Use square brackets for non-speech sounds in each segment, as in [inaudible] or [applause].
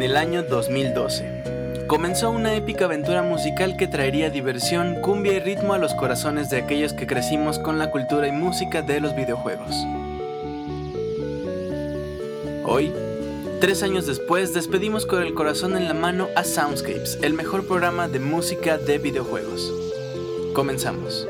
en el año 2012. Comenzó una épica aventura musical que traería diversión, cumbia y ritmo a los corazones de aquellos que crecimos con la cultura y música de los videojuegos. Hoy, tres años después, despedimos con el corazón en la mano a Soundscapes, el mejor programa de música de videojuegos. Comenzamos.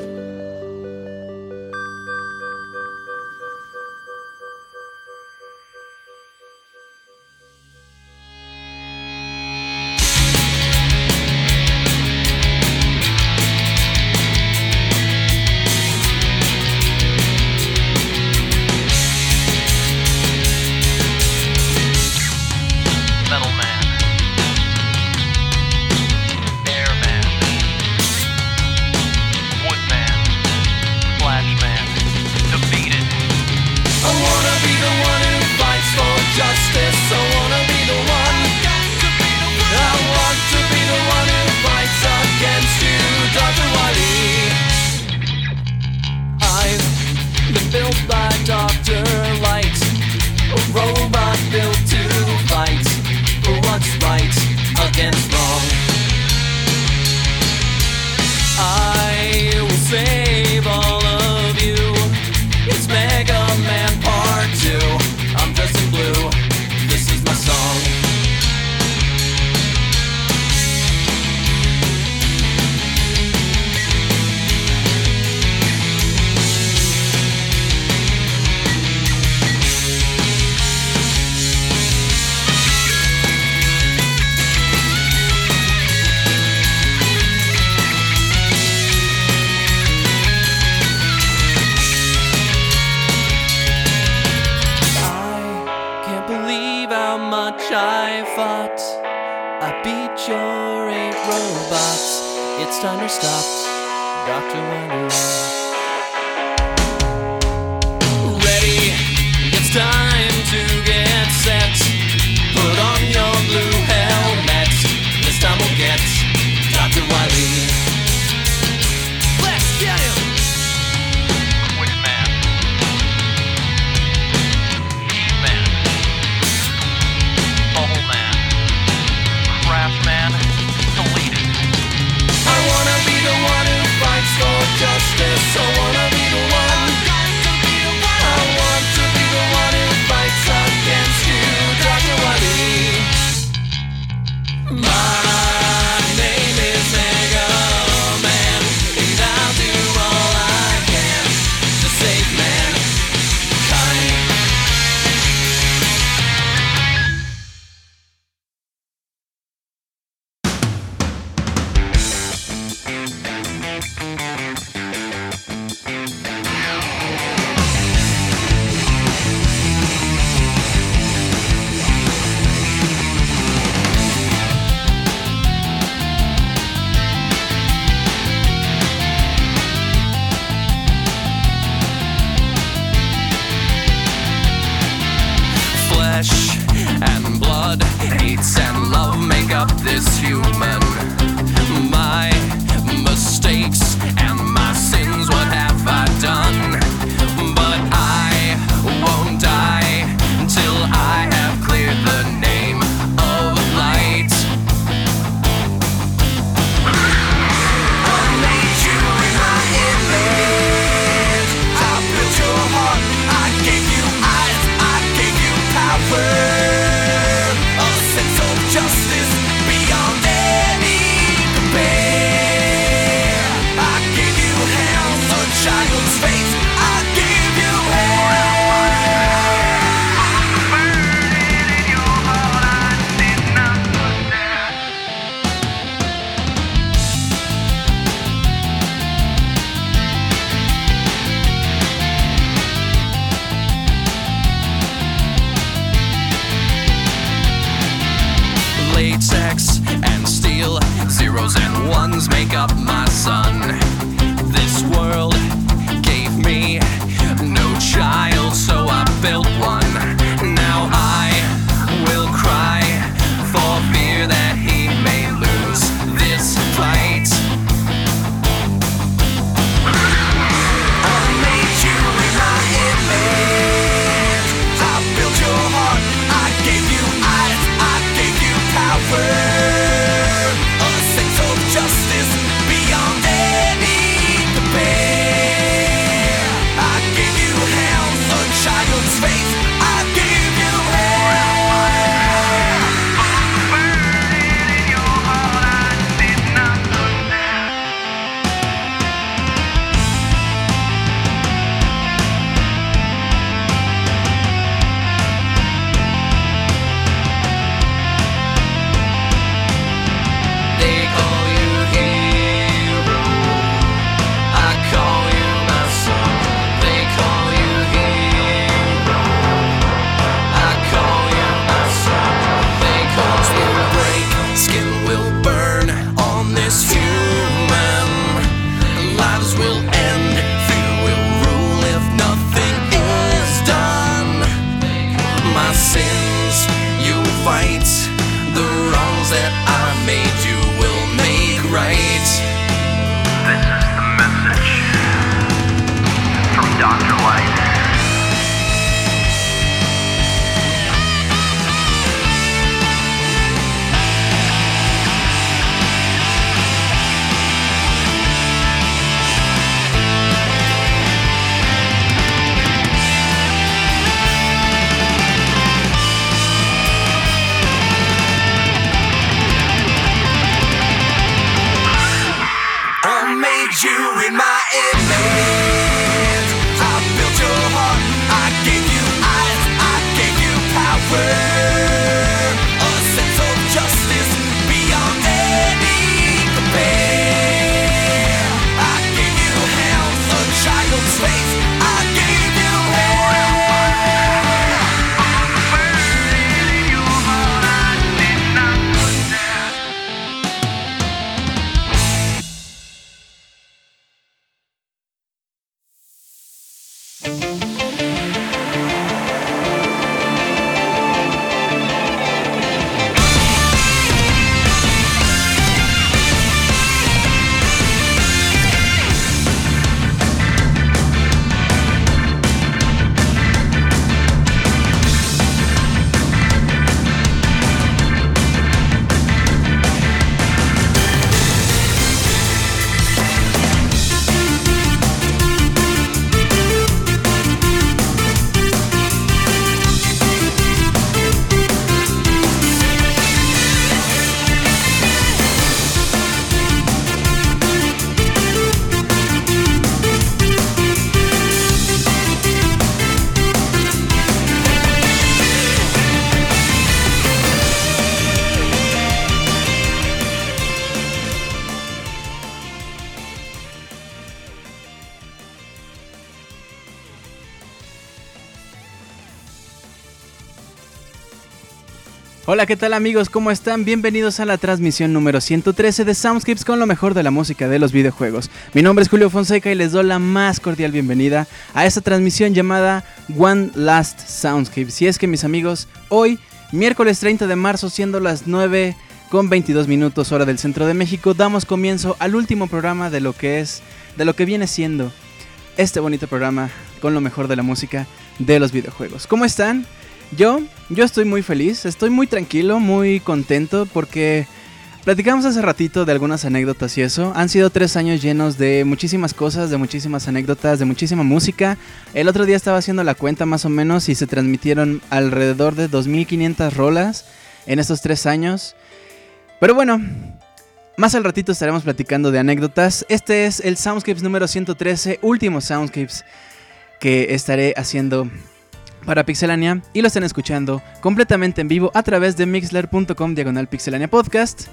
my son. This world. ¿Qué tal amigos? ¿Cómo están? Bienvenidos a la transmisión número 113 de Soundscapes con lo mejor de la música de los videojuegos. Mi nombre es Julio Fonseca y les doy la más cordial bienvenida a esta transmisión llamada One Last Soundscape. Si es que mis amigos, hoy, miércoles 30 de marzo, siendo las 9 con 22 minutos hora del centro de México, damos comienzo al último programa de lo que es, de lo que viene siendo este bonito programa con lo mejor de la música de los videojuegos. ¿Cómo están? Yo, yo estoy muy feliz, estoy muy tranquilo, muy contento porque platicamos hace ratito de algunas anécdotas y eso. Han sido tres años llenos de muchísimas cosas, de muchísimas anécdotas, de muchísima música. El otro día estaba haciendo la cuenta más o menos y se transmitieron alrededor de 2.500 rolas en estos tres años. Pero bueno, más al ratito estaremos platicando de anécdotas. Este es el Soundscapes número 113, último Soundscapes que estaré haciendo para Pixelania y lo están escuchando completamente en vivo a través de mixler.com diagonal pixelania podcast.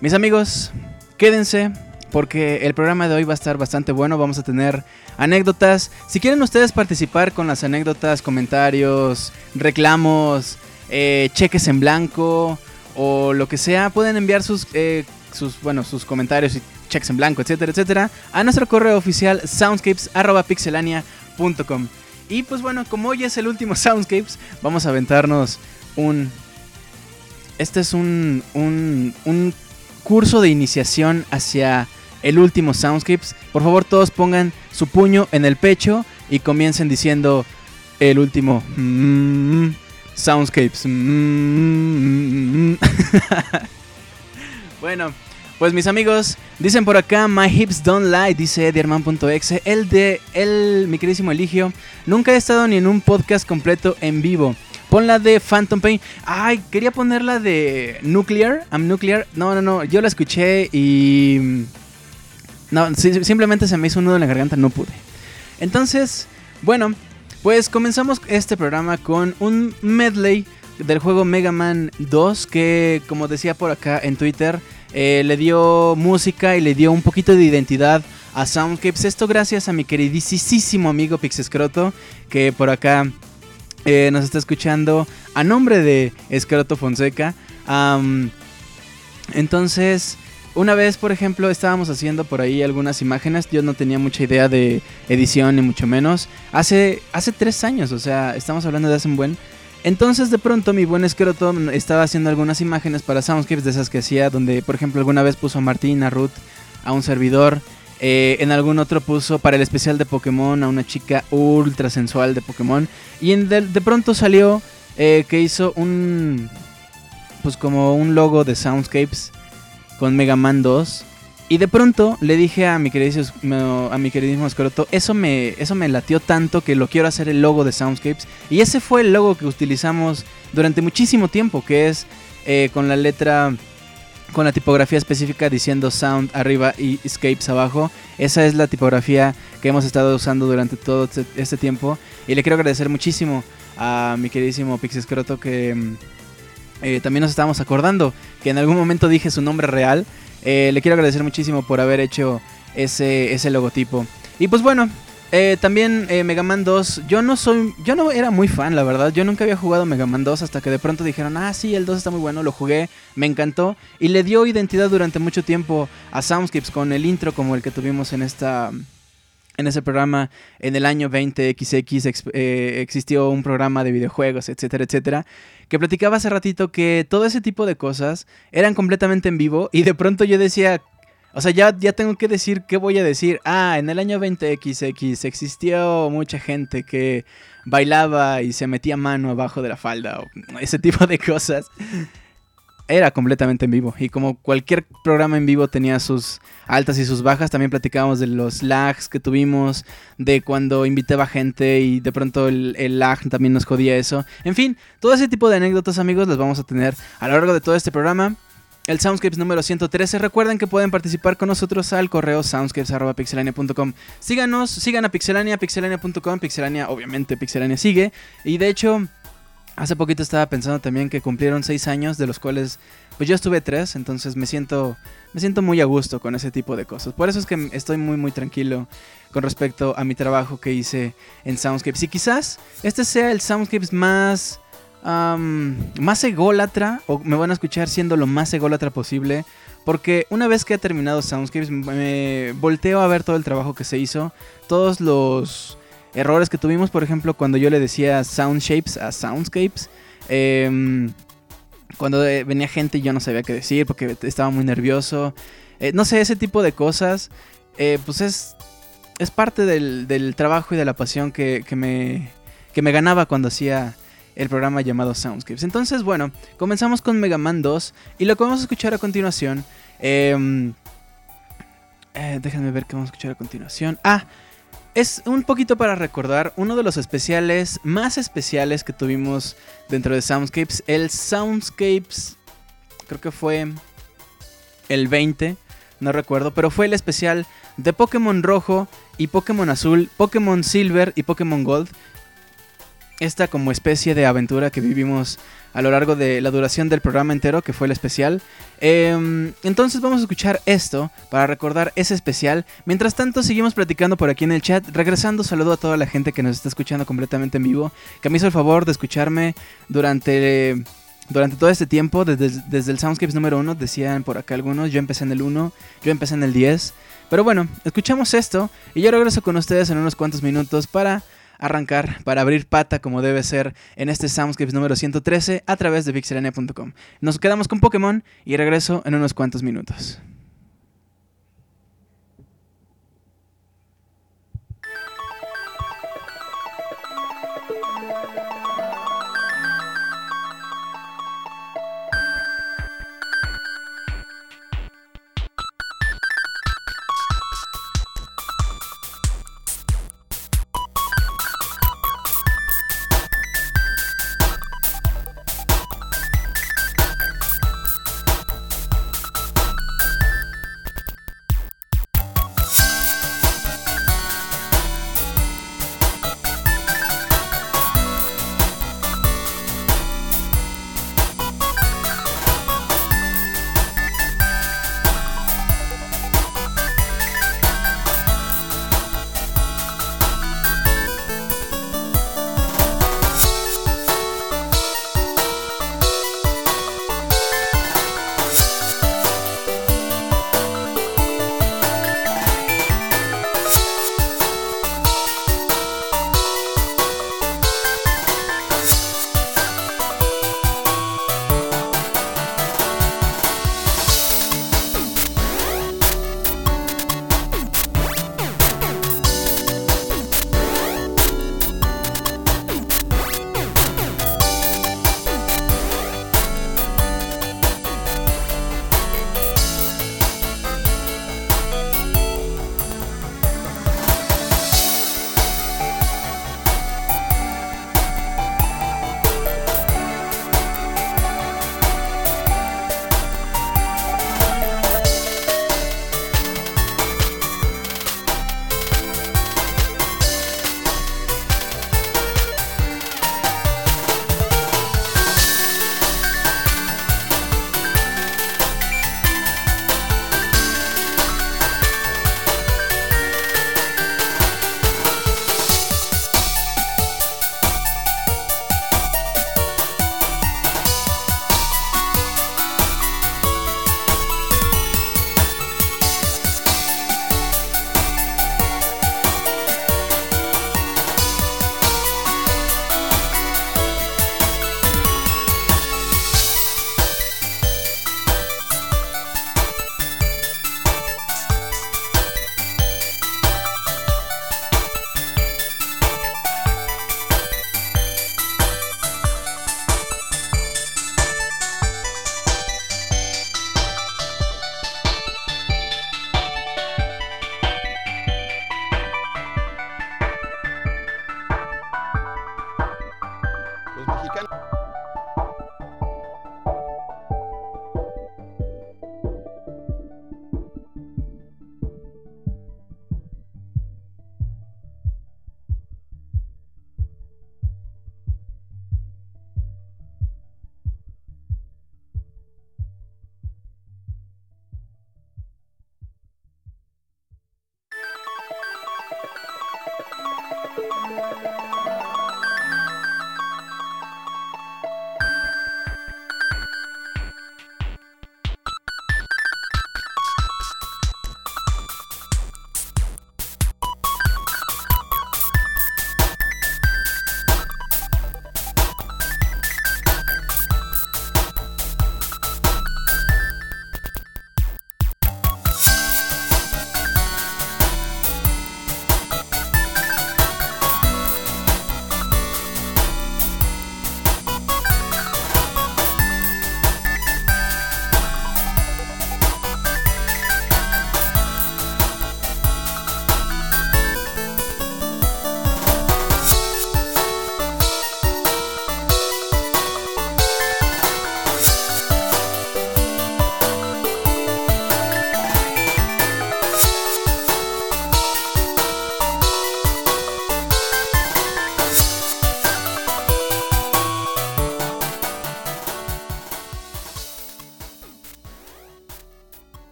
Mis amigos, quédense porque el programa de hoy va a estar bastante bueno. Vamos a tener anécdotas. Si quieren ustedes participar con las anécdotas, comentarios, reclamos, eh, cheques en blanco o lo que sea, pueden enviar sus, eh, sus, bueno, sus comentarios y cheques en blanco, etcétera, etcétera, a nuestro correo oficial soundscapes.pixelania.com. Y pues bueno, como hoy es el último [laughs] Soundscapes, vamos a aventarnos un... Este es un, un, un curso de iniciación hacia el último Soundscapes. Por favor, todos pongan su puño en el pecho y comiencen diciendo el último mm, Soundscapes. mm. [laughs] bueno, pues mis amigos, dicen por acá, My Hips Don't Lie, dice Edierman.exe. El de, el, mi queridísimo Eligio, nunca he estado ni en un podcast completo en vivo. Pon la de Phantom Pain. Ay, quería poner la de Nuclear. I'm Nuclear. No, no, no. Yo la escuché y. No, si- simplemente se me hizo un nudo en la garganta. No pude. Entonces, bueno, pues comenzamos este programa con un medley del juego Mega Man 2. Que, como decía por acá en Twitter, eh, le dio música y le dio un poquito de identidad a Soundscapes. Esto gracias a mi queridísimo amigo Pixescroto. Que por acá eh, nos está escuchando a nombre de Escroto Fonseca. Entonces, una vez, por ejemplo, estábamos haciendo por ahí algunas imágenes. Yo no tenía mucha idea de edición, ni mucho menos. Hace, hace tres años, o sea, estamos hablando de hace un buen. Entonces, de pronto, mi buen escroto estaba haciendo algunas imágenes para Soundscapes de esas que hacía, donde, por ejemplo, alguna vez puso a Martín, a Ruth, a un servidor. Eh, en algún otro puso para el especial de Pokémon a una chica ultra sensual de Pokémon. Y en de, de pronto salió eh, que hizo un. Pues como un logo de Soundscapes con Mega Man 2. Y de pronto le dije a mi queridísimo, a mi queridísimo escroto, eso me, eso me latió tanto que lo quiero hacer el logo de Soundscapes. Y ese fue el logo que utilizamos durante muchísimo tiempo, que es eh, con la letra, con la tipografía específica diciendo Sound arriba y Escapes abajo. Esa es la tipografía que hemos estado usando durante todo este, este tiempo. Y le quiero agradecer muchísimo a mi queridísimo Pixie Escroto que... eh, también nos estábamos acordando que en algún momento dije su nombre real. Eh, le quiero agradecer muchísimo por haber hecho ese, ese logotipo. Y pues bueno, eh, también Mega Man 2. Yo no soy. Yo no era muy fan, la verdad. Yo nunca había jugado Mega Man 2 hasta que de pronto dijeron, ah, sí, el 2 está muy bueno. Lo jugué, me encantó. Y le dio identidad durante mucho tiempo a Soundscapes con el intro como el que tuvimos en esta. En ese programa, en el año 20XX, ex- eh, existió un programa de videojuegos, etcétera, etcétera que platicaba hace ratito que todo ese tipo de cosas eran completamente en vivo y de pronto yo decía, o sea, ya, ya tengo que decir qué voy a decir. Ah, en el año 20XX existió mucha gente que bailaba y se metía mano abajo de la falda o ese tipo de cosas. Era completamente en vivo y como cualquier programa en vivo tenía sus altas y sus bajas, también platicábamos de los lags que tuvimos, de cuando invitaba gente y de pronto el, lag también nos jodía eso. En fin, todo ese tipo de anécdotas amigos las vamos a tener a lo largo de todo este programa. El Soundscapes número 113. Recuerden que pueden participar con nosotros al correo soundscapes.pixelania.com. Síganos, sigan a Pixelania, pixelania.com. Pixelania, obviamente, Pixelania sigue. Y de hecho, hace poquito estaba pensando también que cumplieron 6 años, de los cuales pues yo estuve 3. Entonces me siento, me siento muy a gusto con ese tipo de cosas. Por eso es que estoy muy, muy tranquilo con respecto a mi trabajo que hice en Soundscapes. Y quizás este sea el Soundscapes más más ególatra, o me van a escuchar siendo lo más ególatra posible, porque una vez que he terminado Soundscapes, me volteo a ver todo el trabajo que se hizo, todos los errores que tuvimos, por ejemplo, cuando yo le decía Soundshapes a Soundscapes, em, cuando eh, venía gente y yo no sabía qué decir porque estaba muy nervioso, eh, no sé, ese tipo de cosas, eh, pues es, es parte del, del trabajo y de la pasión que, que me, que me ganaba cuando hacía el programa llamado Soundscapes. Entonces, bueno, comenzamos con Mega Man 2 y lo que vamos a escuchar a continuación... em, eh, déjenme ver qué vamos a escuchar a continuación. Ah, es un poquito para recordar uno de los especiales más especiales que tuvimos dentro de Soundscapes. El Soundscapes, creo que fue el 20, no recuerdo, pero fue el especial de Pokémon Rojo y Pokémon Azul, Pokémon Silver y Pokémon Gold. Esta como especie de aventura que vivimos a lo largo de la duración del programa entero, que fue el especial. Em, entonces vamos a escuchar esto para recordar ese especial. Mientras tanto, seguimos platicando por aquí en el chat. Regresando, saludo a toda la gente que nos está escuchando completamente en vivo. Que me hizo el favor de escucharme durante, durante todo este tiempo, desde, desde el Soundscapes número 1, decían por acá algunos. Yo empecé en el 1, yo empecé en el 10. Pero bueno, escuchamos esto y yo regreso con ustedes en unos cuantos minutos para arrancar, para abrir pata como debe ser en este Soundscapes número 113 a través de pixelania.com. Nos quedamos con Pokémon y regreso en unos cuantos minutos.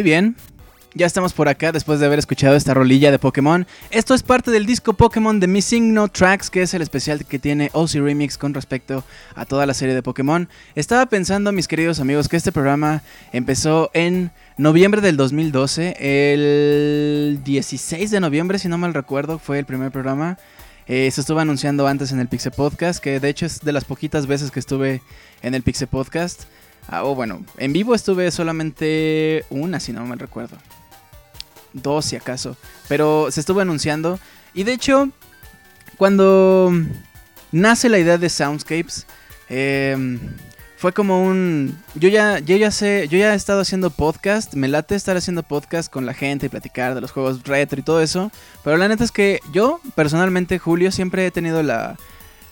Muy bien. Ya estamos por acá después de haber escuchado esta rolilla de Pokémon. Esto es parte del disco Pokémon de Missing No Tracks, que es el especial que tiene OC Remix con respecto a toda la serie de Pokémon. Estaba pensando, mis queridos amigos, que este programa empezó en noviembre del 2012. El 16 de noviembre, si no mal recuerdo, fue el primer programa. Eh, se estuvo anunciando antes en el Pixel Podcast, que de hecho es de las poquitas veces que estuve en el Pixel Podcast. Ah, o bueno, en vivo estuve solamente una, si no mal recuerdo. Dos, si acaso. Pero se estuvo anunciando. Y de hecho, cuando nace la idea de Soundscapes, eh, fue como un. Yo ya, yo ya sé, yo ya he estado haciendo podcast. Me late estar haciendo podcast con la gente y platicar de los juegos retro y todo eso. Pero la neta es que yo, personalmente, Julio, siempre he tenido la,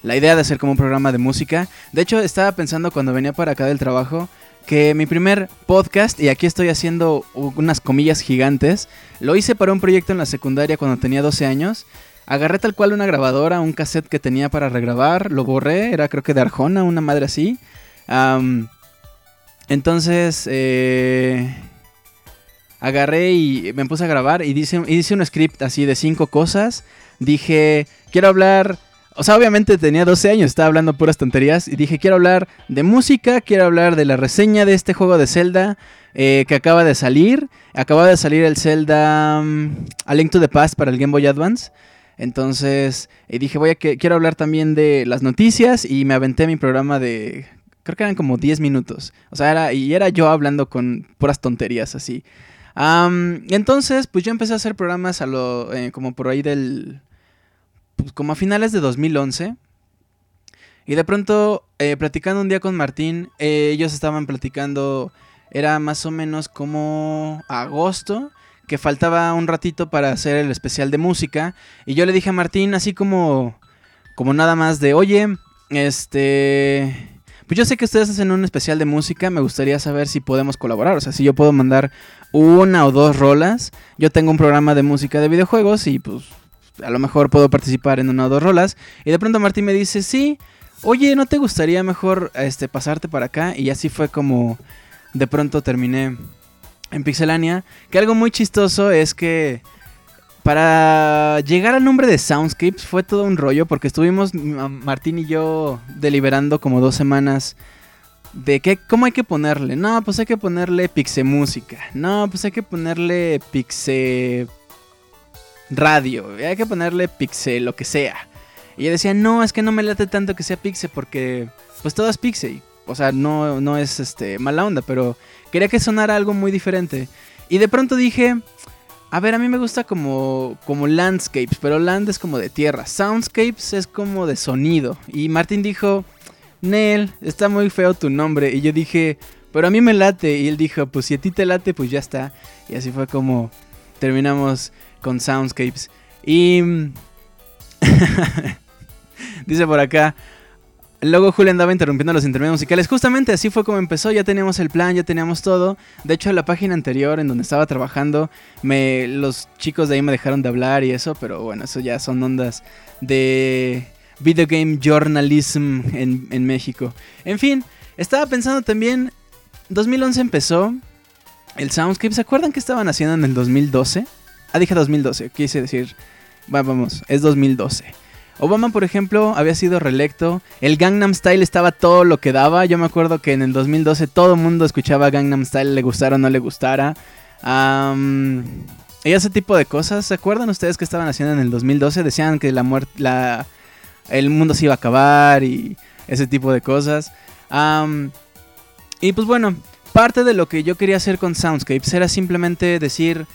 la idea de hacer como un programa de música. De hecho, estaba pensando cuando venía para acá del trabajo que mi primer podcast, y aquí estoy haciendo unas comillas gigantes, lo hice para un proyecto en la secundaria cuando tenía 12 años. Agarré tal cual una grabadora, un cassette que tenía para regrabar, lo borré, era creo que de Arjona, una madre así. Entonces, eh, agarré y me puse a grabar y hice un script así de cinco cosas. Dije, quiero hablar o sea, obviamente tenía 12 años, estaba hablando puras tonterías y dije, quiero hablar de música, quiero hablar de la reseña de este juego de Zelda eh, que acaba de salir. Acaba de salir el Zelda um, A Link to the Past para el Game Boy Advance. Entonces eh, dije, voy a que quiero hablar también de las noticias y me aventé mi programa de, creo que eran como 10 minutos. O sea, era, y era yo hablando con puras tonterías así. Y entonces, pues yo empecé a hacer programas a lo, eh, como por ahí del pues, como a finales de 2011. Y de pronto, eh, platicando un día con Martín, eh, ellos estaban platicando, era más o menos como agosto, que faltaba un ratito para hacer el especial de música. Y yo le dije a Martín, así como, como nada más de, oye, este... Pues yo sé que ustedes hacen un especial de música, me gustaría saber si podemos colaborar, o sea, si yo puedo mandar una o dos rolas. Yo tengo un programa de música de videojuegos y pues a lo mejor puedo participar en una o dos rolas. Y de pronto Martín me dice, sí, oye, ¿no te gustaría mejor este, pasarte para acá? Y así fue como de pronto terminé en Pixelania. Que algo muy chistoso es que para llegar al nombre de Soundscapes fue todo un rollo porque estuvimos Martín y yo deliberando como dos semanas de qué, cómo hay que ponerle. No, pues hay que ponerle Pixe Música. No, pues hay que ponerle Pixe Radio. Hay que ponerle Pixe lo que sea. Y yo decía, no, es que no me late tanto que sea Pixe porque pues todo es Pixe. O sea, no, no es este mala onda, pero quería que sonara algo muy diferente. Y de pronto dije, a ver, a mí me gusta como, como landscapes, pero land es como de tierra. Soundscapes es como de sonido. Y Martín dijo, Nel, está muy feo tu nombre. Y yo dije, pero a mí me late. Y él dijo, pues si a ti te late, pues ya está. Y así fue como terminamos con Soundscapes. Y... [laughs] Dice por acá, Luego Julio andaba interrumpiendo los intermedios musicales. Justamente así fue como empezó. Ya teníamos el plan, ya teníamos todo. De hecho, la página anterior en donde estaba trabajando, me, los chicos de ahí me dejaron de hablar y eso. Pero bueno, eso ya son ondas de video game journalism en, en México. En fin, estaba pensando también. 2011 empezó. el Soundscape. ¿Se acuerdan que estaban haciendo en el 2012? Ah, dije 2012, quise decir, va, vamos, es 2012. Obama, por ejemplo, había sido reelecto. El Gangnam Style estaba todo lo que daba. Yo me acuerdo que en el 2012 todo el mundo escuchaba Gangnam Style, le gustara o no le gustara. Y ese tipo de cosas. ¿Se acuerdan ustedes que estaban haciendo en el 2012? Decían que la muerte, la, el mundo se iba a acabar y ese tipo de cosas. Y pues bueno, parte de lo que yo quería hacer con Soundscapes era simplemente decir,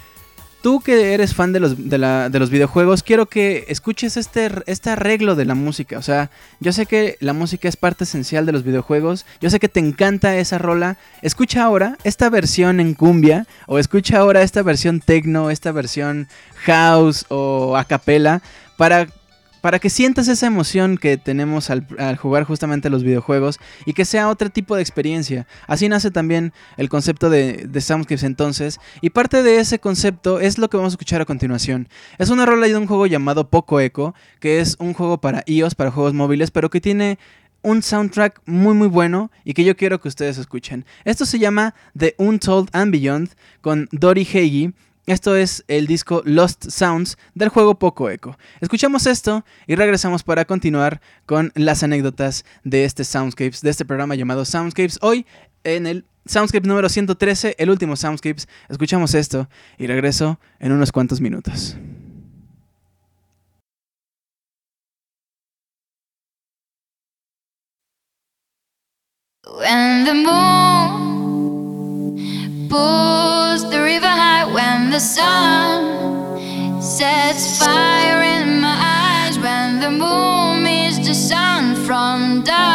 tú que eres fan de los, de la- de los videojuegos, quiero que escuches este, este arreglo de la música. O sea, yo sé que la música es parte esencial de los videojuegos, yo sé que te encanta esa rola. Escucha ahora esta versión en cumbia, o escucha ahora esta versión techno, esta versión house o a capela, para para que sientas esa emoción que tenemos al, jugar justamente los videojuegos y que sea otro tipo de experiencia. Así nace también el concepto de, de entonces. Y parte de ese concepto es lo que vamos a escuchar a continuación. Es una rola de un juego llamado Poco Echo, que es un juego para iOS, para juegos móviles, pero que tiene un soundtrack muy muy bueno y que yo quiero que ustedes escuchen. Esto se llama The Untold and Beyond con Dori Heigi. Esto es el disco Lost Sounds del juego Poco Echo. Escuchamos esto y regresamos para continuar con las anécdotas de este Soundscapes, de este programa llamado Soundscapes. Hoy en el Soundscape número 113, el último Soundscapes, escuchamos esto y regreso en unos cuantos minutos. The sun sets fire in my eyes, when the moon meets the sun from dusk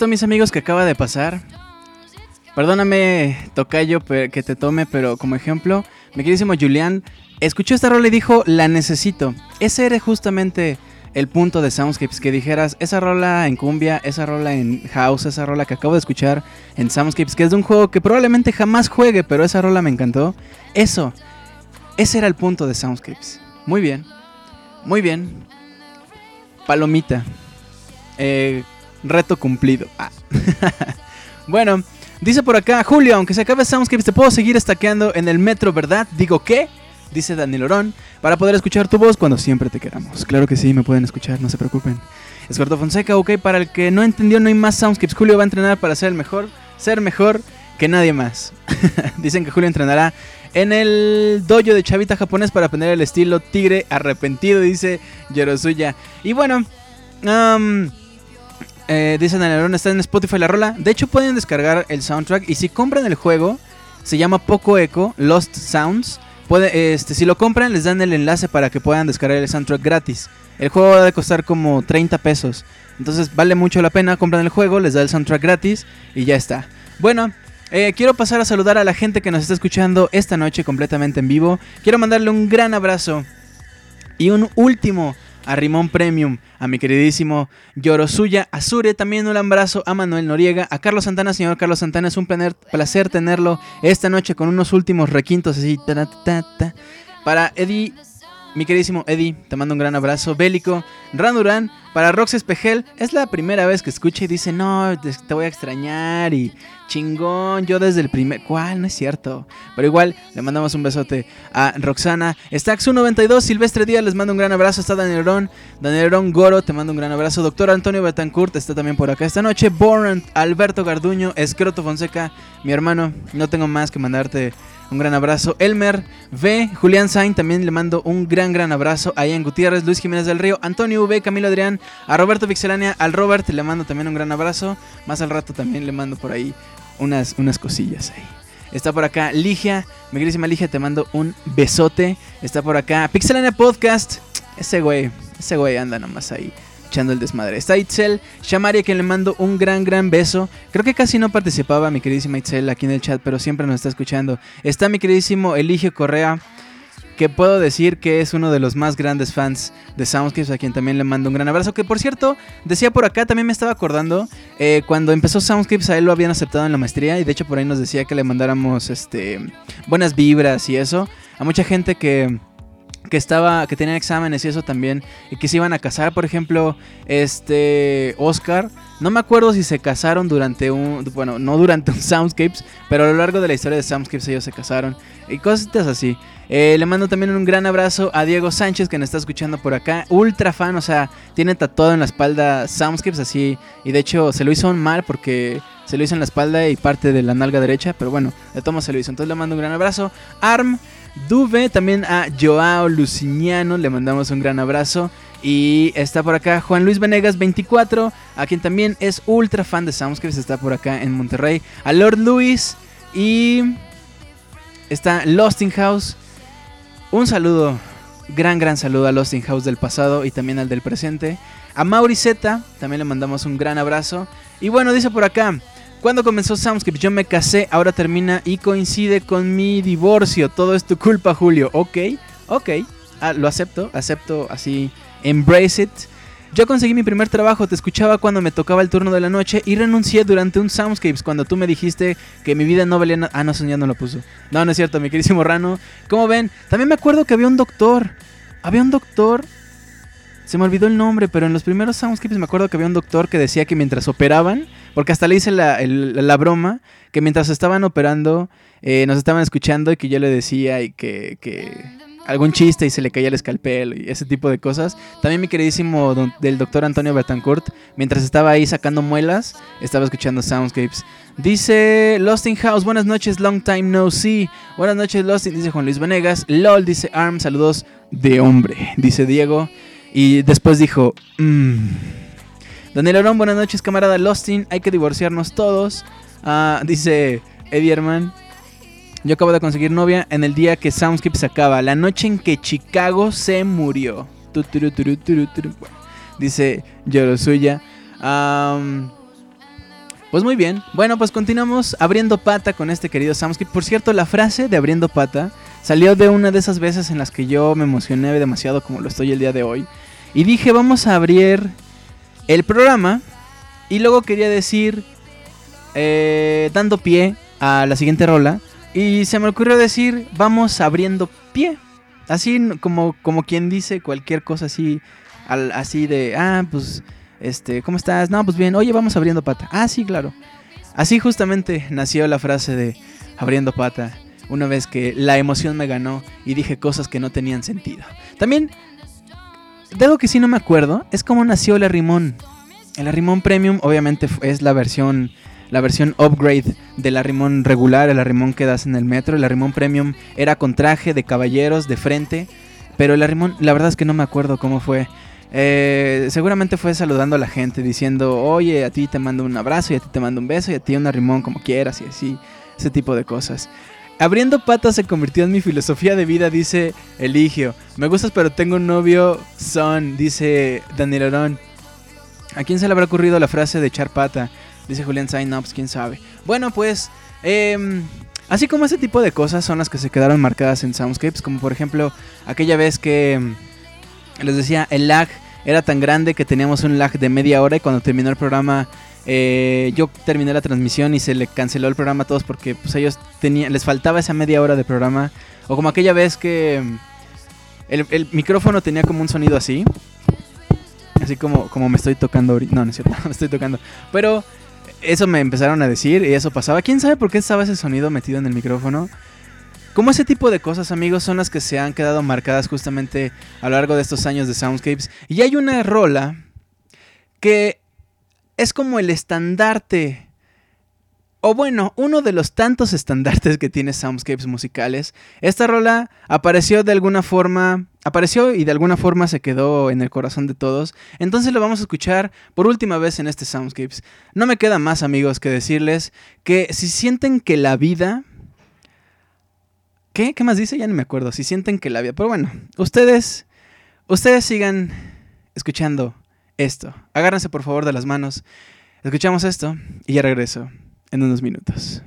Esto, mis amigos, que acaba de pasar. Perdóname, Tocayo, que te tome, pero como ejemplo, mi queridísimo Julián escuchó esta rola y dijo, la necesito. Ese era justamente el punto de Soundscapes, que dijeras, esa rola en cumbia, esa rola en house, esa rola que acabo de escuchar en Soundscapes, que es de un juego que probablemente jamás juegue, pero esa rola me encantó. Eso, ese era el punto de Soundscapes. Muy bien, muy bien. Palomita. Eh, reto cumplido. Ah. [laughs] bueno, dice por acá, Julio, aunque se acabe Soundscapes, te puedo seguir estaqueando en el metro, ¿verdad? Digo, ¿qué? Dice Daniel Orón, para poder escuchar tu voz cuando siempre te queramos. Claro que sí, me pueden escuchar, no se preocupen. Escorto Fonseca, ok, para el que no entendió, no hay más Soundscapes. Julio va a entrenar para ser el mejor, ser mejor que nadie más. [laughs] Dicen que Julio entrenará en el dojo de Chavita japonés para aprender el estilo tigre arrepentido, dice Yorosuya. Y bueno, am, eh, dice Daniel Orón, está en Spotify la rola. De hecho, pueden descargar el soundtrack y si compran el juego, se llama Poco Echo, Lost Sounds. Puede, este, si lo compran, les dan el enlace para que puedan descargar el soundtrack gratis. El juego va a costar como 30 pesos. Entonces vale mucho la pena. Compran el juego, les da el soundtrack gratis y ya está. Bueno, eh, quiero pasar a saludar a la gente que nos está escuchando esta noche completamente en vivo. Quiero mandarle un gran abrazo y un último a Rimón Premium, a mi queridísimo Yorosuya Azure, también un abrazo a Manuel Noriega, a Carlos Santana, señor Carlos Santana, es un placer, tenerlo esta noche con unos últimos requintos así. Para Eddie, mi queridísimo Eddie, te mando un gran abrazo. Bélico, Randuran, para Rox Espejel, es la primera vez que escucha y dice, no, te voy a extrañar y chingón, yo desde el primer... ¿Cuál? No es cierto. Pero igual, le mandamos un besote a Roxana. Stax192, Silvestre Díaz, les mando un gran abrazo. Está Daniel Orón, Daniel Orón Goro, te mando un gran abrazo. Doctor Antonio Betancourt está también por acá esta noche. Born, Alberto Garduño, Escroto Fonseca, mi hermano, no tengo más que mandarte un gran abrazo. Elmer V, Julián Sain, también le mando un gran, gran abrazo. A Ian Gutiérrez, Luis Jiménez del Río, Antonio V, Camilo Adrián, a Roberto Pixelania, al Robert le mando también un gran abrazo. Más al rato también le mando por ahí unas, unas cosillas ahí. Está por acá Ligia, mi queridísima Ligia, te mando un besote. Está por acá Pixelania Podcast. Ese güey, ese güey anda nomás ahí echando el desmadre. Está Itzel a quien le mando un gran, gran beso. Creo que casi no participaba mi queridísima Itzel aquí en el chat, pero siempre nos está escuchando. Está mi queridísimo Eligio Correa, que puedo decir que es uno de los más grandes fans de Soundscapes, a quien también le mando un gran abrazo. Que por cierto, decía por acá, también me estaba acordando, eh, cuando empezó Soundscapes a él lo habían aceptado en la maestría y de hecho por ahí nos decía que le mandáramos este, buenas vibras y eso. A mucha gente que que estaba que tenían exámenes y eso también y que se iban a casar por ejemplo este Oscar. No me acuerdo si se casaron durante un bueno no durante [laughs] un Soundscapes pero a lo largo de la historia de Soundscapes ellos se casaron y cosas así. Eh, le mando también un gran abrazo a Diego Sánchez que nos está escuchando por acá. Ultra fan o sea tiene tatuado en la espalda Soundscapes así y de hecho se lo hizo mal porque se lo hizo en la espalda y parte de la nalga derecha pero bueno de tomo se lo hizo. Entonces le mando un gran abrazo. Arm Duve, también a Joao Luciniano, le mandamos un gran abrazo. Y está por acá Juan Luis Venegas 24, a quien también es ultra fan de Soundscapes, está por acá en Monterrey. A Lord Luis y está Lost in House. Un saludo, gran, gran saludo a Lost in House del pasado y también al del presente. A Mauri Z, también le mandamos un gran abrazo. Y bueno, dice por acá, cuando comenzó Soundscapes yo me casé, ahora termina y coincide con mi divorcio. Todo es tu culpa, Julio. Ok, ok. Ah, lo acepto, acepto así. Embrace it. Yo conseguí mi primer trabajo, te escuchaba cuando me tocaba el turno de la noche y renuncié durante un Soundscapes cuando tú me dijiste que mi vida no valía nada. Ah, no, eso ya no lo puso. No, no es cierto, mi queridísimo Rano. ¿Cómo ven? También me acuerdo que había un doctor. Había un doctor. Se me olvidó el nombre, pero en los primeros Soundscapes me acuerdo que había un doctor que decía que mientras operaban, porque hasta le hice la, la broma, que mientras estaban operando, eh, nos estaban escuchando y que yo le decía y que, que algún chiste y se le caía el escalpel y ese tipo de cosas. También mi queridísimo del doctor Antonio Betancourt, mientras estaba ahí sacando muelas, estaba escuchando Soundscapes. Dice Lost in House, buenas noches, long time no see. Buenas noches, Lost in, dice Juan Luis Venegas. LOL, dice Arm, saludos de hombre, dice Diego. Y después dijo, mmm. Daniel Arón, buenas noches, camarada Lostin. Hay que divorciarnos todos. Ah, dice Eddie Herman. Yo acabo de conseguir novia en el día que Soundscape se acaba. La noche en que Chicago se murió. Tu, turu, turu, turu, dice Yorosuya. Am, Pues muy bien. Bueno, pues continuamos abriendo pata con este querido Soundscape. Por cierto, la frase de abriendo pata salió de una de esas veces en las que yo me emocioné demasiado como lo estoy el día de hoy. Y dije, vamos a abrir el programa. Y luego quería decir, eh, dando pie a la siguiente rola. Y se me ocurrió decir, vamos abriendo pie. Así como, como quien dice cualquier cosa así, al- así de, ah, pues, este, ¿cómo estás? No, pues bien, oye, vamos abriendo pata. Ah, sí, claro. Así justamente nació la frase de abriendo pata, una vez que la emoción me ganó y dije cosas que no tenían sentido. También, de algo que sí no me acuerdo, es cómo nació el arrimón. El arrimón premium obviamente es la versión la versión upgrade del arrimón regular, el arrimón que das en el metro. El arrimón premium era con traje de caballeros de frente, pero el arrimón, la verdad es que no me acuerdo cómo fue. Eh, seguramente fue saludando a la gente, diciendo, oye, a ti te mando un abrazo y a ti te mando un beso y a ti un arrimón como quieras y así, ese tipo de cosas. Abriendo patas se convirtió en mi filosofía de vida, dice Eligio. Me gustas pero tengo un novio son, dice Daniel Orón. ¿A quién se le habrá ocurrido la frase de echar pata? Dice Julián Sain, no, pues quién sabe. Bueno, pues, em, así como ese tipo de cosas son las que se quedaron marcadas en Soundscapes, como por ejemplo aquella vez que em, les decía, el lag era tan grande que teníamos un lag de media hora y cuando terminó el programa, eh, yo terminé la transmisión y se le canceló el programa a todos porque pues ellos tenían, les faltaba esa media hora de programa. O como aquella vez que em, el, micrófono tenía como un sonido así. Así como, como me estoy tocando ahorita. No, no es cierto, [laughs] me estoy tocando. Pero eso me empezaron a decir y eso pasaba. ¿Quién sabe por qué estaba ese sonido metido en el micrófono? Como ese tipo de cosas, amigos, son las que se han quedado marcadas justamente a lo largo de estos años de Soundscapes. Y hay una rola que es como el estandarte, o bueno, uno de los tantos [laughs] estandartes que tiene Soundscapes musicales. Esta rola apareció de alguna forma, apareció y de alguna forma se quedó en el corazón de todos. Entonces lo vamos a escuchar por última vez en este Soundscapes. No me queda más, amigos, que decirles que si sienten que la vida... ¿Qué? ¿Qué más dice? Ya no me acuerdo. Si sienten que la vida... Pero bueno, ustedes... Ustedes sigan escuchando esto. Agárrense por favor de las manos. Escuchamos esto y ya regreso en unos minutos.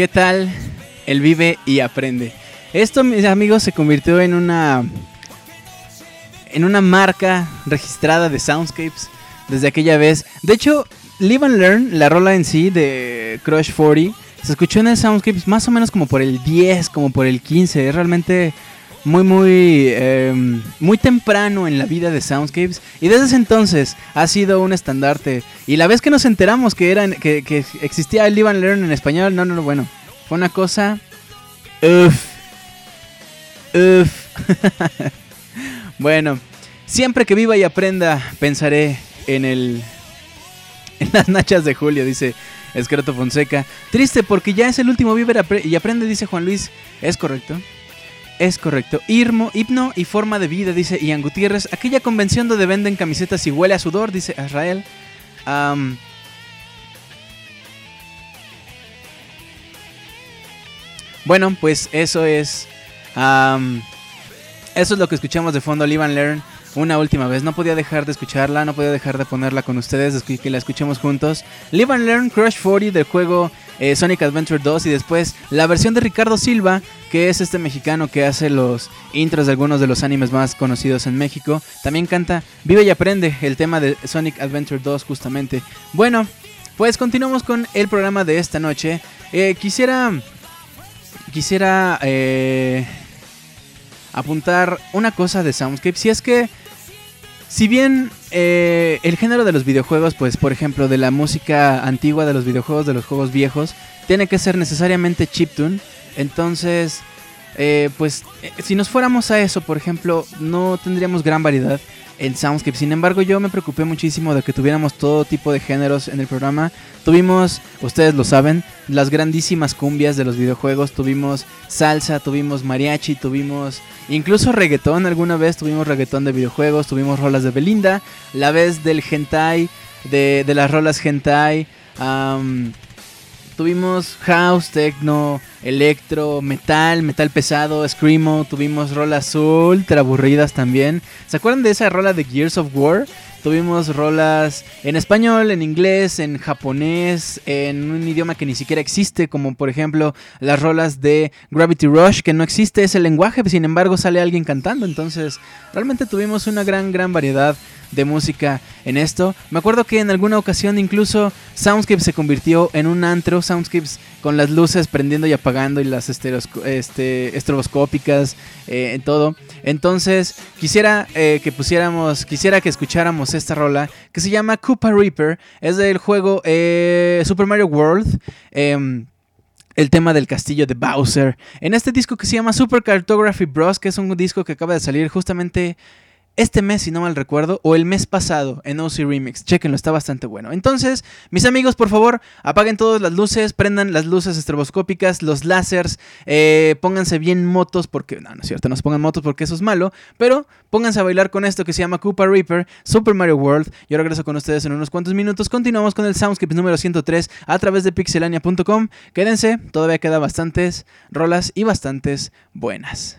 ¿Qué tal? Él vive y aprende. Esto, mis amigos, se convirtió en una en una marca registrada de Soundscapes desde aquella vez. De hecho, Live and Learn, la rola en sí de Crush 40, se escuchó en el Soundscapes más o menos como por el 10, como por el 15. Es realmente muy, muy, eh, muy temprano en la vida de Soundscapes. Y desde ese entonces ha sido un estandarte. Y la vez que nos enteramos que, era, que, que existía el Live and Learn en español, no, no, no, bueno, fue una cosa... Uff. Uff. [laughs] bueno, siempre que viva y aprenda, pensaré en el. En las nachas de Julio, dice Escroto Fonseca. Triste porque ya es el último Viver y aprende, dice Juan Luis. Es correcto. Es correcto. Irmo, himno y forma de vida, dice Ian Gutiérrez. Aquella convención donde venden camisetas y huele a sudor, dice Israel. Bueno, pues eso es. eso es lo que escuchamos de fondo, Live and Learn, una última vez. No podía dejar de escucharla, no podía dejar de ponerla con ustedes, de que la escuchemos juntos. Live and Learn Crush 40 del juego eh, Sonic Adventure 2 y después la versión de Ricardo Silva, que es este mexicano que hace los intros de algunos de los animes más conocidos en México. También canta Vive y Aprende, el tema de Sonic Adventure 2 justamente. Bueno, pues continuamos con el programa de esta noche. Eh, quisiera... Quisiera... eh, apuntar una cosa de Soundscape. Si es que, si bien eh, el género de los videojuegos, pues por ejemplo de la música antigua de los videojuegos, de los juegos viejos, tiene que ser necesariamente chiptune. Entonces, eh, pues eh, si nos fuéramos a eso, por ejemplo, no tendríamos gran variedad en Soundscape. Sin embargo, yo me preocupé muchísimo de que tuviéramos todo tipo de géneros en el programa. Tuvimos, ustedes lo saben, las grandísimas cumbias de los videojuegos. Tuvimos salsa, tuvimos mariachi, tuvimos incluso reggaetón. Alguna vez tuvimos reggaetón de videojuegos, tuvimos rolas de Belinda, la vez del hentai, de, de las rolas hentai. Tuvimos house, techno, electro, metal, metal pesado, screamo, tuvimos rolas ultra aburridas también. ¿Se acuerdan de esa rola de Gears of War? Tuvimos rolas en español, en inglés, en japonés, en un idioma que ni siquiera existe, como por ejemplo las rolas de Gravity Rush, que no existe ese lenguaje, sin embargo sale alguien cantando. Entonces, realmente tuvimos una gran, gran variedad de música en esto. Me acuerdo que en alguna ocasión incluso Soundscape se convirtió en un antro, Soundscapes con las luces prendiendo y apagando y las este, estroboscópicas, eh, en todo. Entonces quisiera eh, que pusiéramos, quisiera que escucháramos esta rola que se llama Koopa Reaper, es del juego eh, Super Mario World. em, el tema del castillo de Bowser. En este disco que se llama Super Cartography Bros, que es un disco que acaba de salir justamente este mes, si no mal recuerdo, o el mes pasado en OC Remix. Chequenlo, está bastante bueno. Entonces, mis amigos, por favor, apaguen todas las luces, prendan las luces estroboscópicas, los láseres, eh, pónganse bien motos, porque, no, no es cierto, no se pongan motos porque eso es malo, pero pónganse a bailar con esto que se llama Koopa Reaper, Super Mario World. Yo regreso con ustedes en unos cuantos minutos. Continuamos con el Soundscape número 103 a través de pixelania.com. Quédense, todavía queda bastantes rolas y bastantes buenas.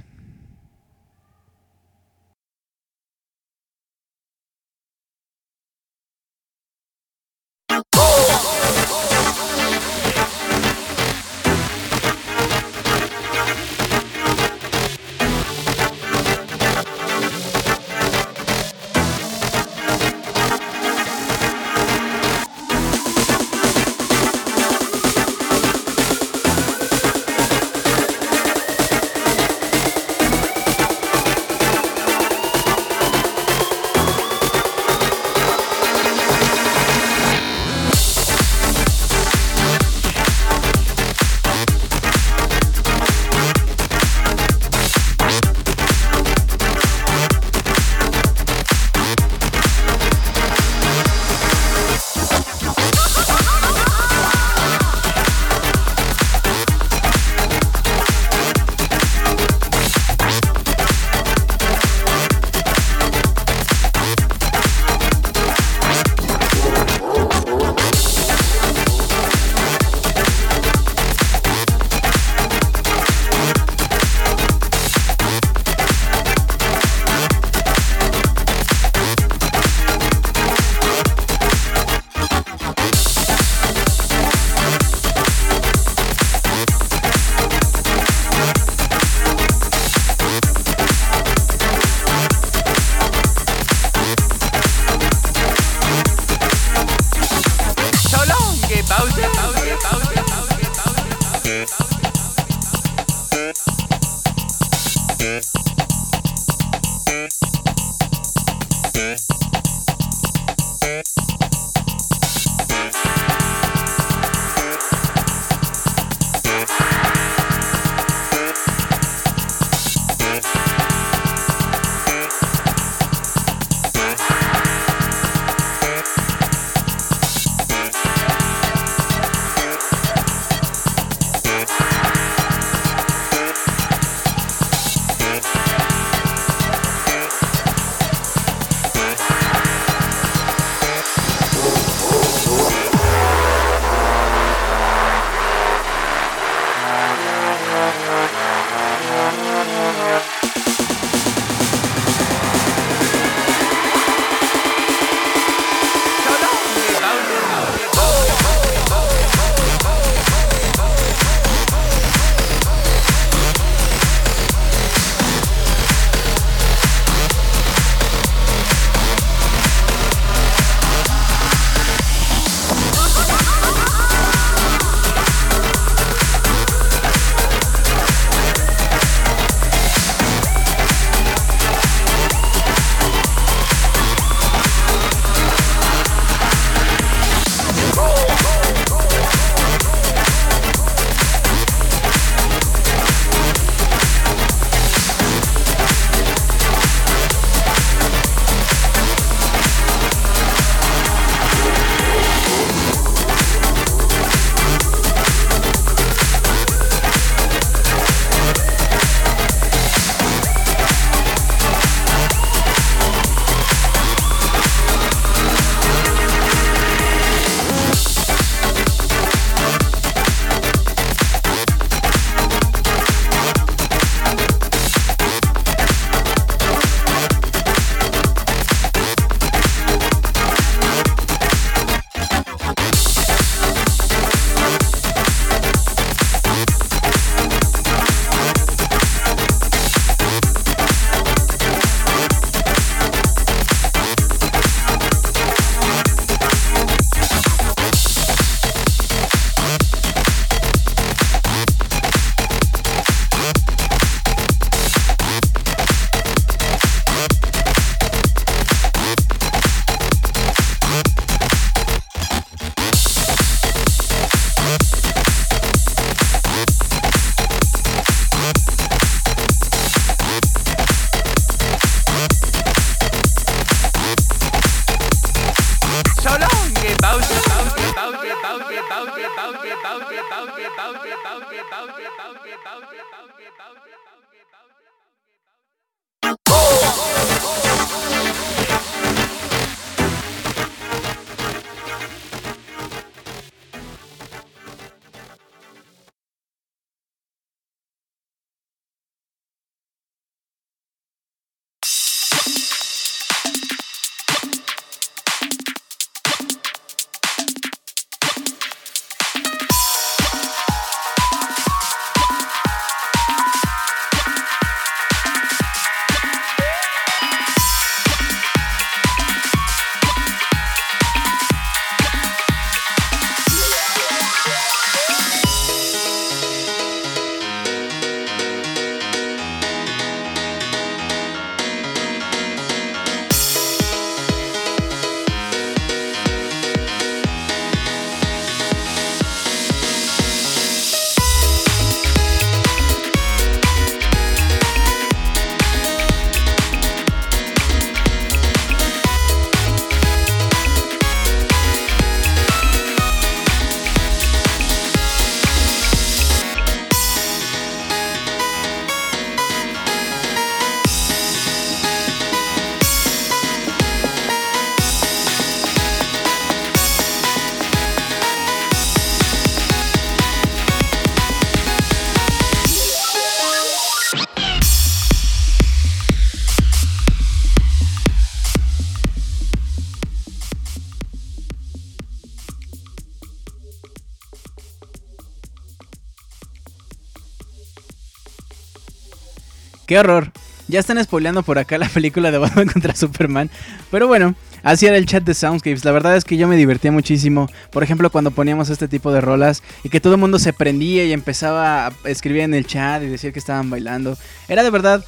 ¡Qué horror! Ya están spoileando por acá la película de Batman [laughs] contra Superman. Pero bueno, así era el chat de Soundscapes. La verdad es que yo me divertía muchísimo. Por ejemplo, cuando poníamos este tipo de rolas y que todo el mundo se prendía y empezaba a escribir en el chat y decir que estaban bailando. Era de verdad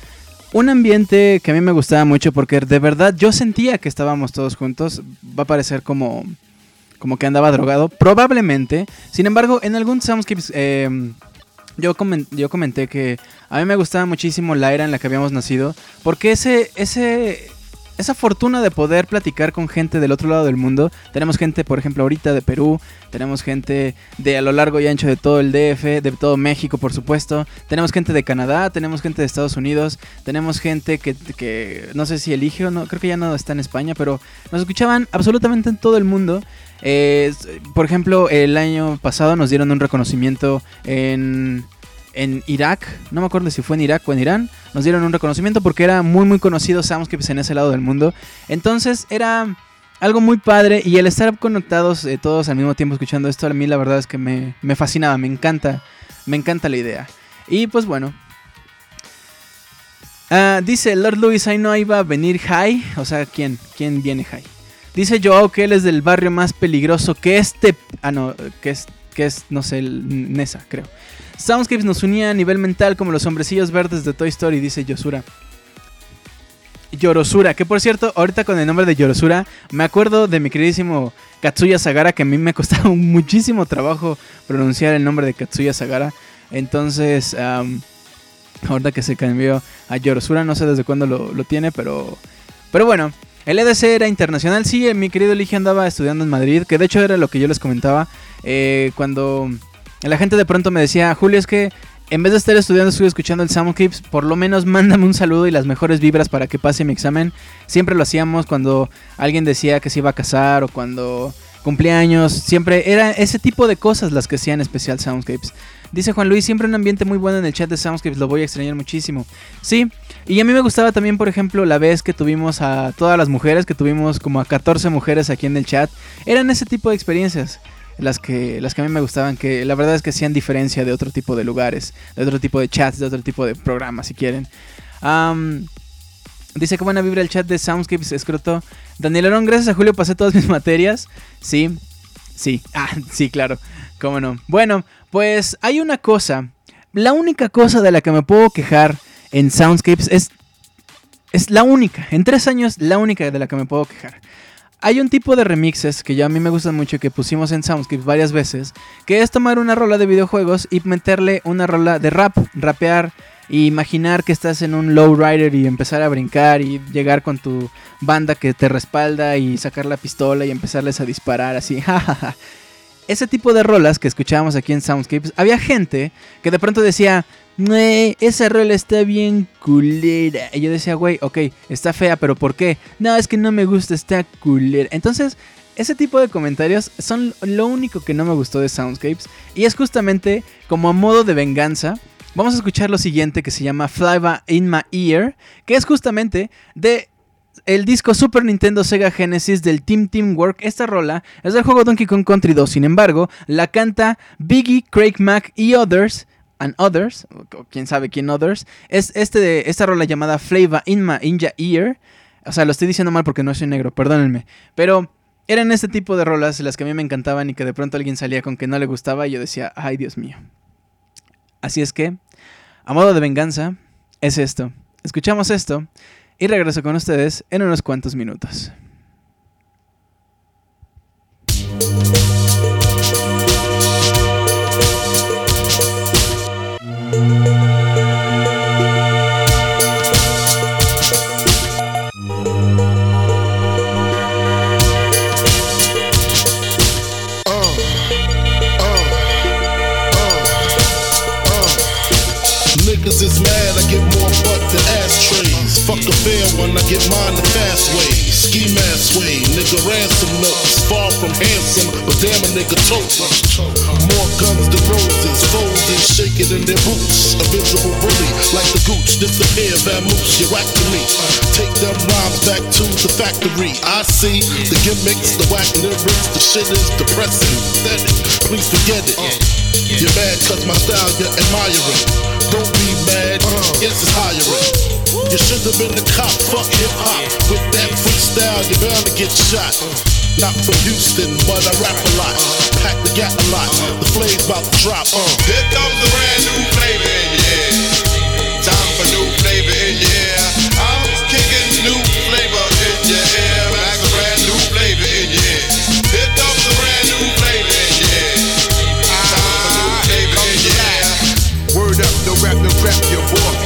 un ambiente que a mí me gustaba mucho porque de verdad yo sentía que estábamos todos juntos. Va a parecer como, como que andaba drogado. Probablemente. Sin embargo, en algún Soundscapes... Eh, yo, comen- yo comenté que a mí me gustaba muchísimo la era en la que habíamos nacido, porque ese, ese, esa fortuna de poder platicar con gente del otro lado del mundo, tenemos gente, por ejemplo, ahorita de Perú, tenemos gente de a lo largo y ancho de todo el DF, de todo México, por supuesto, tenemos gente de Canadá, tenemos gente de Estados Unidos, tenemos gente que, que no sé si elige o no, creo que ya no está en España, pero nos escuchaban absolutamente en todo el mundo. Eh, por ejemplo, el año pasado nos dieron un reconocimiento en, en Irak. No me acuerdo si fue en Irak o en Irán. Nos dieron un reconocimiento porque era muy muy conocido Soundscapes en ese lado del mundo. Entonces era algo muy padre y el estar conectados eh, todos al mismo tiempo escuchando esto a mí la verdad es que me, me fascinaba, me encanta, me encanta la idea. Y pues bueno. Ah, dice Lord Louis, ahí no iba a venir High. O sea, ¿quién? ¿Quién viene High? Dice Joao que él es del barrio más peligroso que este. Ah, no, que es, que es no sé, el Nesa, creo. Soundscapes nos unía a nivel mental como los hombrecillos verdes de Toy Story, dice Yosura. Yorosura, que por cierto, ahorita con el nombre de Yorosura, me acuerdo de mi queridísimo Katsuya Sagara, que a mí me costaba [laughs] muchísimo trabajo pronunciar el nombre de Katsuya Sagara. Entonces, am, ahorita que se cambió a Yorosura, no sé desde cuándo lo, tiene, pero, pero bueno. El EDC era internacional, sí, eh, mi querido Lige andaba estudiando en Madrid, que de hecho era lo que yo les comentaba eh, cuando la gente de pronto me decía, Julio, es que en vez de estar estudiando, estoy escuchando el Soundclips, por lo menos mándame un saludo y las mejores vibras para que pase mi examen. Siempre lo hacíamos cuando alguien decía que se iba a casar o cuando cumplía años, siempre era ese tipo de cosas las que hacían especial Soundscapes. Dice Juan Luis, siempre un ambiente muy bueno en el chat de Soundscapes, lo voy a extrañar muchísimo. Sí, y a mí me gustaba también, por ejemplo, la vez que tuvimos a todas las mujeres, que tuvimos como a 14 mujeres aquí en el chat. Eran ese tipo de experiencias las que, las que a mí me gustaban, que la verdad es que hacían diferencia de otro tipo de lugares, de otro tipo de chats, de otro tipo de programas, si quieren. Dice que buena vibra el chat de Soundscapes, escroto. Daniel Arón, gracias a Julio pasé todas mis [laughs] materias. Sí, sí, [laughs] ah, sí, claro, cómo no. Bueno, pues hay una cosa, la única cosa de la que me puedo quejar en Soundscapes es, es la única, en tres años, la única de la que me puedo quejar. Hay un tipo de remixes que ya a mí me gustan mucho que pusimos en Soundscapes varias veces, que es tomar una rola de videojuegos y meterle una rola de rap, rapear y imaginar que estás en un lowrider y empezar a brincar y llegar con tu banda que te respalda y sacar la pistola y empezarles a disparar así, [laughs] jajaja. Ese tipo de rolas que escuchábamos aquí en Soundscapes, había gente que de pronto decía, "Güey, esa rola está bien culera. Y yo decía, güey, ok, está fea, pero ¿por qué? No, es que no me gusta, está culera. Entonces, ese tipo de comentarios son lo único que no me gustó de Soundscapes. Y es justamente como a modo de venganza. Vamos a escuchar lo siguiente que se llama Fly By in My Ear, que es justamente de el disco Super Nintendo Sega Genesis del Team Teamwork. Esta rola es del juego Donkey Kong Country 2. Sin embargo, la canta Biggie, Craig Mack y Others. And Others, o quién sabe quién Others. Es este de, esta rola llamada Flavor in My Inja Ear. O sea, lo estoy diciendo mal porque no soy negro, perdónenme. Pero eran este tipo de rolas las que a mí me encantaban y que de pronto alguien salía con que no le gustaba y yo decía, ay Dios mío. Así es que, a modo de venganza, es esto. Escuchamos esto y regreso con ustedes en unos cuantos minutos. Get mine the fast way. Ski mask way, nigga ransom notes. Far from handsome, but damn a nigga tote. More guns than roses, and shaking in their boots. A visible bully, like the gooch, disappear, vamoose, you whack to me. Take them rhymes back to the factory. I see the gimmicks, the whack lyrics, the shit is depressing. Pathetic, please forget it. You're mad cause my style you're admiring. Don't be mad, yes it's hiring. You should have been a cop, fuck hip hop. With that freestyle, you're bound to get shot. Not from Houston, but I rap a lot. Pack the gap a lot. The flame's about to drop. Uh. Here comes the brand new flavor in your ear. Time for new flavor in your ear. I'm kicking new flavor in your ear. Like a brand new flavor in your ear. Here comes the brand new flavor in your ear. Time for new flavor in your ear. Word up, no rap, no crap, your boy.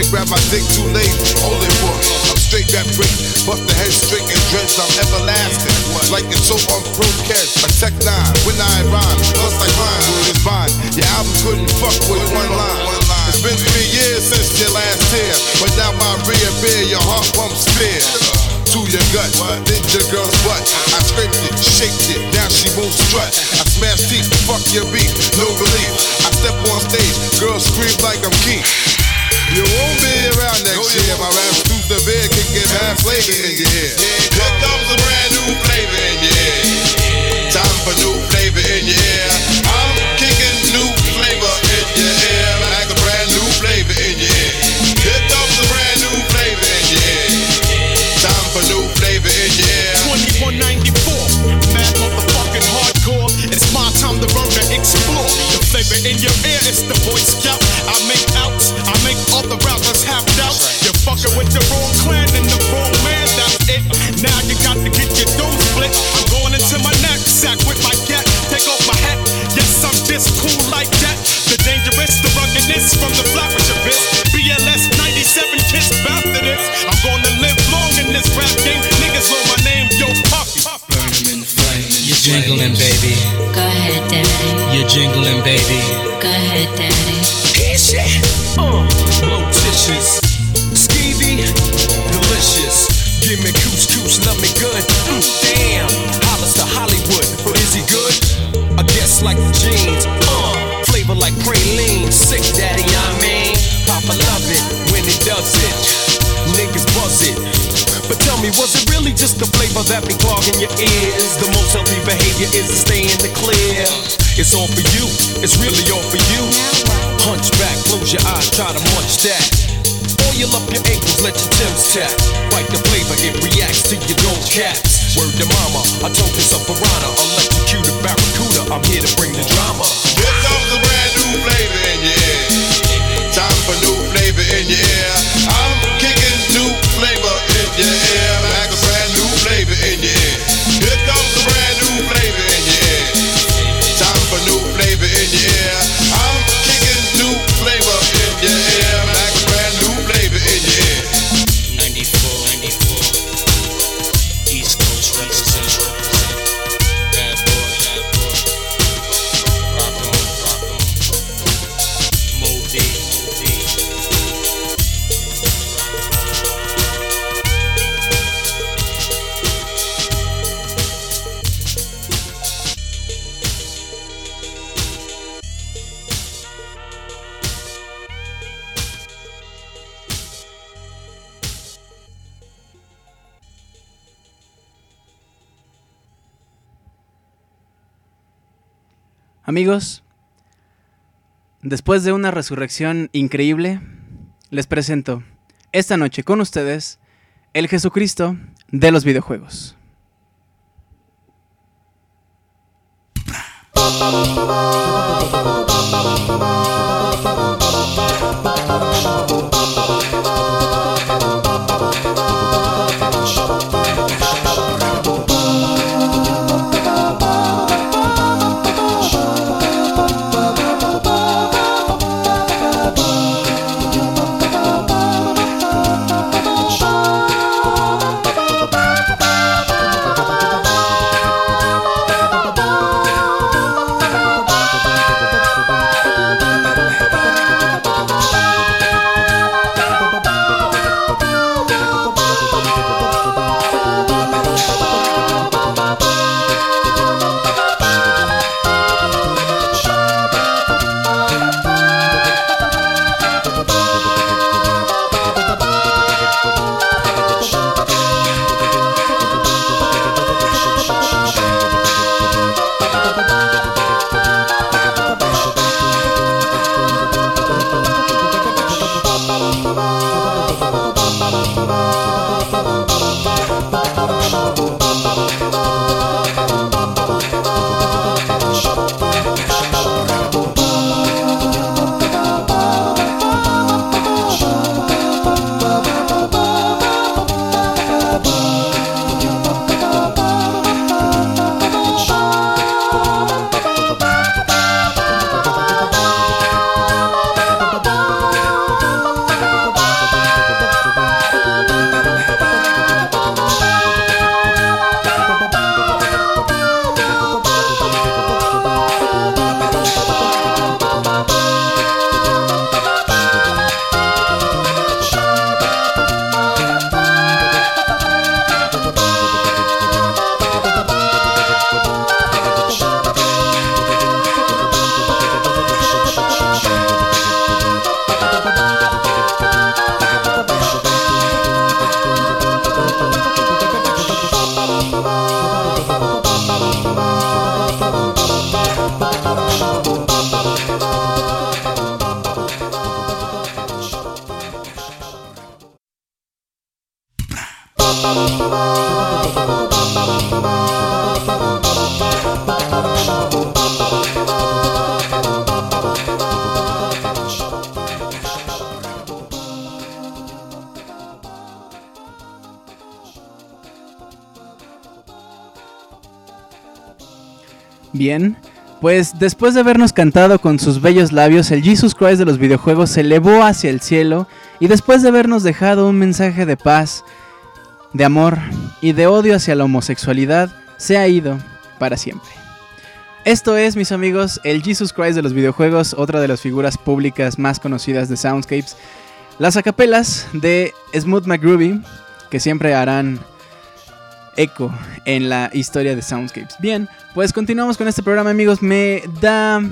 That grab my dick too late, only for I'm straight rap great, bust the head straight and dreads, I'm everlasting. Like it's so on broadcast, a tech nine, when I rhyme, plus like mine, word is mine. Your album couldn't fuck with one line. It's been three years since your last tear, but now my rear beer, your heart pumps fear. To your gut, did your girl's butt. I scraped it, shaped it, now she moves strut. I smash teeth, fuck your beat, no relief. I step on stage, girls scream like I'm Keith. You won't be around next year. My rap's too severe, can get bad flavor in your ear. Here comes a brand new flavor in your ear. Time for new flavor in your ear. I'm kicking new flavor in your ear. Like a brand new flavor in your ear. Here comes a brand new flavor in your ear. Time for new flavor in your ear. 2194, mad motherfucking hardcore. It's my time to learn to explore. The flavor in your ear is the Boy Scout. I make outs, fucking with the wrong clan and the wrong man, that's it. Now you got to get your dough split. I'm going into my knapsack with my gat. Take off my hat. Yes, I'm just cool like that. The dangerous, the ruggedness from the flapper abyss. BLS 97 kiss after this. I'm gonna live long in this rap game. Niggas know my name, yo, Puffy. You're jingling, baby. Go ahead, daddy. You're jingling, baby. Go ahead, daddy. Uh, Lotitious, delicious. Give me couscous, love me good. Mm, damn, hollers to Hollywood, but is he good? I guess like the jeans. Uh, flavor like praline, sick daddy, I mean. Papa love it when he does it. Niggas buzz it. But tell me, was it really just the flavor that be clogging your ears? The most healthy behavior is to stay in the clear. It's all for you, it's really all for you. Hunch back, close your eyes, try to munch that. Up your ankles, let your Tim's tap. The flavor, it reacts to your caps. Word to mama, I told this a piranha, electrocuted barracuda. I'm here to bring the drama. Here comes a brand new flavor in your ear. Time for new flavor in your ear. I'm kicking new flavor in your ear. Amigos, después de una resurrección increíble, les presento esta noche con ustedes el Jesucristo de los videojuegos. Pues después de habernos cantado con sus bellos labios, el Jesus Christ de los videojuegos se elevó hacia el cielo y después de habernos dejado un mensaje de paz, de amor y de odio hacia la homosexualidad, se ha ido para siempre. Esto es, mis amigos, el Jesus Christ de los videojuegos, otra de las figuras públicas más conocidas de Soundscapes. Las acapelas de Smooth McGroovy, que siempre harán eco en la historia de Soundscapes. Bien, pues continuamos con este programa, amigos. Me da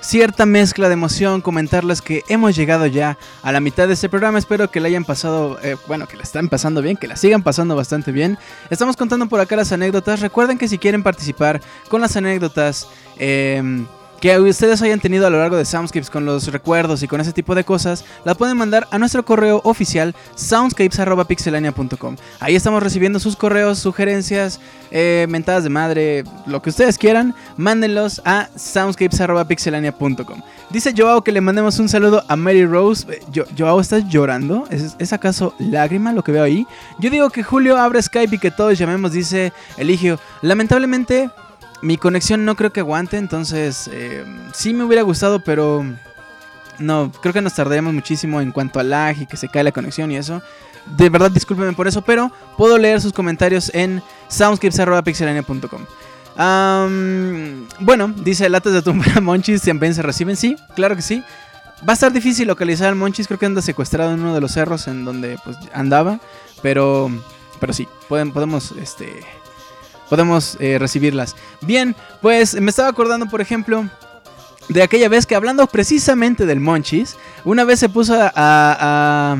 cierta mezcla de emoción comentarles que hemos llegado ya a la mitad de este programa. Espero que la hayan pasado, eh, bueno, que la están pasando bien, que la sigan pasando bastante bien. Estamos contando por acá las anécdotas. Recuerden que si quieren participar con las anécdotas, eh, que ustedes hayan tenido a lo largo de Soundscapes con los recuerdos y con ese tipo de cosas, la pueden mandar a nuestro correo oficial soundscapes.pixelania.com. Ahí estamos recibiendo sus correos, sugerencias, eh, mentadas de madre, lo que ustedes quieran, mándenlos a soundscapes.pixelania.com. Dice Joao que le mandemos un saludo a Mary Rose. Eh, Jo- Joao, ¿estás llorando? ¿Es, ¿Es acaso lágrima lo que veo ahí? Yo digo que Julio abre Skype y que todos llamemos, dice Eligio. Lamentablemente mi conexión no creo que aguante, entonces eh, sí me hubiera gustado, pero no, creo que nos tardaríamos muchísimo en cuanto a lag y que se cae la conexión y eso. De verdad, discúlpenme por eso, pero puedo leer sus comentarios en soundscapes.pixelania.com. Am, bueno, dice latas de tumba Monchis también se reciben, sí, claro que sí. Va a estar difícil localizar al Monchis, creo que anda secuestrado en uno de los cerros en donde pues andaba, pero pero sí, pueden, podemos este podemos eh, recibirlas. Bien, pues me estaba acordando, por ejemplo, de aquella vez que hablando precisamente del Monchis, una vez se puso a, a-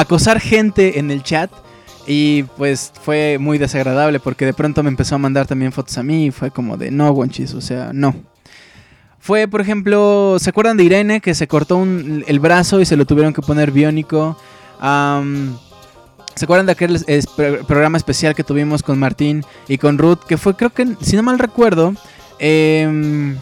acosar gente en el chat y pues fue muy desagradable porque de pronto me empezó a mandar también fotos a mí y fue como de no, Monchis, o sea, no. Fue, por ejemplo, ¿se acuerdan de Irene que se cortó el brazo y se lo tuvieron que poner biónico? Am, ¿Se acuerdan de aquel es- pro- programa especial que tuvimos con Martín y con Ruth? Que fue, creo que, si no mal recuerdo, em,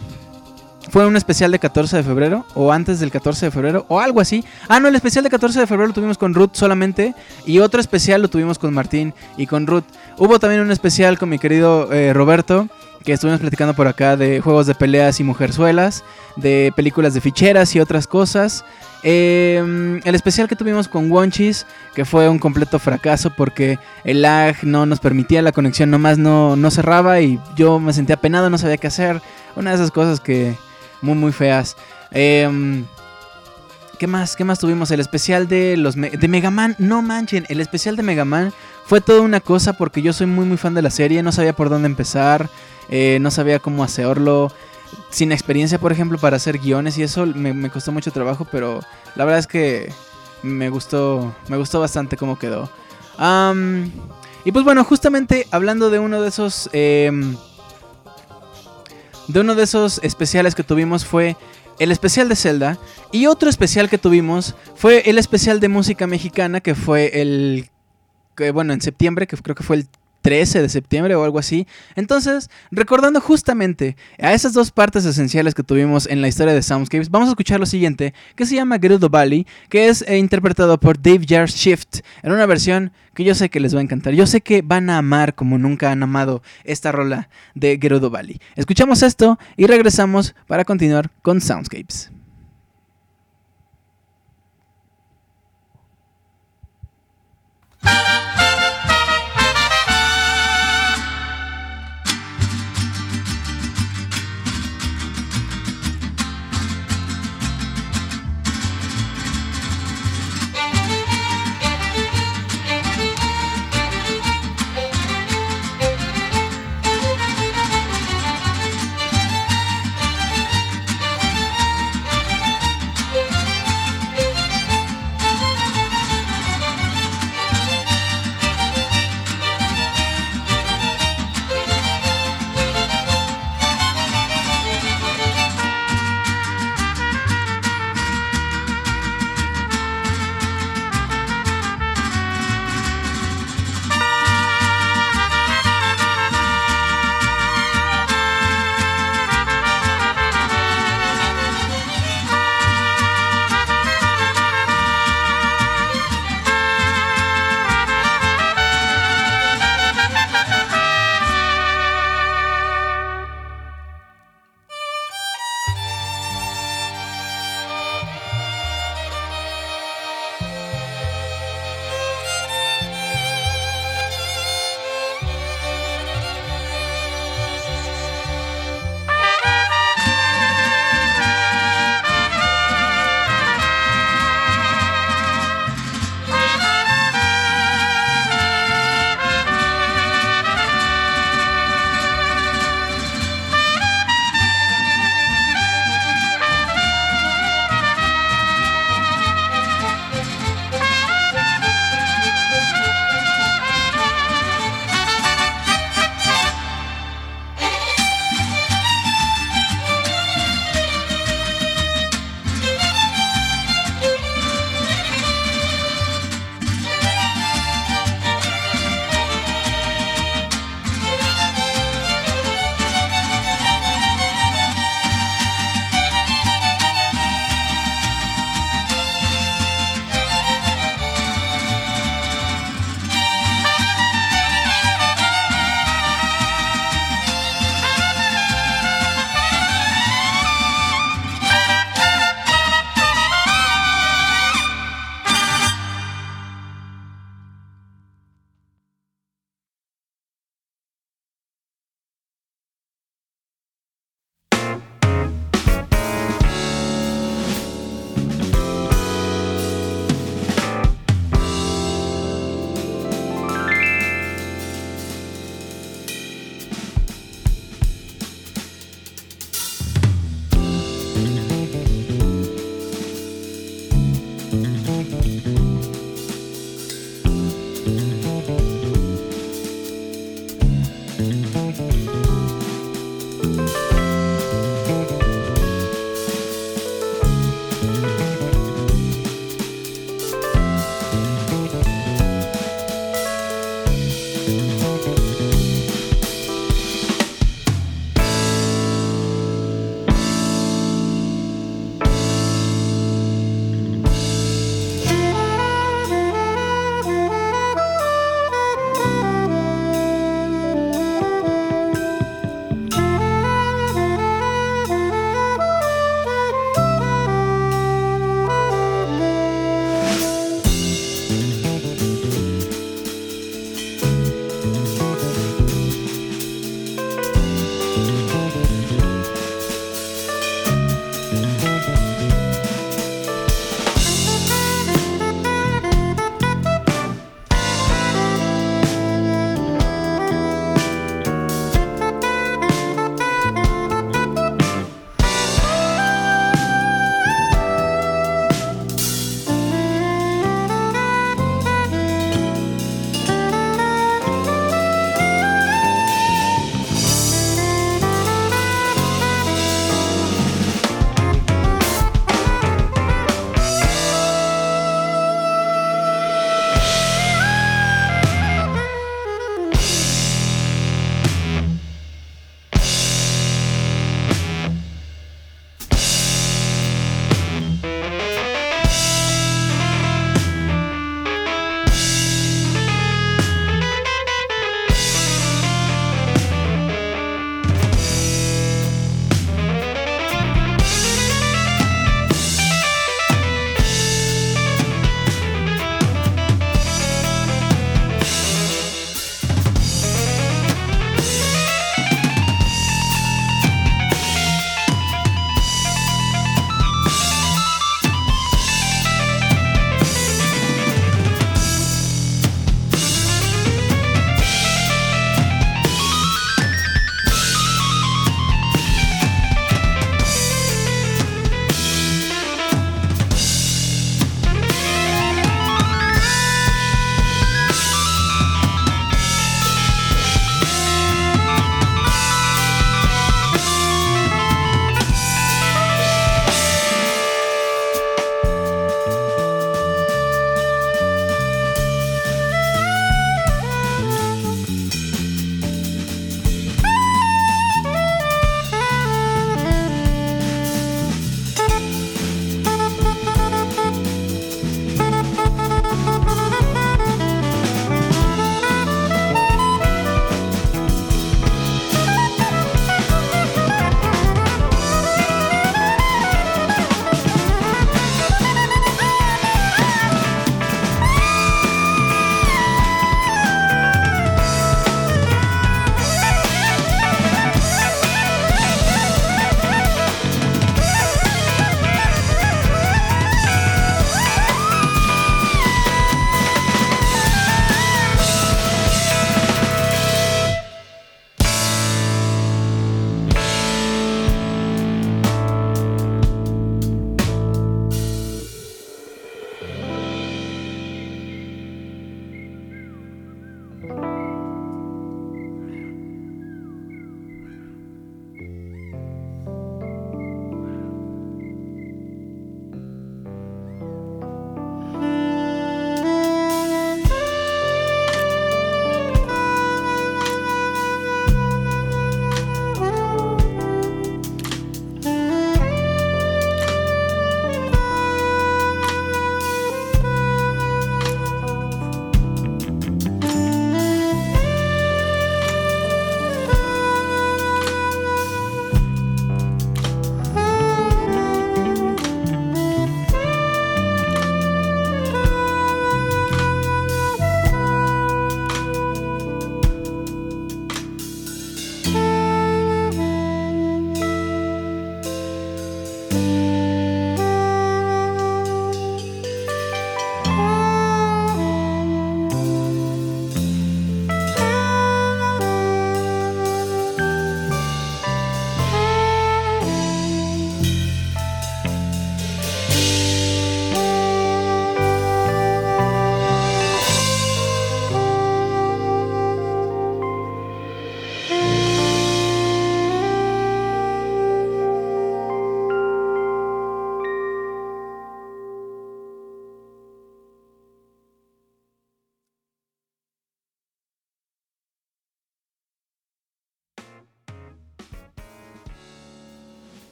fue un especial de 14 de febrero o antes del 14 de febrero o algo así. Ah, no, el especial de 14 de febrero lo tuvimos con Ruth solamente y otro especial lo tuvimos con Martín y con Ruth. Hubo también un especial con mi querido eh, Roberto que estuvimos platicando por acá de juegos de peleas y mujerzuelas, de películas de ficheras y otras cosas. Eh, el especial que tuvimos con Wonchis, que fue un completo fracaso porque el lag no nos permitía, la conexión nomás no, no cerraba y yo me sentía penado, no sabía qué hacer. Una de esas cosas que muy, muy feas. Eh, ¿Qué más? ¿Qué más tuvimos? El especial de los de Mega Man. No manchen, el especial de Mega Man fue toda una cosa porque yo soy muy muy fan de la serie, no sabía por dónde empezar, eh, no sabía cómo hacerlo. Sin experiencia, por ejemplo, para hacer guiones y eso me, me costó mucho trabajo, pero la verdad es que me gustó, me gustó bastante cómo quedó. Y pues bueno, justamente hablando de uno de esos, em, de uno de esos especiales que tuvimos fue el especial de Zelda y otro especial que tuvimos fue el especial de música mexicana que fue el bueno, en septiembre, que creo que fue el 13 de septiembre o algo así. Entonces, recordando justamente a esas dos partes esenciales que tuvimos en la historia de Soundscapes, vamos a escuchar lo siguiente, que se llama Gerudo Valley, que es eh, interpretado por Dave Jar Shift, en una versión que yo sé que les va a encantar. Yo sé que van a amar como nunca han amado esta rola de Gerudo Valley. Escuchamos esto y regresamos para continuar con Soundscapes.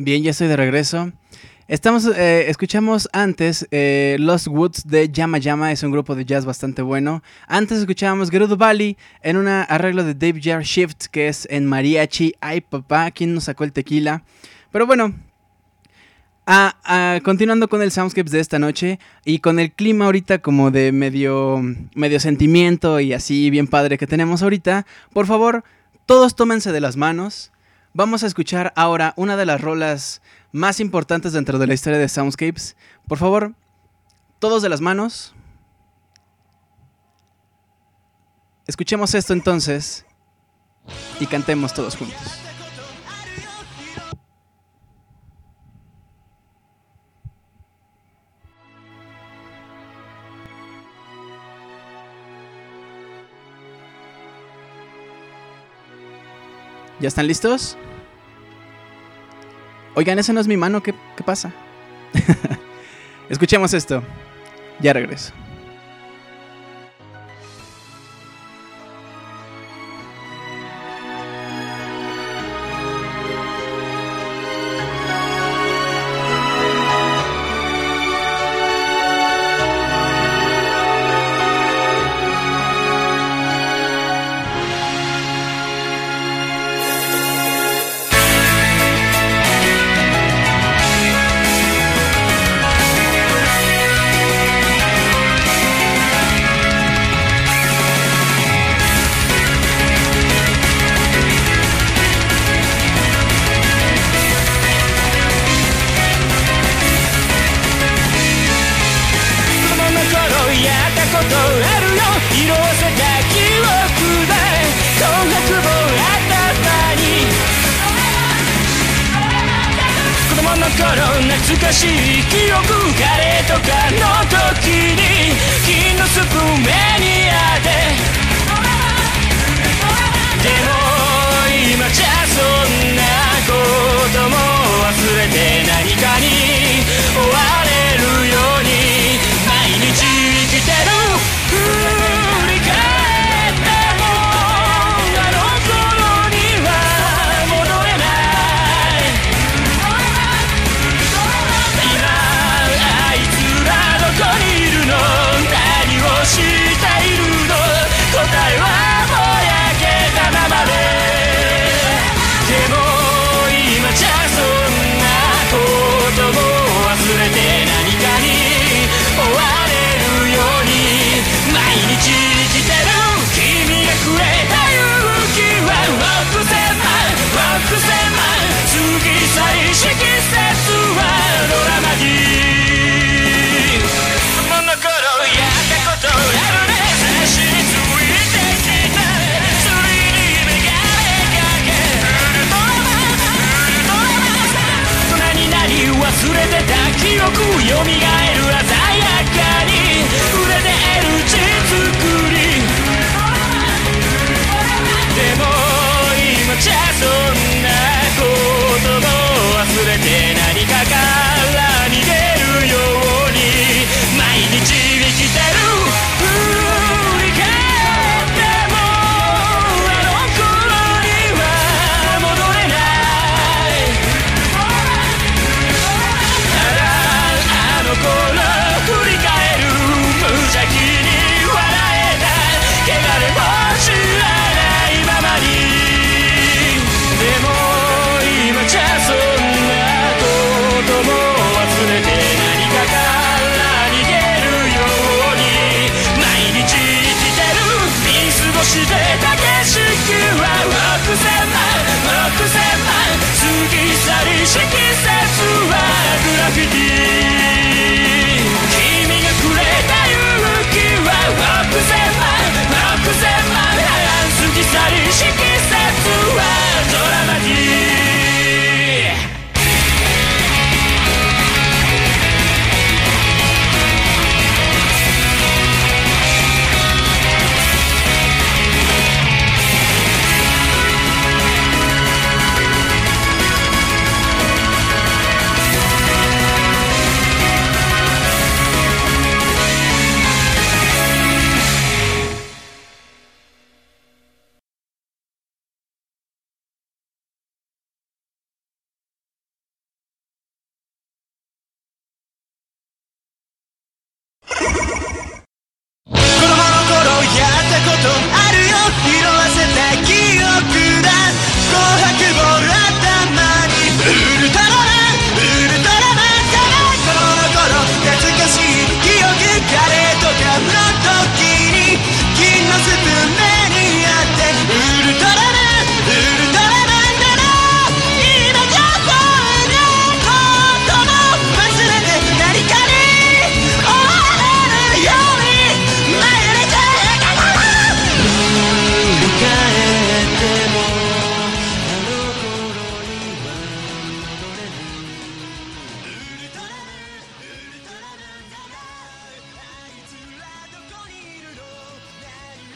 Bien, ya estoy de regreso. Estamos, eh, escuchamos antes eh, Lost Woods de Yama Yama, es un grupo de jazz bastante bueno. Antes escuchábamos Gerudo Valley en un arreglo de Dave Jar Shift, que es en mariachi. Ay, papá, ¿quién nos sacó el tequila? Pero bueno, continuando con el soundscapes de esta noche y con el clima ahorita como de medio, medio sentimiento y así bien padre que tenemos ahorita, por favor, todos tómense de las manos. Vamos a escuchar ahora una de las rolas más importantes dentro de la historia de Soundscapes. Por favor, todos de las manos. Escuchemos esto entonces y cantemos todos juntos. ¿Ya están listos? Oigan, esa no es mi mano, ¿qué, qué pasa? [laughs] Escuchemos esto. Ya regreso.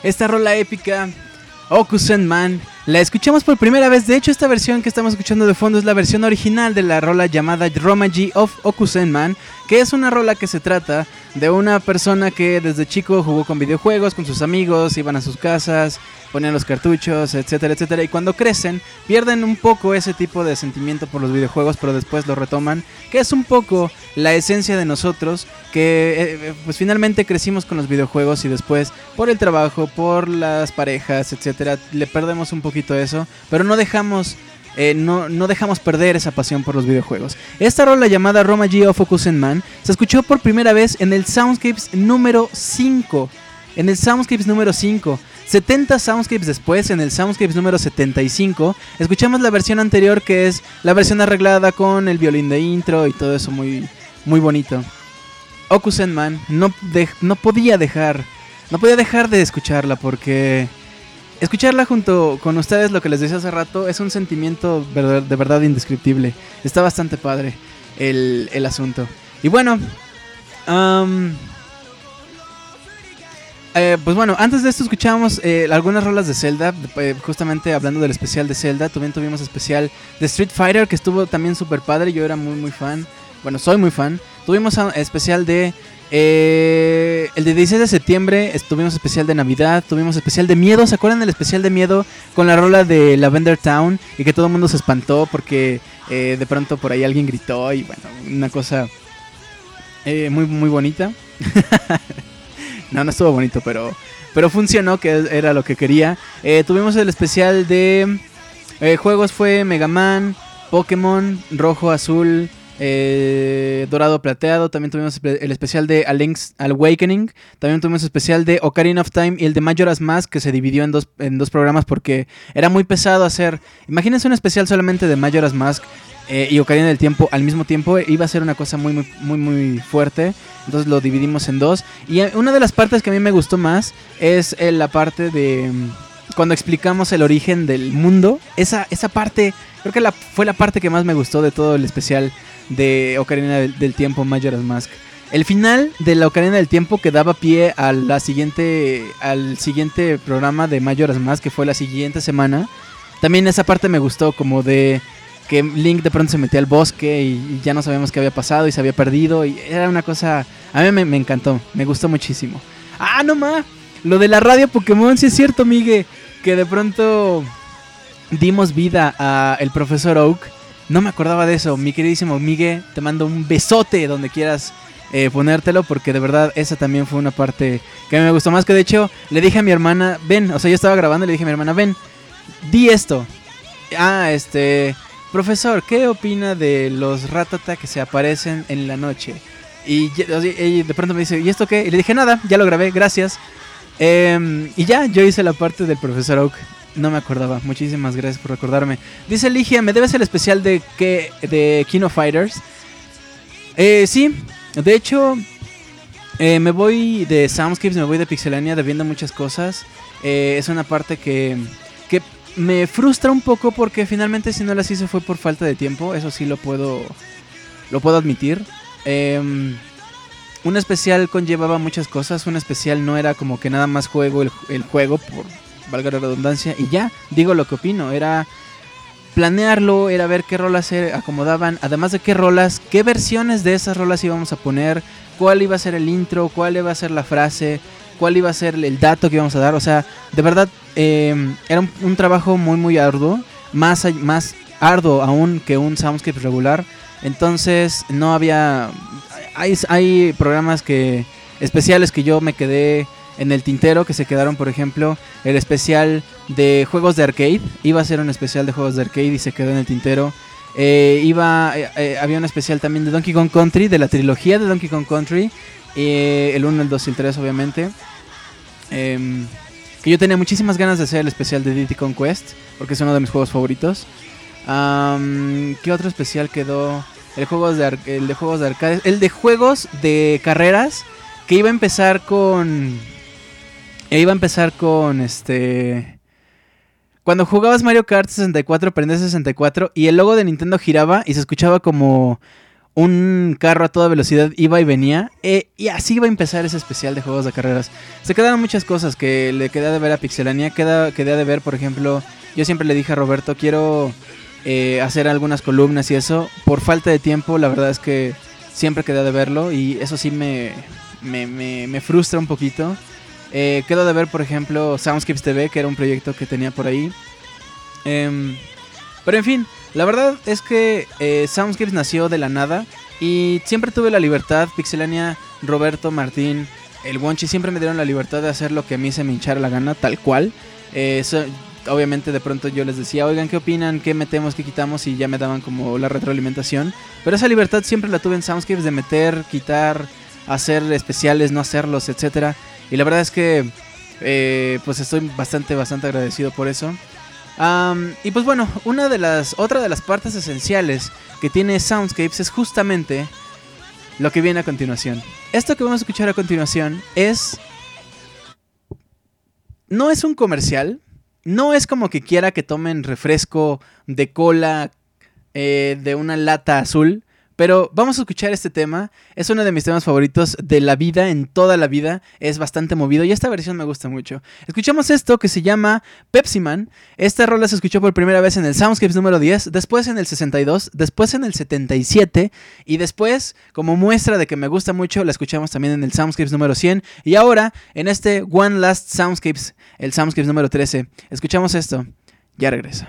Esta rola épica, Okusen Man, la escuchamos por primera vez. De hecho, esta versión que estamos escuchando de fondo es la versión original de la rola llamada Romaji of Okusen Man, que es una rola que se trata de una persona que desde chico jugó con videojuegos, con sus amigos, iban a sus casas, ponían los cartuchos, etcétera, etcétera. Y cuando crecen, pierden un poco ese tipo de sentimiento por los videojuegos, pero después lo retoman, que es un poco la esencia de nosotros, que eh, pues finalmente crecimos con los videojuegos y después por el trabajo, por las parejas, etcétera, le perdemos un pero no dejamos eh, no, dejamos perder esa pasión por los videojuegos. Esta rola llamada Roma G of Okusen Man se escuchó por primera vez en el Soundscapes número 5. En el Soundscapes número 5. 70 Soundscapes después, en el Soundscapes número 75, escuchamos la versión anterior que es la versión arreglada con el violín de intro y todo eso muy, muy bonito. Okusen Man no, no podía dejar, no podía dejar de escucharla porque escucharla junto con ustedes, lo que les decía hace rato, es un sentimiento de verdad indescriptible. Está bastante padre el, el asunto. Y bueno, eh, pues bueno, antes de esto escuchábamos eh, algunas rolas de Zelda, eh, justamente hablando del especial de Zelda, también tuvimos especial de Street Fighter que estuvo también súper padre, yo era muy muy fan, bueno soy muy fan, tuvimos ah, especial de... eh, el de 16 de septiembre tuvimos especial de Navidad, tuvimos especial de Miedo, ¿se acuerdan del especial de Miedo con la rola de Lavender Town? Y que todo el mundo se espantó porque eh, de pronto por ahí alguien gritó y bueno, una cosa eh, muy muy bonita. [laughs] No, no estuvo bonito, pero, pero funcionó, que era lo que quería. Eh, tuvimos el especial de eh, juegos, fue Mega Man, Pokémon, Rojo, Azul, eh, Dorado, Plateado. También tuvimos el especial de A Awakening. También tuvimos el especial de Ocarina of Time y el de Majora's Mask, que se dividió en dos, en dos programas porque era muy pesado hacer... Imagínense un especial solamente de Majora's Mask. eh, y Ocarina del Tiempo al mismo tiempo iba a ser una cosa muy muy muy muy fuerte entonces lo dividimos en dos. Y una de las partes que a mí me gustó más es eh, la parte de mm, cuando explicamos el origen del mundo. Esa, esa parte, creo que fue la parte que más me gustó de todo el especial de Ocarina del, Tiempo, Majora's Mask. El final de la Ocarina del Tiempo que daba pie a la siguiente, al siguiente programa de Majora's Mask, que fue la siguiente semana. También esa parte me gustó, como de que Link de pronto se metía al bosque y, y ya no sabíamos qué había pasado y se había perdido. Y era una cosa. A mí me, me encantó, me gustó muchísimo. ¡Ah, no más! Lo de la radio Pokémon, sí es cierto, Migue. Que de pronto dimos vida a el profesor Oak. No me acordaba de eso. Mi queridísimo Migue, te mando un besote donde quieras eh, ponértelo. Porque de verdad esa también fue una parte que me gustó más. Que de hecho le dije a mi hermana, ven, o sea, yo estaba grabando y le dije a mi hermana, ven, di esto. Ah, este... Profesor, ¿qué opina de los ratata que se aparecen en la noche? Y, de pronto me dice, ¿y esto qué? Y le dije, nada, ya lo grabé, gracias. Em, y ya, yo hice la parte del profesor Oak. No me acordaba. Muchísimas gracias por recordarme. Dice Ligia, ¿me debes el especial de, que, de Kino Fighters? Eh, sí, de hecho, eh, me voy de Soundscapes, me voy de Pixelania debiendo muchas cosas. Eh, es una parte que, que me frustra un poco porque finalmente si no las hice fue por falta de tiempo. Eso sí lo puedo, lo puedo admitir. Em, un especial conllevaba muchas cosas. Un especial no era como que nada más juego el, el juego, por valga la redundancia, y ya, digo lo que opino. Era planearlo, era ver qué rolas se acomodaban, además de qué rolas, qué versiones de esas rolas íbamos a poner, cuál iba a ser el intro, cuál iba a ser la frase, cuál iba a ser el dato que íbamos a dar. O sea, de verdad, eh, era un, trabajo muy, muy arduo, más, más arduo aún que un soundscape regular. Entonces, no había. Hay, hay programas que especiales que yo me quedé en el tintero que se quedaron, por ejemplo, el especial de juegos de arcade. Iba a ser un especial de juegos de arcade y se quedó en el tintero. Eh, iba, eh, eh, había un especial también de Donkey Kong Country, de la trilogía de Donkey Kong Country. el 1, el 2 y el 3, obviamente. Em, que yo tenía muchísimas ganas de hacer el especial de Diddy Kong Quest, porque es uno de mis juegos favoritos. ¿Qué otro especial quedó? El, juegos de el de juegos de arcade. El de juegos de carreras, que iba a empezar con... e Iba a empezar con este... Cuando jugabas Mario Kart 64, prendías 64 y el logo de Nintendo giraba y se escuchaba como un carro a toda velocidad iba y venía. eh, y así iba a empezar ese especial de juegos de carreras. Se quedaron muchas cosas que le quedé de ver a Pixelania. Queda, quedé de ver, por ejemplo, yo siempre le dije a Roberto, quiero eh, hacer algunas columnas y eso. Por falta de tiempo, la verdad es que siempre quedé de verlo y eso sí me, me, me- me frustra un poquito. Eh, quedo de ver, por ejemplo, Soundscapes TV, que era un proyecto que tenía por ahí. Em, pero en fin, la verdad es que eh, Soundscapes nació de la nada y siempre tuve la libertad, Pixelania, Roberto, Martín, el Wonchi siempre me dieron la libertad de hacer lo que a mí se me hinchara la gana, tal cual. Eh, so- obviamente de pronto yo les decía, oigan, ¿qué opinan? ¿Qué metemos? ¿Qué quitamos? Y ya me daban como la retroalimentación. Pero esa libertad siempre la tuve en Soundscapes de meter, quitar, hacer especiales, no hacerlos, etcétera. Y la verdad es que eh, pues estoy bastante, bastante agradecido por eso. Y pues bueno, una de las, otra de las partes esenciales que tiene Soundscapes es justamente lo que viene a continuación. Esto que vamos a escuchar a continuación es... No es un comercial, no es como que quiera que tomen refresco de cola eh, de una lata azul. Pero vamos a escuchar este tema. Es uno de mis temas favoritos de la vida, en toda la vida. Es bastante movido y esta versión me gusta mucho. Escuchamos esto que se llama Pepsi Man. Esta rola se escuchó por primera vez en el Soundscapes número 10, después en el 62, después en el 77 y después, como muestra de que me gusta mucho, la escuchamos también en el Soundscapes número 100 y ahora en este One Last Soundscapes, el Soundscapes número 13. Escuchamos esto. Ya regreso.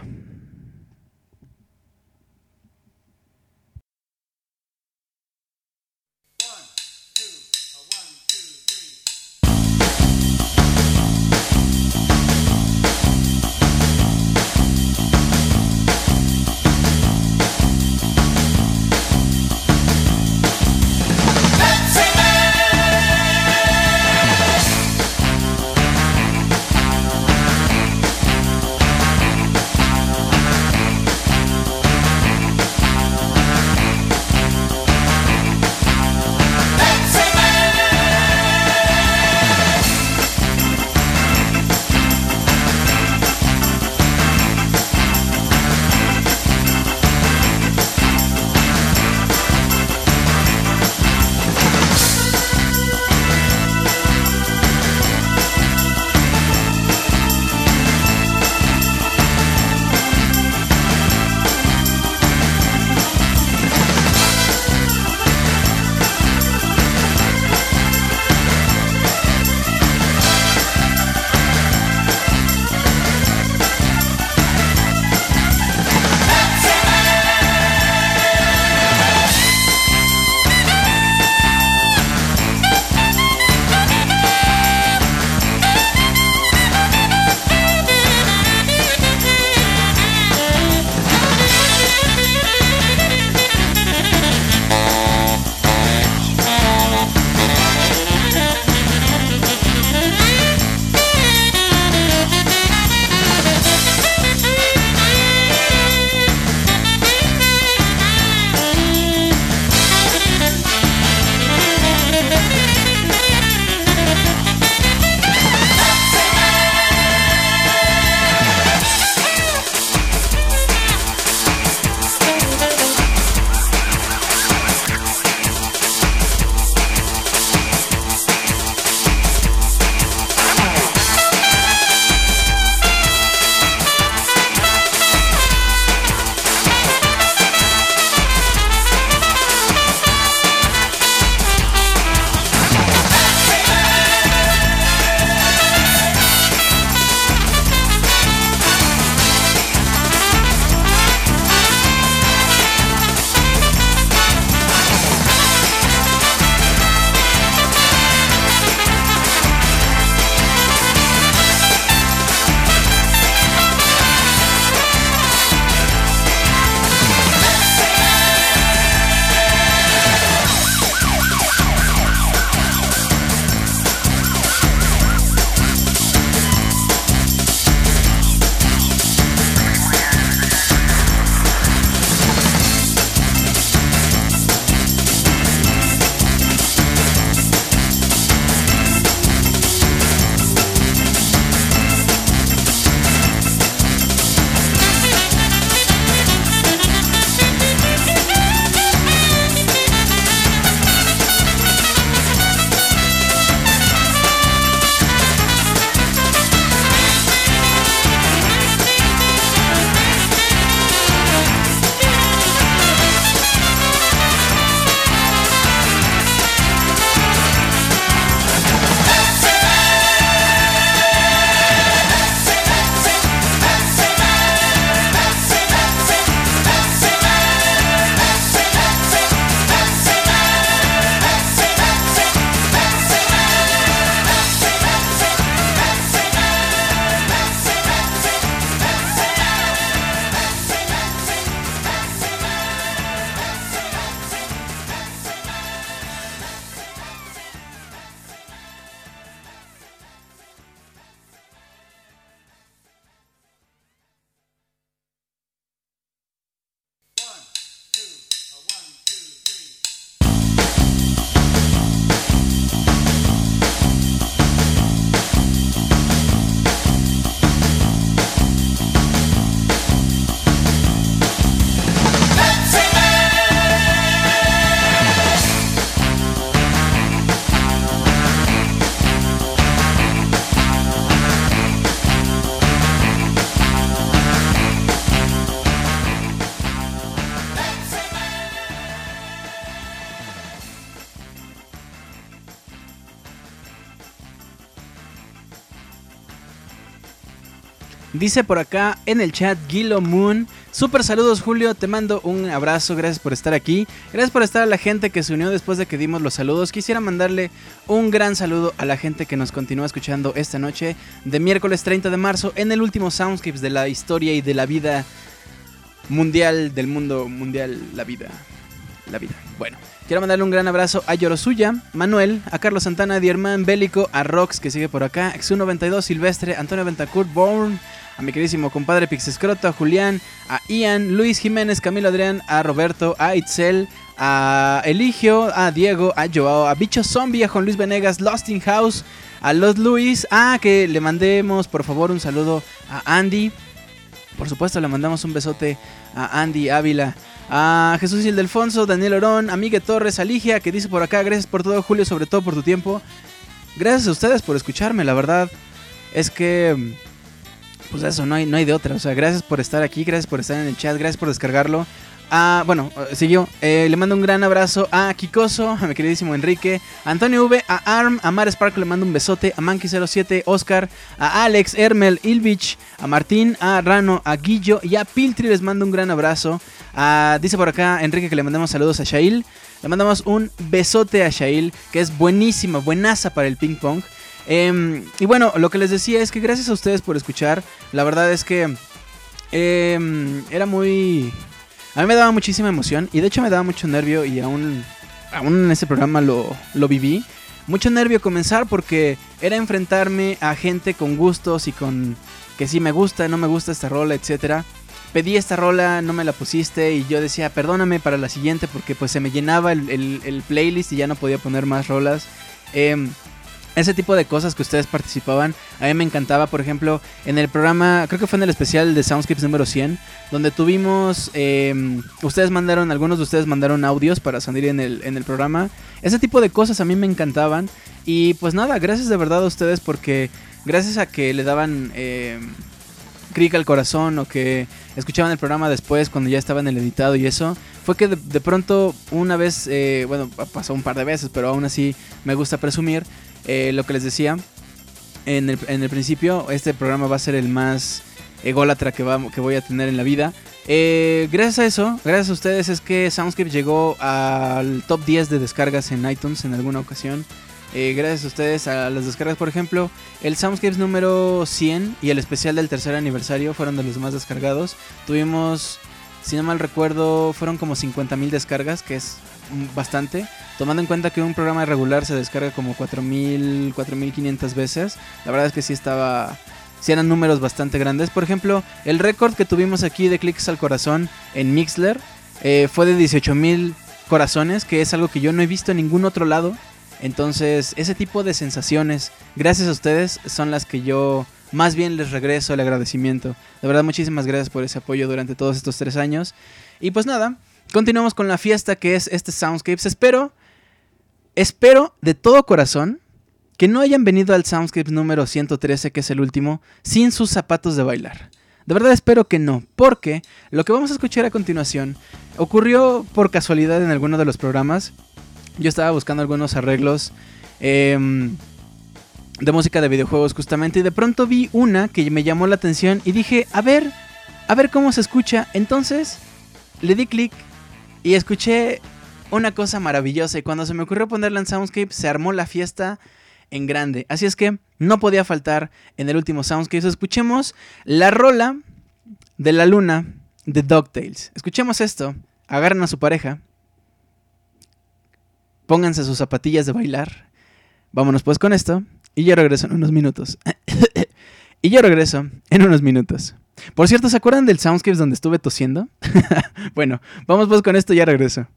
Dice por acá en el chat Gilo Moon. Super saludos Julio, te mando un abrazo, gracias por estar aquí. Gracias por estar a la gente que se unió después de que dimos los saludos. Quisiera mandarle un gran saludo a la gente que nos continúa escuchando esta noche de miércoles 30 de marzo en el último Soundscapes de la historia y de la vida mundial, del mundo mundial, la vida. La vida. Bueno, quiero mandarle un gran abrazo a Yorosuya, Manuel, a Carlos Santana, Dierman, Bélico, a Rox que sigue por acá, Xu92, Silvestre, Antonio Bentancur, Bourne, a mi queridísimo compadre Pixescroto, a Julián, a Ian, Luis Jiménez, Camilo Adrián, a Roberto, a Itzel, a Eligio, a Diego, a Joao, a Bicho Zombie, a Juan Luis Venegas, Lost in House, a Los Luis, a que le mandemos por favor un saludo a Andy. Por supuesto, le mandamos un besote a Andy Ávila, a Jesús Ildefonso, Daniel Orón, a Miguel Torres, a Ligia, que dice por acá, gracias por todo, Julio, sobre todo por tu tiempo. Gracias a ustedes por escucharme, la verdad es que, pues eso, no hay, no hay de otra. O sea, gracias por estar aquí, gracias por estar en el chat, gracias por descargarlo. Ah, bueno, eh, siguió. Eh, le mando un gran abrazo a Kikoso, a mi queridísimo Enrique, a Antonio V, a Arm, a Mar Spark le mando un besote, a Monkey07, Oscar, a Alex, Hermel, Ilvich, a Martín, a Rano, a Guillo y a Piltri les mando un gran abrazo. Ah, dice por acá Enrique que le mandamos saludos a Shail. Le mandamos un besote a Shail, que es buenísima, buenaza para el ping pong. Em, y bueno, lo que les decía es que gracias a ustedes por escuchar. La verdad es que em, era muy... A mí me daba muchísima emoción y de hecho me daba mucho nervio y aún, aún en ese programa lo, lo viví. Mucho nervio comenzar porque era enfrentarme a gente con gustos y con que sí me gusta, no me gusta esta rola, etcétera. Pedí esta rola, no me la pusiste y yo decía, perdóname para la siguiente porque pues se me llenaba el, el- el playlist y ya no podía poner más rolas. Em, ese tipo de cosas que ustedes participaban, a mí me encantaba, por ejemplo, en el programa, creo que fue en el especial de Soundscapes número 100, donde tuvimos, em, ustedes mandaron, algunos de ustedes mandaron audios para salir en el, en el programa. Ese tipo de cosas a mí me encantaban. Y pues nada, gracias de verdad a ustedes porque gracias a que le daban... clic al corazón o que escuchaban el programa después cuando ya estaba en el editado y eso, fue que de, de pronto una vez, eh, bueno, pasó un par de veces, pero aún así me gusta presumir eh, lo que les decía en el, principio, este programa va a ser el más ególatra que, voy a tener en la vida. Eh, gracias a eso, gracias a ustedes es que Soundscape llegó al top 10 de descargas en iTunes en alguna ocasión. Eh, gracias a ustedes a las descargas, por ejemplo, el Soundscapes número 100 y el especial del tercer aniversario fueron de los más descargados. Tuvimos, si no mal recuerdo, fueron como 50.000 descargas, que es bastante. Tomando en cuenta que un programa regular se descarga como 4.000, 4.500 veces. La verdad es que sí estaba... Eran números bastante grandes. Por ejemplo, el récord que tuvimos aquí de clics al corazón en Mixler eh, fue de 18.000 corazones, que es algo que yo no he visto en ningún otro lado. Entonces, ese tipo de sensaciones, gracias a ustedes, son las que yo más bien les regreso el agradecimiento. De verdad, muchísimas gracias por ese apoyo durante todos estos tres años. Y pues nada, continuamos con la fiesta que es este Soundscapes. Espero, espero de todo corazón que no hayan venido al Soundscapes número 113, que es el último, sin sus zapatos de bailar. De verdad espero que no, porque lo que vamos a escuchar a continuación ocurrió por casualidad en alguno de los programas. Yo estaba buscando algunos arreglos em, de música de videojuegos justamente y de pronto vi una que me llamó la atención y dije, a ver, a ver cómo se escucha. Entonces le di clic y escuché una cosa maravillosa y cuando se me ocurrió ponerla en Soundscape se armó la fiesta en grande. Así es que no podía faltar en el último Soundscape. Escuchemos la rola de la luna de DuckTales. Escuchemos esto, agarren a su pareja, pónganse sus zapatillas de bailar. Vámonos pues con esto y yo regreso en unos minutos. [coughs] y yo regreso en unos minutos. Por cierto, ¿se acuerdan del Soundscapes donde estuve tosiendo? [laughs] bueno, vamos pues con esto y ya regreso.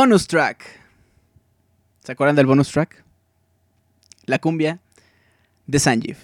Bonus track. ¿Se acuerdan del bonus track? La cumbia de Sanjeev.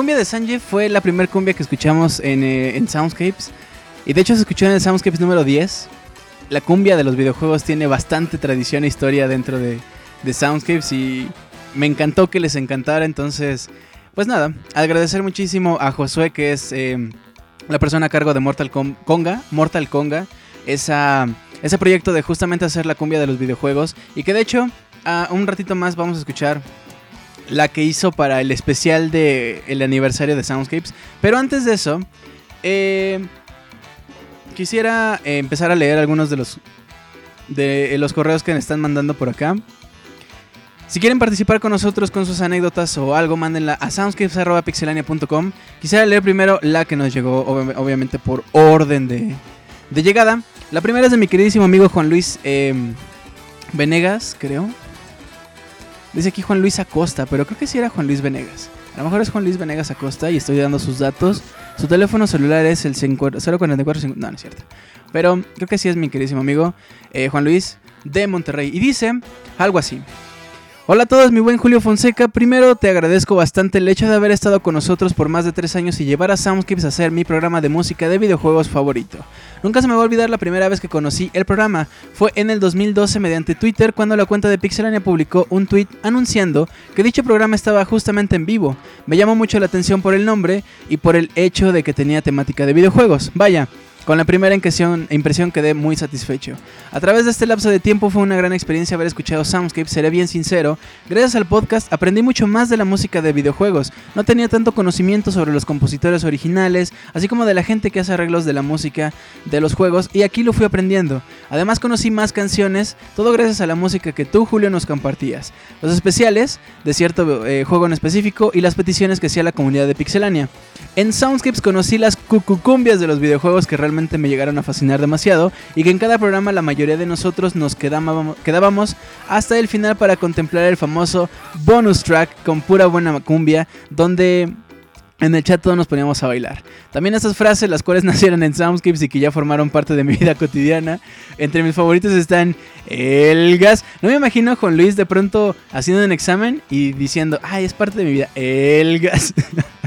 Cumbia de Sanjeev fue la primera cumbia que escuchamos en, eh, en Soundscapes. Y de hecho se escuchó en el Soundscapes número 10. La cumbia de los videojuegos tiene bastante tradición e historia dentro de, Soundscapes y me encantó que les encantara. Entonces, pues nada, agradecer muchísimo a Josué que es eh, la persona a cargo de Mortal Com- Conga, Mortal Conga, esa, ese proyecto de justamente hacer la cumbia de los videojuegos y que de hecho a un ratito más vamos a escuchar la que hizo para el especial de el aniversario de Soundscapes. Pero antes de eso, eh, quisiera eh, empezar a leer algunos de los de los correos que me están mandando por acá. Si quieren participar con nosotros con sus anécdotas o algo, mándenla a soundscapes.pixelania.com. Quisiera leer primero la que nos llegó, ob- obviamente por orden de, de llegada. La primera es de mi queridísimo amigo Juan Luis eh, Venegas, creo. Dice aquí Juan Luis Acosta, pero creo que sí era Juan Luis Venegas. A lo mejor es Juan Luis Venegas Acosta y estoy dando sus datos. Su teléfono celular es el 044... No, no es cierto. Pero creo que sí es mi queridísimo amigo eh, Juan Luis de Monterrey. Y dice algo así. Hola a todos, mi buen Julio Fonseca. Primero te agradezco bastante el hecho de haber estado con nosotros por más de tres años y llevar a Soundscapes a ser mi programa de música de videojuegos favorito. Nunca se me va a olvidar la primera vez que conocí el programa. Fue en el 2012 mediante Twitter cuando la cuenta de Pixelania publicó un tweet anunciando que dicho programa estaba justamente en vivo. Me llamó mucho la atención por el nombre y por el hecho de que tenía temática de videojuegos. Vaya, con la primera impresión, quedé muy satisfecho. A través de este lapso de tiempo fue una gran experiencia haber escuchado Soundscape, seré bien sincero. Gracias al podcast aprendí mucho más de la música de videojuegos. No tenía tanto conocimiento sobre los compositores originales, así como de la gente que hace arreglos de la música de los juegos, y aquí lo fui aprendiendo. Además conocí más canciones, todo gracias a la música que tú, Julio, nos compartías. Los especiales de cierto eh, juego en específico y las peticiones que hacía la comunidad de Pixelania. En Soundscapes conocí las cucucumbias de los videojuegos que realmente me llegaron a fascinar demasiado y que en cada programa la mayoría de nosotros nos quedábamos, hasta el final para contemplar el famoso bonus track con pura buena cumbia donde en el chat todos nos poníamos a bailar. También estas frases, las cuales [laughs] nacieron en Soundscapes y que ya formaron parte de mi vida cotidiana. Entre mis favoritos están el gas. No me imagino a Juan Luis de pronto haciendo un examen y diciendo, ay, es parte de mi vida, el gas. [laughs]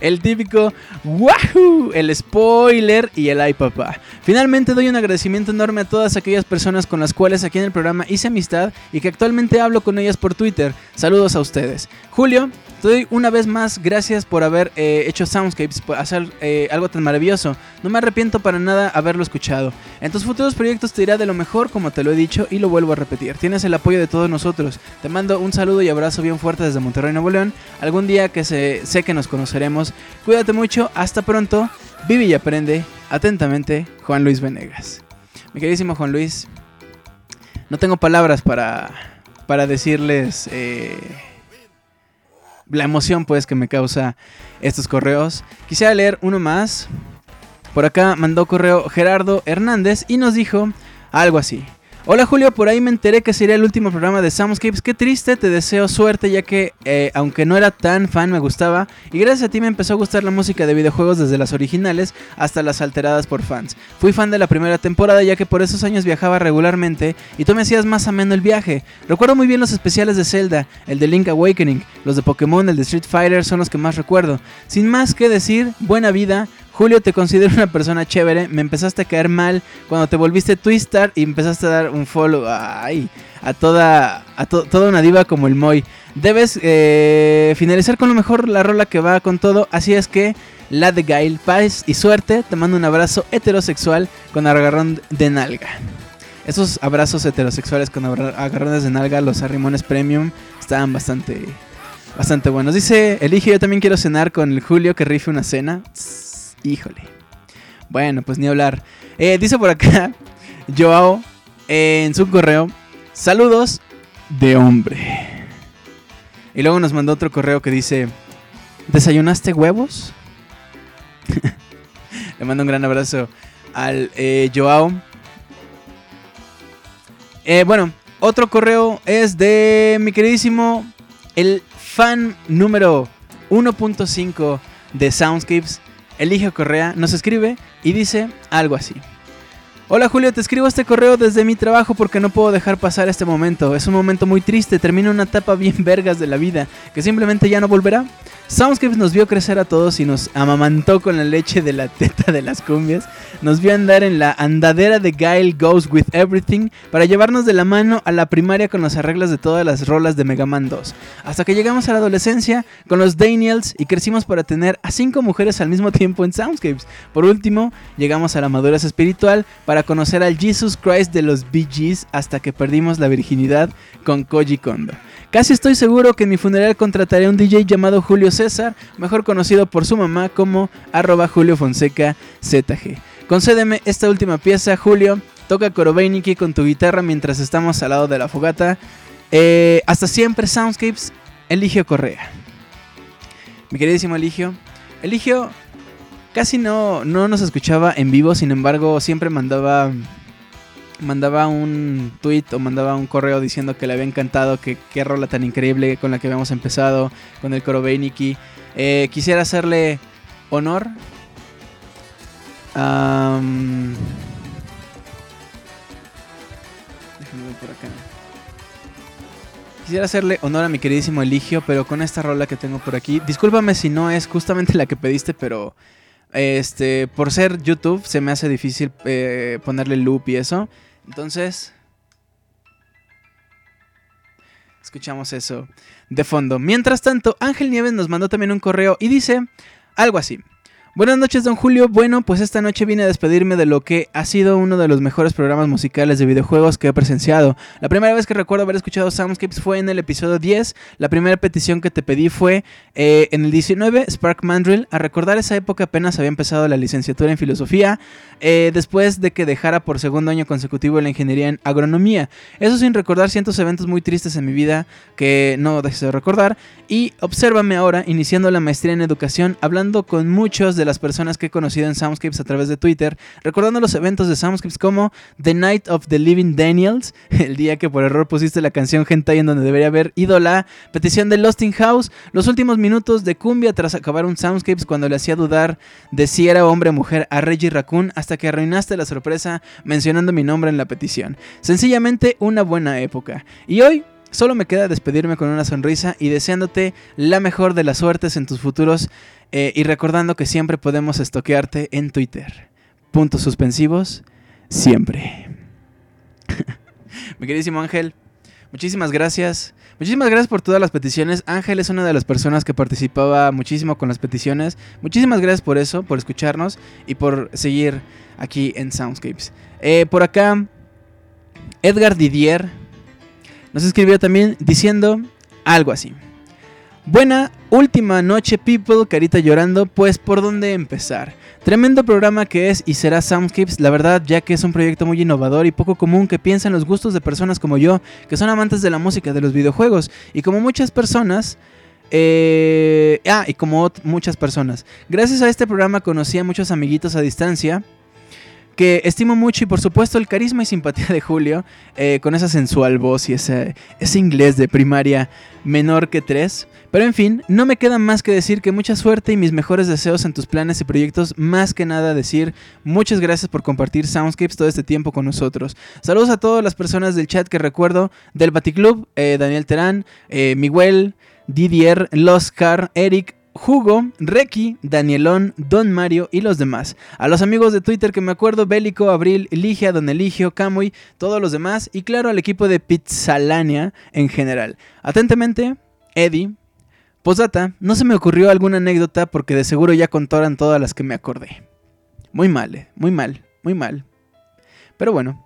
El típico ¡Wahoo! El spoiler y el ay papá. Finalmente doy un agradecimiento enorme a todas aquellas personas con las cuales aquí en el programa hice amistad y que actualmente hablo con ellas por Twitter. Saludos a ustedes. Julio, te doy una vez más gracias por haber eh, hecho Soundscapes, por hacer eh, algo tan maravilloso. No me arrepiento para nada haberlo escuchado. En tus futuros proyectos te irá de lo mejor, como te lo he dicho y lo vuelvo a repetir. Tienes el apoyo de todos nosotros. Te mando un saludo y abrazo bien fuerte desde Monterrey, Nuevo León. Algún día que se, sé que nos conoceremos. Cuídate mucho, hasta pronto. Vive y aprende. Atentamente, Juan Luis Venegas. Mi queridísimo Juan Luis, no tengo palabras para, para decirles eh, la emoción pues que me causa estos correos. Quisiera leer uno más. Por acá mandó correo Gerardo Hernández y nos dijo algo así. Hola Julio, por ahí me enteré que sería el último programa de Soundscapes. Qué triste, te deseo suerte ya que eh, aunque no era tan fan me gustaba. Y gracias a ti me empezó a gustar la música de videojuegos desde las originales hasta las alteradas por fans. Fui fan de la primera temporada ya que por esos años viajaba regularmente y tú me hacías más ameno el viaje. Recuerdo muy bien los especiales de Zelda, el de Link Awakening, los de Pokémon, el de Street Fighter son los que más recuerdo. Sin más que decir, buena vida. Julio, te considero una persona chévere. Me empezaste a caer mal cuando te volviste Twistar y empezaste a dar un follow ay, a toda a to- toda una diva como el Moy. Debes eh, finalizar con lo mejor la rola que va con todo. Así es que, la de Gail, paz y suerte. Te mando un abrazo heterosexual con agarrón de nalga. Esos abrazos heterosexuales con agarrones de nalga, los arrimones premium, estaban bastante, bastante buenos. Dice Elige, yo también quiero cenar con el Julio que rife una cena. Híjole. Bueno, pues ni hablar. Eh, dice por acá, [laughs] Joao, eh, en su correo, saludos de hombre. Y luego nos mandó otro correo que dice, ¿desayunaste huevos? [laughs] Le mando un gran abrazo al eh, Joao. Bueno, otro correo es de mi queridísimo, el fan número 1.5 de Soundscapes, Eligio Correa, nos escribe y dice algo así. Hola Julio, te escribo este correo desde mi trabajo porque no puedo dejar pasar este momento. Es un momento muy triste, termina una etapa bien [laughs] vergas de la vida, que simplemente ya no volverá. Soundscapes nos vio crecer a todos y nos amamantó con la leche de la teta de las cumbias. Nos vio andar en la andadera de Guile Goes With Everything para llevarnos de la mano a la primaria con las arreglas de todas las rolas de Mega Man 2. Hasta que llegamos a la adolescencia con los Daniels y crecimos para tener a cinco mujeres al mismo tiempo en Soundscapes. Por último, llegamos a la madurez espiritual para conocer al Jesus Christ de los Bee hasta que perdimos la virginidad con Koji Kondo. Casi estoy seguro que en mi funeral contrataré a un DJ llamado Julio César, mejor conocido por su mamá como arroba Julio Fonseca ZG. Concédeme esta última pieza, Julio. Toca Korobeiniki con tu guitarra mientras estamos al lado de la fogata. Eh, hasta siempre, Soundscapes, Eligio Correa. Mi queridísimo Eligio. Eligio casi no, no nos escuchaba en vivo, sin embargo, siempre mandaba mandaba un tweet o mandaba un correo diciendo que le había encantado, que qué rola tan increíble con la que habíamos empezado con el Korobeiniki. Eh, quisiera hacerle honor. Am, déjame por acá. Quisiera hacerle honor a mi queridísimo Eligio, pero con esta rola que tengo por aquí. Discúlpame si no es justamente la que pediste, pero este, por ser YouTube se me hace difícil eh, ponerle loop y eso. Entonces, escuchamos eso de fondo. Mientras tanto, Ángel Nieves nos mandó también un correo y dice algo así. Buenas noches, don Julio. Bueno, pues esta noche vine a despedirme de lo que ha sido uno de los mejores programas musicales de videojuegos que he presenciado. La primera vez que recuerdo haber escuchado Soundscapes fue en el episodio 10. La primera petición que te pedí fue eh, en el 19, Spark Mandrill. A recordar esa época apenas había empezado la licenciatura en filosofía, eh, después de que dejara por segundo año consecutivo la ingeniería en agronomía. Eso sin recordar cientos eventos muy tristes en mi vida que no deseo recordar. Y obsérvame ahora, iniciando la maestría en educación, hablando con muchos de las personas que he conocido en Soundscapes a través de Twitter, recordando los eventos de Soundscapes como The Night of the Living Daniels, [laughs] el día que por error pusiste la canción Hentai en donde debería haber ido la petición de Lost in House, los últimos minutos de cumbia tras acabar un Soundscapes cuando le hacía dudar de si era hombre o mujer a Reggie Raccoon hasta que arruinaste la sorpresa mencionando mi nombre en la petición. Sencillamente una buena época. Y hoy Solo me queda despedirme con una sonrisa y deseándote la mejor de las suertes en tus futuros eh, y recordando que siempre podemos estoquearte en Twitter. Puntos suspensivos, siempre. [laughs] Mi queridísimo Ángel, muchísimas gracias. Muchísimas gracias por todas las peticiones. Ángel es una de las personas que participaba muchísimo con las peticiones. Muchísimas gracias por eso, por escucharnos y por seguir aquí en Soundscapes. Eh, por acá, Edgar Didier nos escribió también diciendo algo así. Buena última noche, people, carita llorando, pues por dónde empezar. Tremendo programa que es y será Soundscapes, la verdad, ya que es un proyecto muy innovador y poco común que piensa en los gustos de personas como yo, que son amantes de la música, de los videojuegos, y como muchas personas, eh, ah, y como muchas personas. Gracias a este programa conocí a muchos amiguitos a distancia que estimo mucho y por supuesto el carisma y simpatía de Julio, eh, con esa sensual voz y ese, ese inglés de primaria menor que tres. Pero en fin, no me queda más que decir que mucha suerte y mis mejores deseos en tus planes y proyectos. Más que nada decir muchas gracias por compartir Soundscapes todo este tiempo con nosotros. Saludos a todas las personas del chat que recuerdo, del Baticlub, eh, Daniel Terán, eh, Miguel, Didier, Loscar, Eric, Hugo, Reki, Danielón, Don Mario y los demás. A los amigos de Twitter que me acuerdo, Bélico, Abril, Ligia, Don Eligio, Camuy, todos los demás y claro al equipo de Pizzalania en general. Atentamente, Eddie. Posdata, no se me ocurrió alguna anécdota porque de seguro ya contaron todas las que me acordé. Muy mal, eh, muy mal, muy mal. Pero bueno.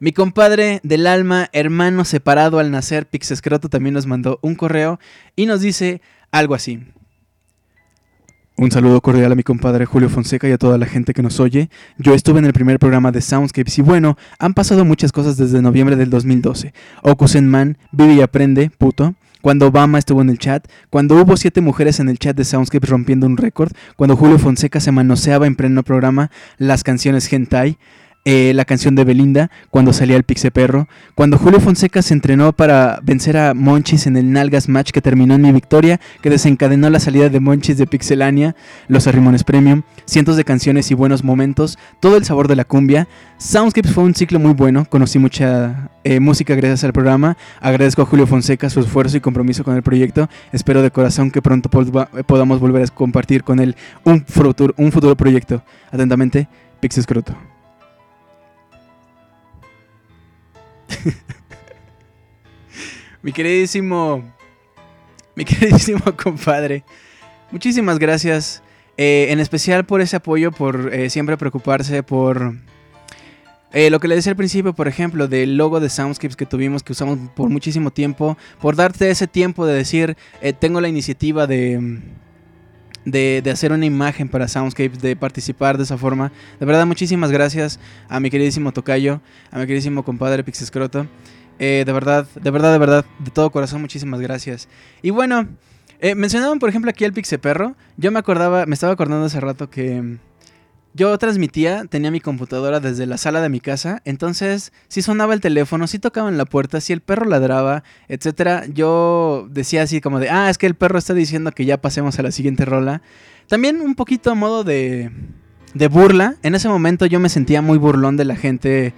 Mi compadre del alma, hermano separado al nacer, Pixescroto, también nos mandó un correo y nos dice algo así. Un saludo cordial a mi compadre Julio Fonseca y a toda la gente que nos oye. Yo estuve en el primer programa de Soundscapes y bueno, han pasado muchas cosas desde noviembre del 2012. Okusen Man, vive y aprende, puto. Cuando Obama estuvo en el chat, cuando hubo siete mujeres en el chat de Soundscapes rompiendo un récord, cuando Julio Fonseca se manoseaba en pleno programa las canciones hentai, eh, la canción de Belinda, cuando salía el Pixe Perro, cuando Julio Fonseca se entrenó para vencer a Monchis en el Nalgas Match que terminó en mi victoria, que desencadenó la salida de Monchis de Pixelania, los arrimones premium, cientos de canciones y buenos momentos, todo el sabor de la cumbia. Soundscapes fue un ciclo muy bueno, conocí mucha eh, música gracias al programa, agradezco a Julio Fonseca su esfuerzo y compromiso con el proyecto, espero de corazón que pronto podva- podamos volver a compartir con él un futuro, un futuro proyecto. Atentamente, Pixescroto. [laughs] mi queridísimo, mi queridísimo [laughs] compadre, muchísimas gracias, eh, en especial por ese apoyo, por eh, siempre preocuparse por eh, lo que le decía al principio, por ejemplo, del logo de Soundscapes que tuvimos, que usamos por muchísimo tiempo, por darte ese tiempo de decir, tengo la iniciativa de, de, de hacer una imagen para Soundscapes, de participar de esa forma. De verdad, muchísimas gracias a mi queridísimo Tocayo, a mi queridísimo compadre Pixescroto. Eh, de verdad, de verdad, de verdad, de todo corazón, muchísimas gracias. Y bueno, eh, mencionaban por ejemplo aquí al Pixeperro. Yo me acordaba, me estaba acordando hace rato que yo transmitía, tenía mi computadora desde la sala de mi casa, entonces si sonaba el teléfono, si tocaban la puerta, si el perro ladraba, etcétera, yo decía así como de, ah, es que el perro está diciendo que ya pasemos a la siguiente rola. También un poquito a modo de, de burla. En ese momento yo me sentía muy burlón de la gente.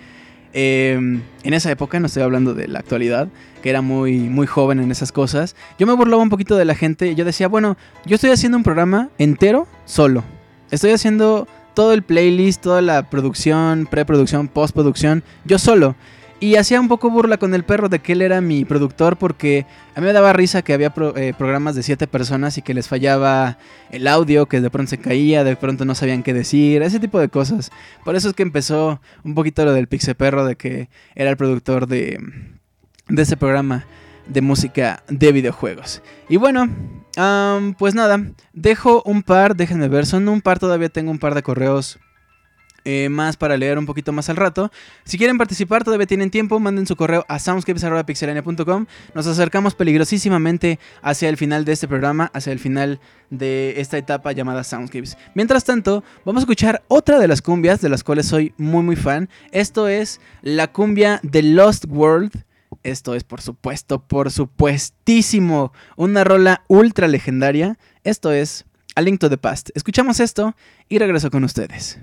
eh, en esa época, no estoy hablando de la actualidad, que era muy, muy joven en esas cosas. Yo me burlaba un poquito de la gente. Yo decía, bueno, yo estoy haciendo un programa entero solo. Estoy haciendo todo el playlist, toda la producción, preproducción, postproducción, yo solo. Y hacía un poco burla con el perro de que él era mi productor porque a mí me daba risa que había eh, programas de siete personas y que les fallaba el audio, que de pronto se caía, de pronto no sabían qué decir, ese tipo de cosas. Por eso es que empezó un poquito lo del Pixe Perro de que era el productor de, de ese programa de música de videojuegos. Y bueno, pues nada, dejo un par, déjenme ver, son un par, todavía tengo un par de correos eh, más para leer un poquito más al rato. Si quieren participar, todavía tienen tiempo, manden su correo a soundscapes.pixelania.com. Nos acercamos peligrosísimamente hacia el final de este programa, hacia el final de esta etapa llamada Soundscapes. Mientras tanto, vamos a escuchar otra de las cumbias de las cuales soy muy muy fan. Esto es la cumbia de Lost World. Esto es, por supuesto, por supuestísimo, una rola ultra legendaria. Esto es A Link to the Past. Escuchamos esto y regreso con ustedes.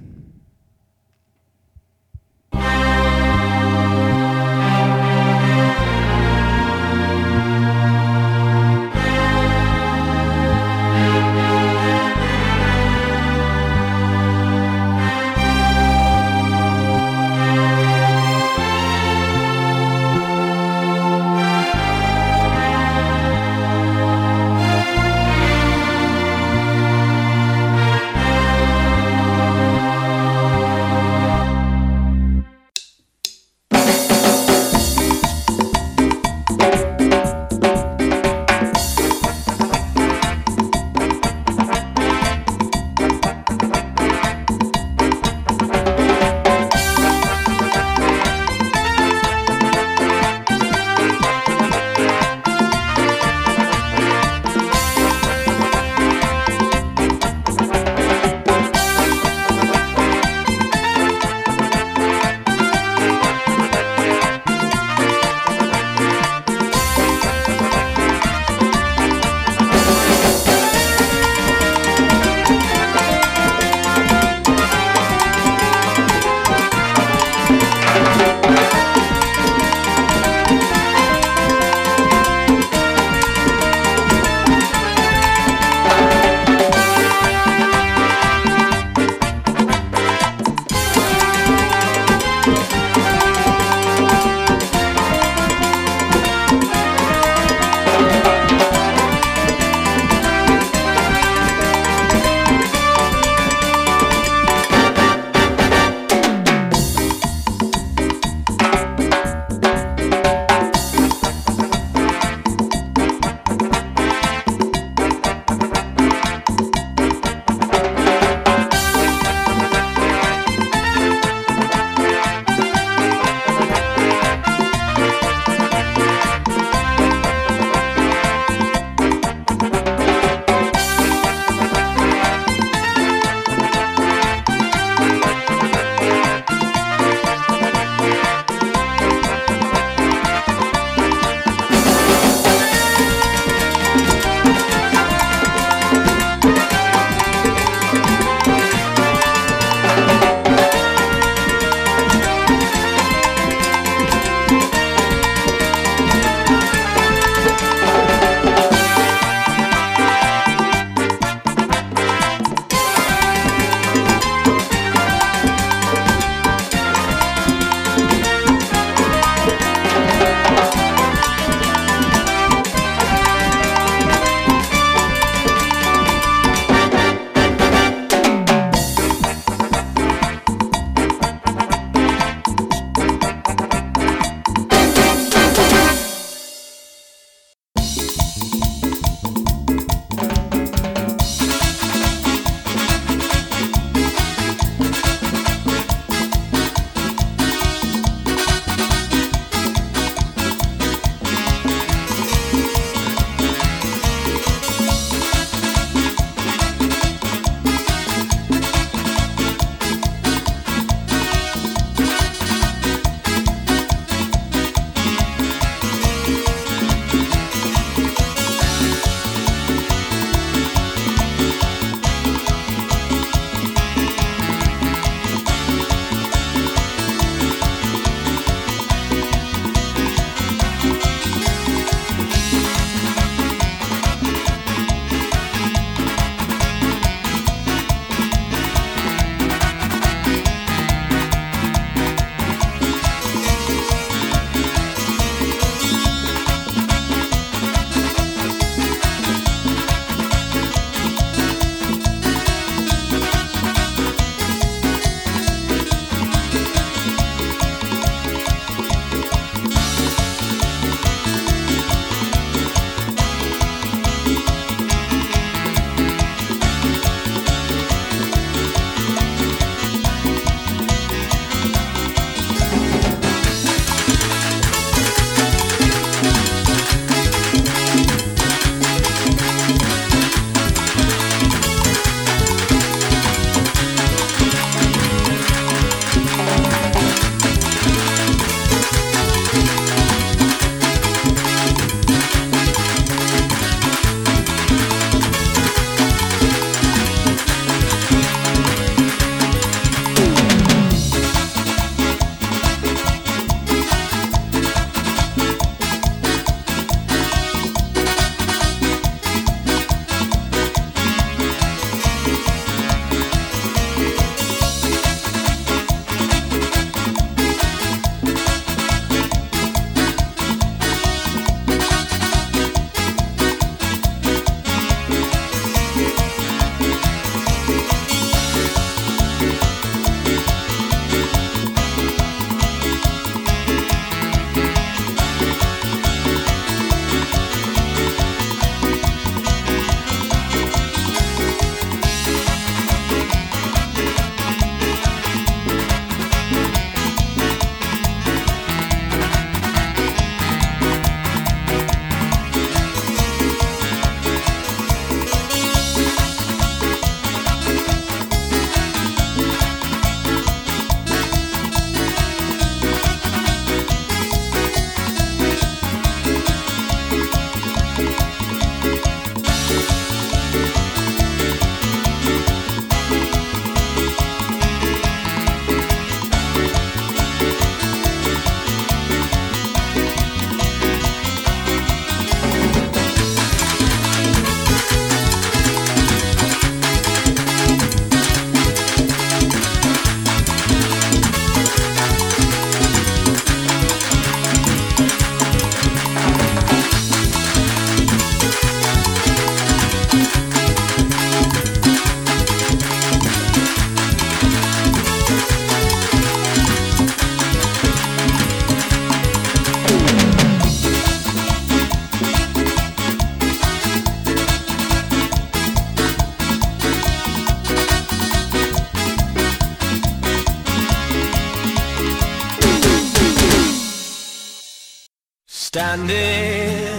Standing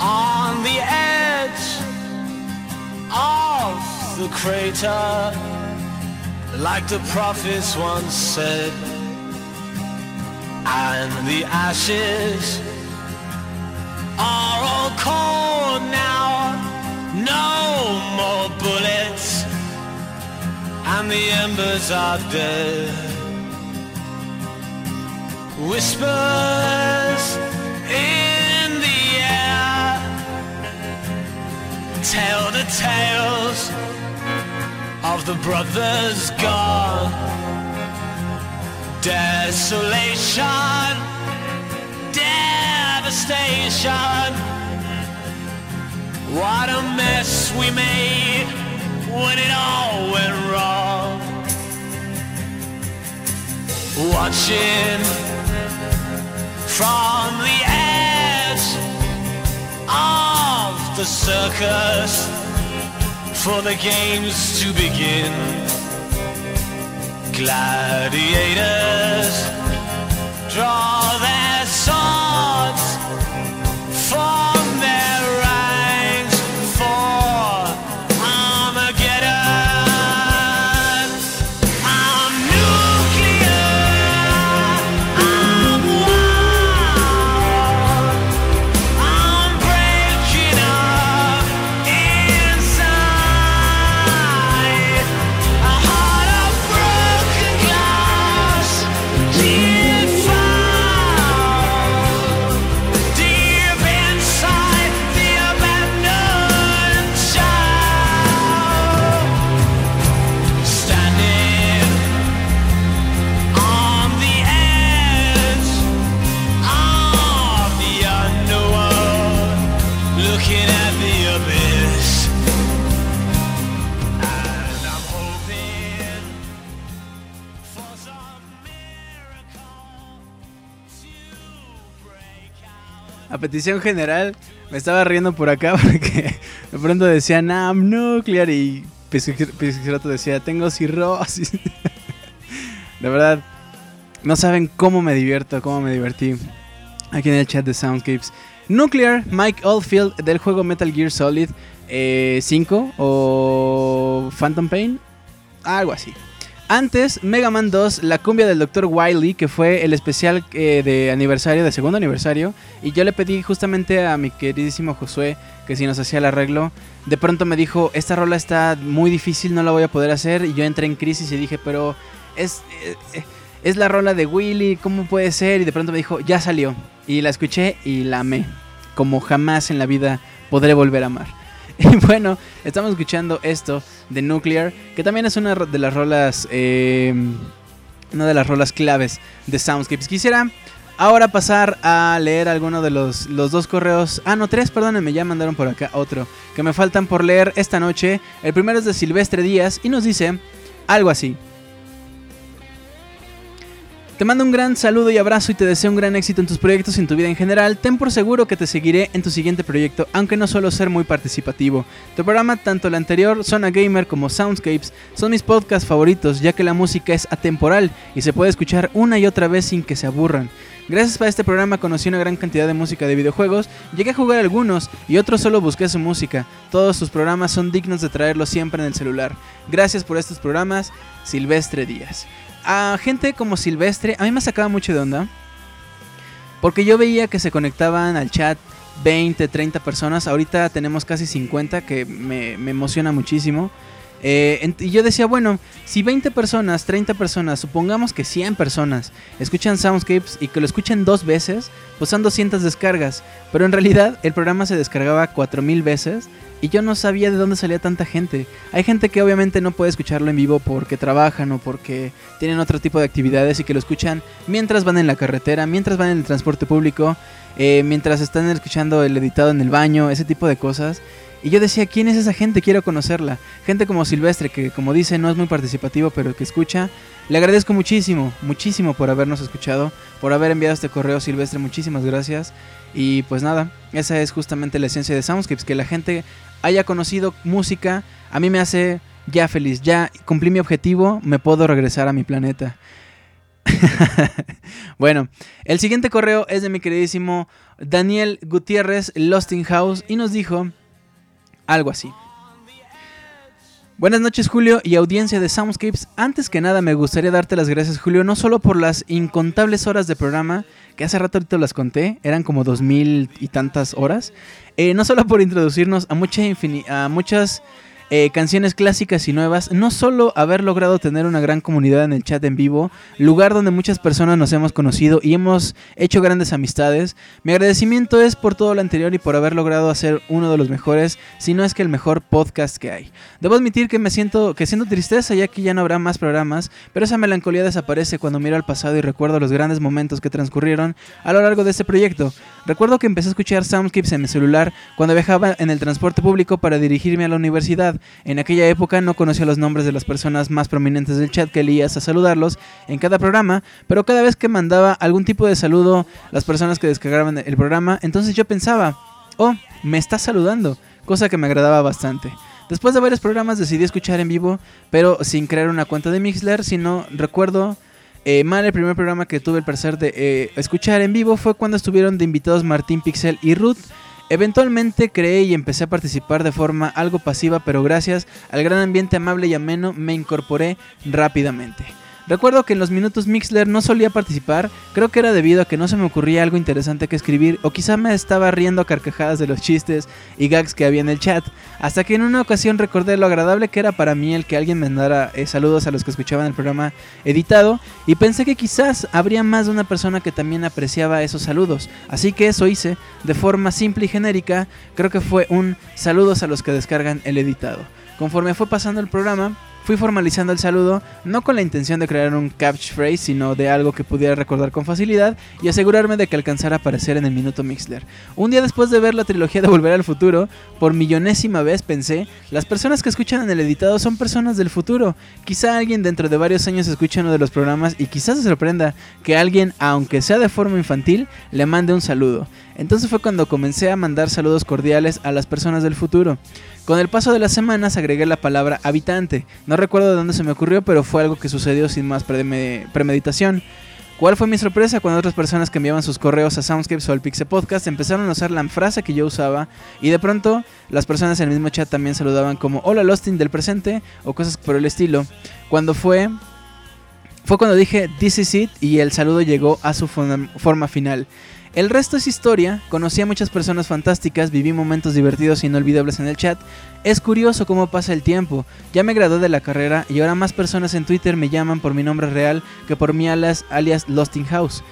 on the edge of the crater, like the prophets once said, and the ashes are all cold now. No more bullets, and the embers are dead. Whispers tell the tales of the brothers gone. Desolation, devastation. What a mess we made when it all went wrong. Watching from the edge the circus for the games to begin. Gladiators draw their swords, petición general, me estaba riendo por acá [laughs] porque de pronto decía Nam Nuclear y Pizquirato decía tengo cirrosis. [laughs] De verdad, no saben cómo me divierto, cómo me divertí aquí en el chat de Soundscapes. Nuclear, Mike Oldfield del juego Metal Gear Solid eh, 5 o Phantom Pain, algo así. Antes, Mega Man 2, la cumbia del Dr. Wily, que fue el especial eh, de aniversario, de segundo aniversario. Y yo le pedí justamente a mi queridísimo Josué que si nos hacía el arreglo. De pronto me dijo, esta rola está muy difícil, no la voy a poder hacer. Y yo entré en crisis y dije, pero es, eh, eh, es la rola de Willy, ¿cómo puede ser? Y de pronto me dijo, ya salió. Y la escuché y la amé. Como jamás en la vida podré volver a amar. [laughs] Y bueno, estamos escuchando esto de Nuclear, que también es una de las rolas, eh, una de las rolas claves de Soundscapes. Quisiera ahora pasar a leer alguno de los, los dos correos, ah no, tres, perdónenme, ya mandaron por acá otro, que me faltan por leer esta noche. El primero es de Silvestre Díaz y nos dice algo así. Te mando un gran saludo y abrazo y te deseo un gran éxito en tus proyectos y en tu vida en general. Ten por seguro que te seguiré en tu siguiente proyecto, aunque no suelo ser muy participativo. Tu programa, tanto el anterior, Zona Gamer como Soundscapes, son mis podcasts favoritos, ya que la música es atemporal y se puede escuchar una y otra vez sin que se aburran. Gracias a este programa conocí una gran cantidad de música de videojuegos, llegué a jugar algunos y otros solo busqué su música. Todos sus programas son dignos de traerlos siempre en el celular. Gracias por estos programas, Silvestre Díaz. A gente como Silvestre, a mí me sacaba mucho de onda. Porque yo veía que se conectaban al chat 20, 30 personas. Ahorita tenemos casi 50, que me, me emociona muchísimo. Eh, y yo decía, bueno, si 20 personas, 30 personas, supongamos que 100 personas escuchan Soundscapes y que lo escuchen dos veces, pues son 200 descargas. Pero en realidad el programa se descargaba 4000 veces y yo no sabía de dónde salía tanta gente. Hay gente que obviamente no puede escucharlo en vivo porque trabajan o porque tienen otro tipo de actividades y que lo escuchan mientras van en la carretera, mientras van en el transporte público, eh, mientras están escuchando el editado en el baño, ese tipo de cosas. Y yo decía, ¿quién es esa gente? Quiero conocerla. Gente como Silvestre, que como dice no es muy participativo, pero que escucha. Le agradezco muchísimo, muchísimo por habernos escuchado, por haber enviado este correo, Silvestre. Muchísimas gracias. Y pues nada, esa es justamente la esencia de Soundscapes, que la gente haya conocido música, a mí me hace ya feliz. Ya cumplí mi objetivo, me puedo regresar a mi planeta. [laughs] bueno, el siguiente correo es de mi queridísimo Daniel Gutiérrez Losting House y nos dijo algo así. Buenas noches Julio y audiencia de Soundscapes. Antes que nada me gustaría darte las gracias Julio, no solo por las incontables horas de programa, que hace rato ahorita las conté, eran como dos mil y tantas horas, eh, no solo por introducirnos a, mucha a muchas eh, canciones clásicas y nuevas, no solo haber logrado tener una gran comunidad en el chat en vivo, lugar donde muchas personas nos hemos conocido y hemos hecho grandes amistades, mi agradecimiento es por todo lo anterior y por haber logrado hacer uno de los mejores, si no es que el mejor podcast que hay. Debo admitir que me siento que siento tristeza ya que ya no habrá más programas, pero esa melancolía desaparece cuando miro al pasado y recuerdo los grandes momentos que transcurrieron a lo largo de este proyecto. Recuerdo que empecé a escuchar Soundscapes en mi celular cuando viajaba en el transporte público para dirigirme a la universidad. En aquella época no conocía los nombres de las personas más prominentes del chat que leías a saludarlos en cada programa, pero cada vez que mandaba algún tipo de saludo las personas que descargaban el programa, entonces yo pensaba, oh, me está saludando, cosa que me agradaba bastante. Después de varios programas decidí escuchar en vivo, pero sin crear una cuenta de Mixler, sino recuerdo eh, mal el primer programa que tuve el placer de eh, escuchar en vivo fue cuando estuvieron de invitados Martín Pixel y Ruth. Eventualmente creé y empecé a participar de forma algo pasiva, pero gracias al gran ambiente amable y ameno me incorporé rápidamente. Recuerdo que en los minutos Mixler no solía participar, creo que era debido a que no se me ocurría algo interesante que escribir o quizá me estaba riendo a carcajadas de los chistes y gags que había en el chat, hasta que en una ocasión recordé lo agradable que era para mí el que alguien mandara eh, saludos a los que escuchaban el programa editado y pensé que quizás habría más de una persona que también apreciaba esos saludos, así que eso hice de forma simple y genérica, creo que fue un saludos a los que descargan el editado. Conforme fue pasando el programa, Fui formalizando el saludo, no con la intención de crear un catchphrase, sino de algo que pudiera recordar con facilidad y asegurarme de que alcanzara a aparecer en el minuto Mixler. Un día después de ver la trilogía de Volver al Futuro, por millonésima vez pensé, las personas que escuchan en el editado son personas del futuro. Quizá alguien dentro de varios años escuche uno de los programas y quizás se sorprenda que alguien, aunque sea de forma infantil, le mande un saludo. Entonces fue cuando comencé a mandar saludos cordiales a las personas del futuro. Con el paso de las semanas agregué la palabra habitante. No recuerdo de dónde se me ocurrió, pero fue algo que sucedió sin más preme- premeditación. ¿Cuál fue mi sorpresa cuando otras personas que enviaban sus correos a Soundscapes o al Pixel Podcast empezaron a usar la frase que yo usaba y de pronto las personas en el mismo chat también saludaban como hola Lostin del presente o cosas por el estilo? Cuando fue fue cuando dije This is it y el saludo llegó a su forma final. El resto es historia, conocí a muchas personas fantásticas, viví momentos divertidos e inolvidables en el chat. Es curioso cómo pasa el tiempo, ya me gradué de la carrera y ahora más personas en Twitter me llaman por mi nombre real que por mi alias, alias Lost in House.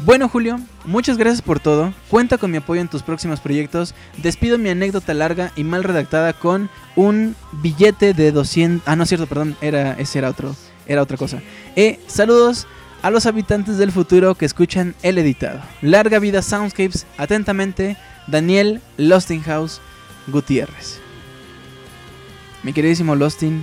Bueno Julio, muchas gracias por todo, cuenta con mi apoyo en tus próximos proyectos, despido mi anécdota larga y mal redactada con un billete de 200... Ah, no es cierto, perdón, era, ese era otro, era otra cosa. Eh, saludos a los habitantes del futuro que escuchan el editado. Larga vida Soundscapes, atentamente, Daniel Lostinghouse Gutiérrez. Mi queridísimo Lostin,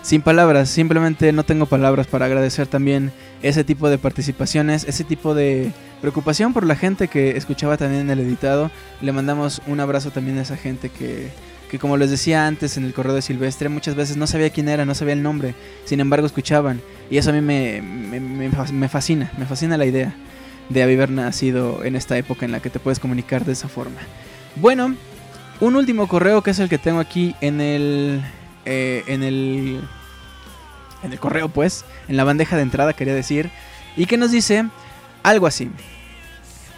sin palabras, simplemente no tengo palabras para agradecer también ese tipo de participaciones, ese tipo de preocupación por la gente que escuchaba también el editado. Le mandamos un abrazo también a esa gente que, que como les decía antes en el correo de Silvestre, muchas veces no sabía quién era, no sabía el nombre, sin embargo escuchaban. Y eso a mí me, me, me, fascina, me fascina la idea de haber nacido en esta época en la que te puedes comunicar de esa forma. Bueno, un último correo que es el que tengo aquí en el... Eh, en el... En el correo pues, en la bandeja de entrada quería decir, y que nos dice algo así.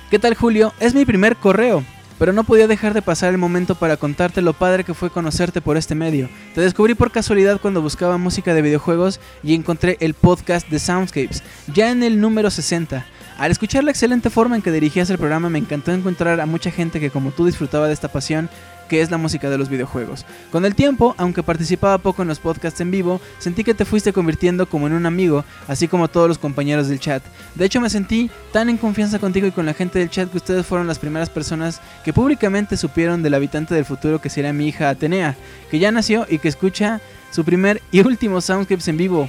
¿Qué tal Julio? Es mi primer correo, pero no podía dejar de pasar el momento para contarte lo padre que fue conocerte por este medio. Te descubrí por casualidad cuando buscaba música de videojuegos y encontré el podcast de Soundscapes, ya en el número 60. Al escuchar la excelente forma en que dirigías el programa me encantó encontrar a mucha gente que como tú disfrutaba de esta pasión que es la música de los videojuegos. Con el tiempo, aunque participaba poco en los podcasts en vivo, sentí que te fuiste convirtiendo como en un amigo, así como todos los compañeros del chat. De hecho, me sentí tan en confianza contigo y con la gente del chat que ustedes fueron las primeras personas que públicamente supieron del habitante del futuro que será mi hija Atenea, que ya nació y que escucha su primer y último Soundscapes en vivo.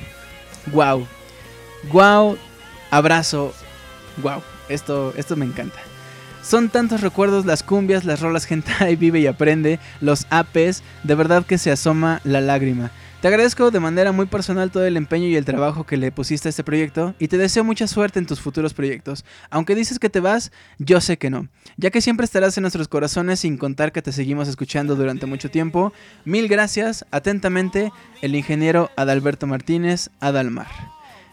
¡Wow! ¡Wow! Abrazo. ¡Wow! Esto, esto me encanta. Son tantos recuerdos, las cumbias, las rolas [laughs] hentai, vive y aprende, los APs, de verdad que se asoma la lágrima. Te agradezco de manera muy personal todo el empeño y el trabajo que le pusiste a este proyecto y te deseo mucha suerte en tus futuros proyectos. Aunque dices que te vas, yo sé que no, ya que siempre estarás en nuestros corazones sin contar que te seguimos escuchando durante mucho tiempo. Mil gracias, atentamente, el ingeniero Adalberto Martínez, Adalmar.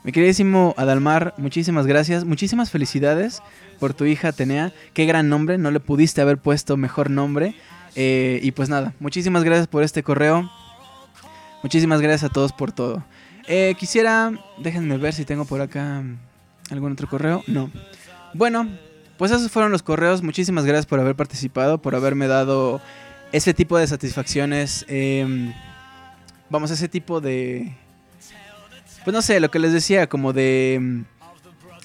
Mi queridísimo Adalmar, muchísimas gracias, muchísimas felicidades por tu hija Atenea. Qué gran nombre, no le pudiste haber puesto mejor nombre. Eh, y pues nada, muchísimas gracias por este correo. Muchísimas gracias a todos por todo. Eh, quisiera, déjenme ver si tengo por acá algún otro correo. No. Bueno, pues esos fueron los correos. Muchísimas gracias por haber participado, por haberme dado ese tipo de satisfacciones. eh, vamos, ese tipo de... Pues no sé, lo que les decía, como de mm,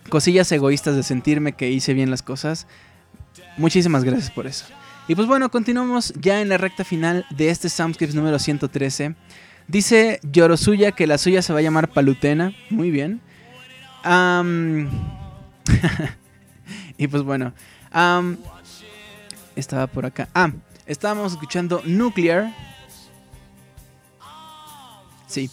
cosillas egoístas de sentirme que hice bien las cosas. Muchísimas gracias por eso. Y pues bueno, continuamos ya en la recta final de este Soundscapes número 113. Dice Yorosuya que la suya se va a llamar Palutena. Muy bien. [laughs] Y pues bueno. estaba por acá. Ah, estábamos escuchando Nuclear. Sí.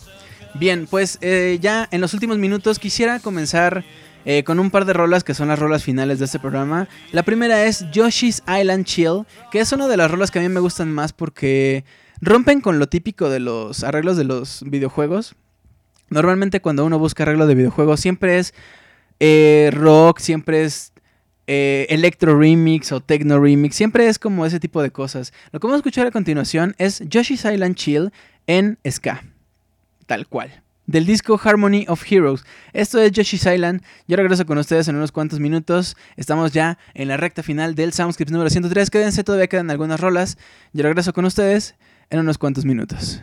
Bien, pues eh, ya en los últimos minutos quisiera comenzar eh, con un par de rolas que son las rolas finales de este programa. La primera es Yoshi's Island Chill, que es una de las rolas que a mí me gustan más porque rompen con lo típico de los arreglos de los videojuegos. Normalmente cuando uno busca arreglo de videojuegos siempre es eh, rock, siempre es eh, electro remix o techno remix, siempre es como ese tipo de cosas. Lo que vamos a escuchar a continuación es Yoshi's Island Chill en ska, tal cual. Del disco Harmony of Heroes. Esto es Yoshi's Island. Yo regreso con ustedes en unos cuantos minutos. Estamos ya en la recta final del Soundscript número 103. Quédense, todavía quedan algunas rolas. Yo regreso con ustedes en unos cuantos minutos.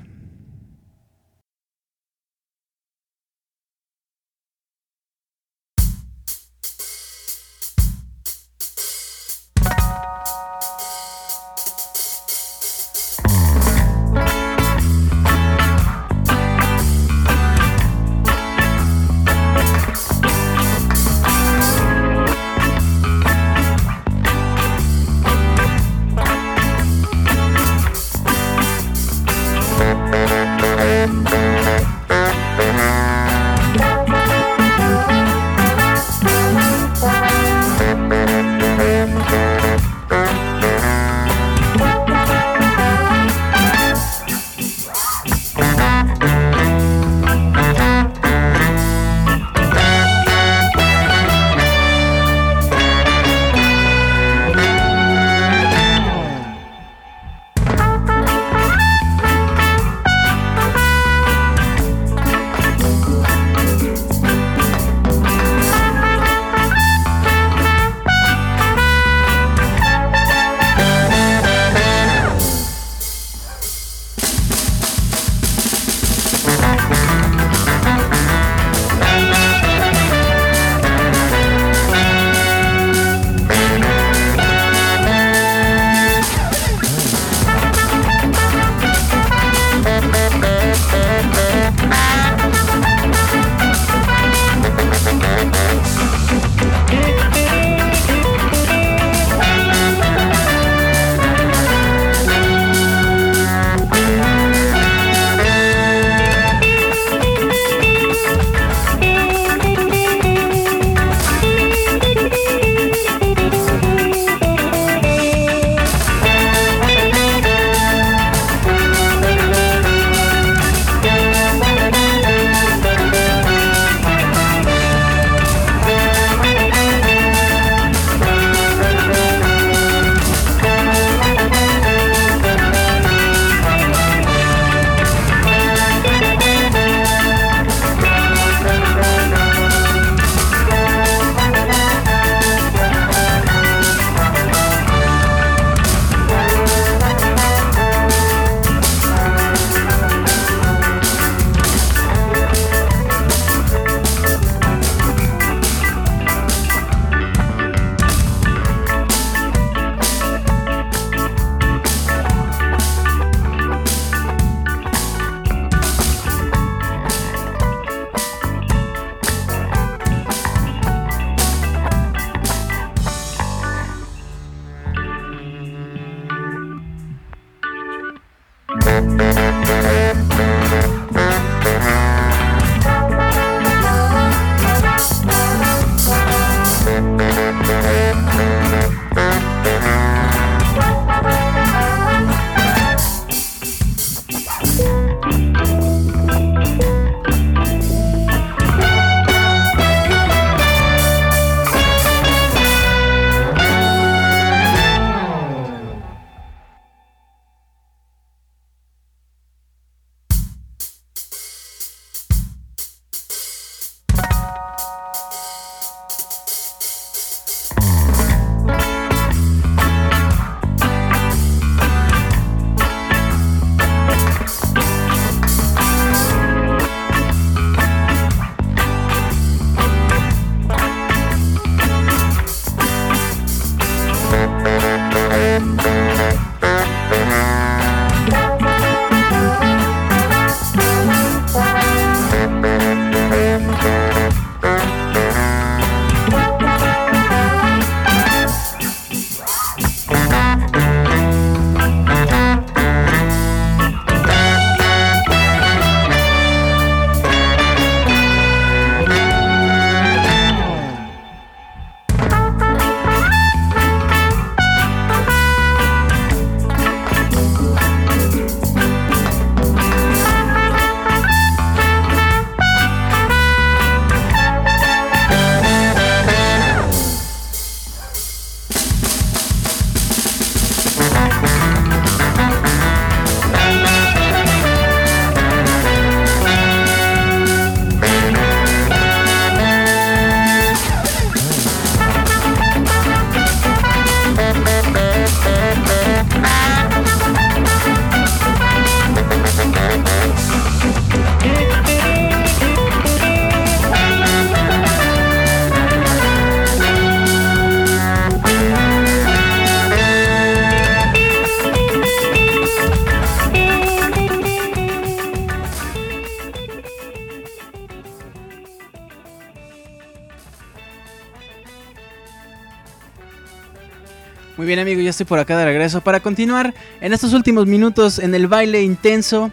Por acá de regreso para continuar en estos últimos minutos en el baile intenso.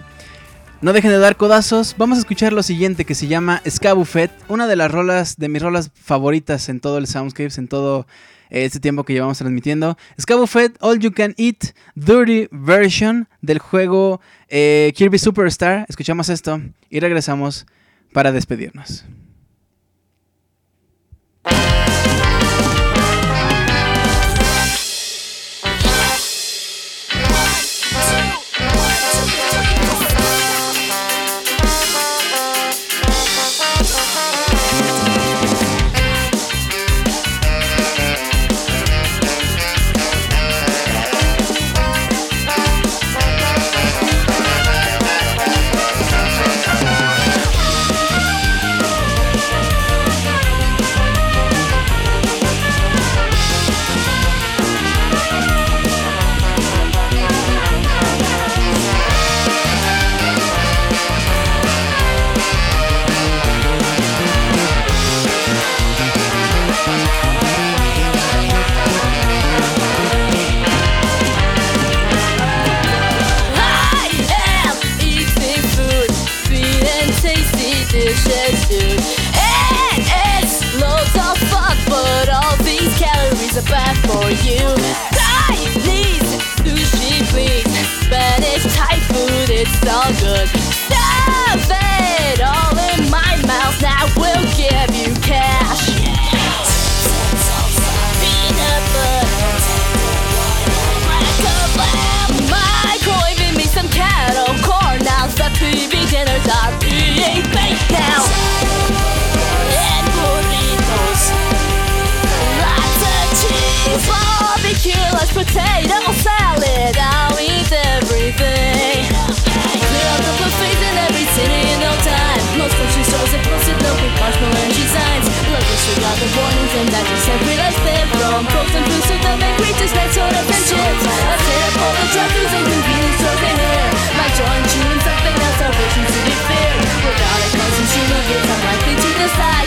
No dejen de dar codazos. Vamos a escuchar lo siguiente que se llama Ska Buffet, una de las rolas de mis rolas favoritas en todo el Soundscapes, en todo eh, este tiempo que llevamos transmitiendo. Ska Buffet All You Can Eat Dirty Version del juego eh, Kirby Superstar. Escuchamos esto y regresamos para despedirnos. For you. Chinese sushi, please. Spanish Thai food, it's all good. Stuff it all in my mouth, now we'll give you cash. Peanut butter. Microwaving me some cattle corn now the TV dinners are being baked mashed potato salad. I'll eat everything. Clear out the buffets in every city in no time. Most grocery stores have posted milk with marshmallow and designs. Local sugar out the warnings and that just every life there. From frozen foods to the bakery to that sort of friendships. I sit up all the truckers and convenience stores in here. My joy in chewing something else, I'm visions to be feared. Without a constant stream of it's unlikely to decide.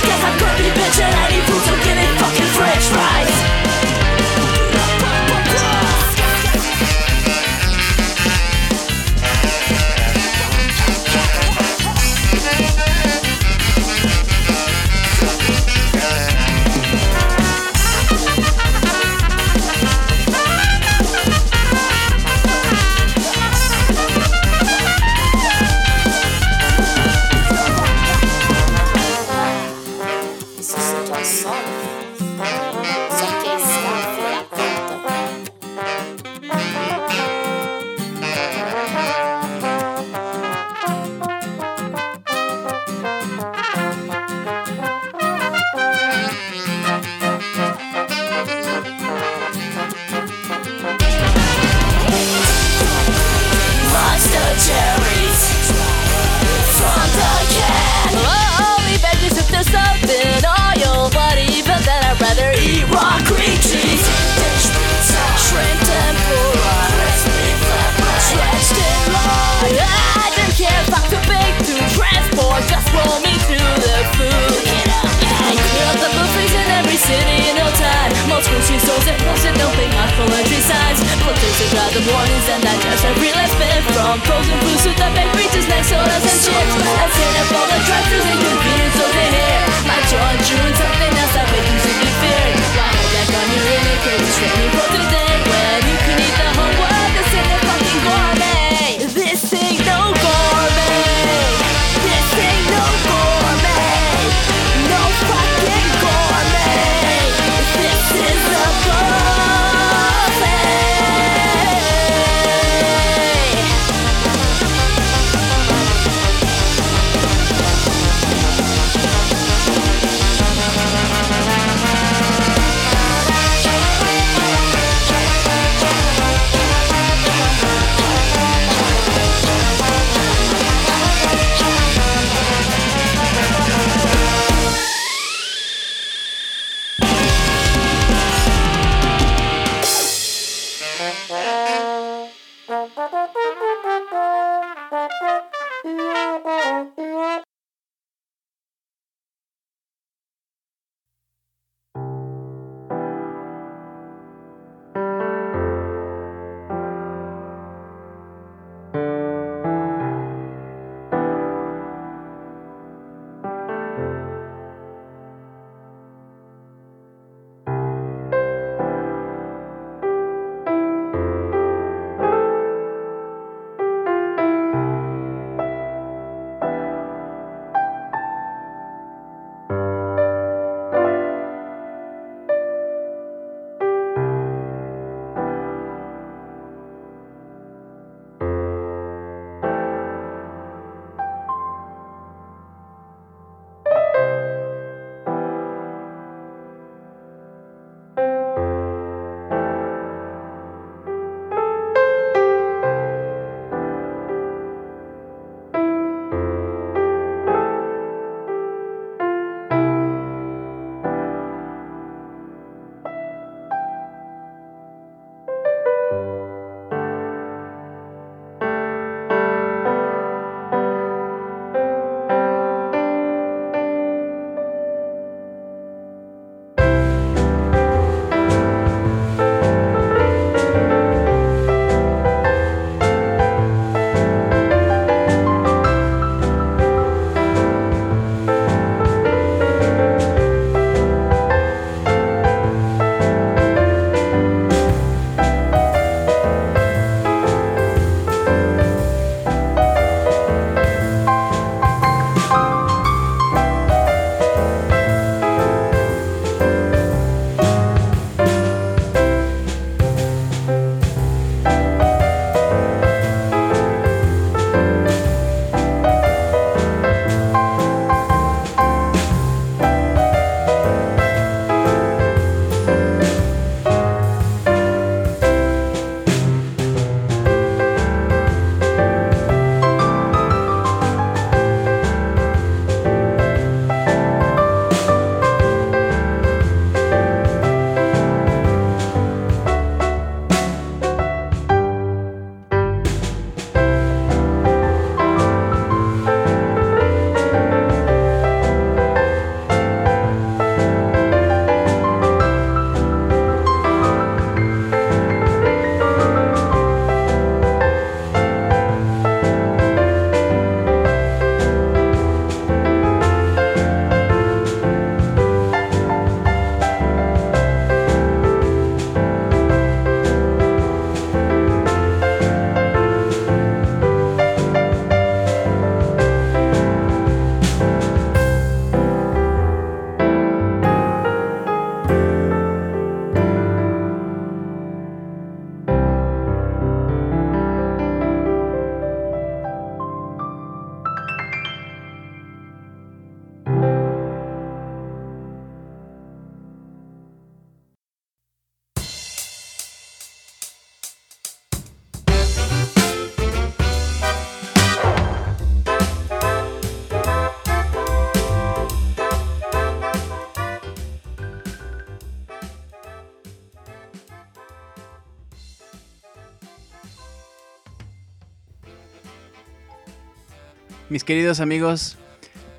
Queridos amigos,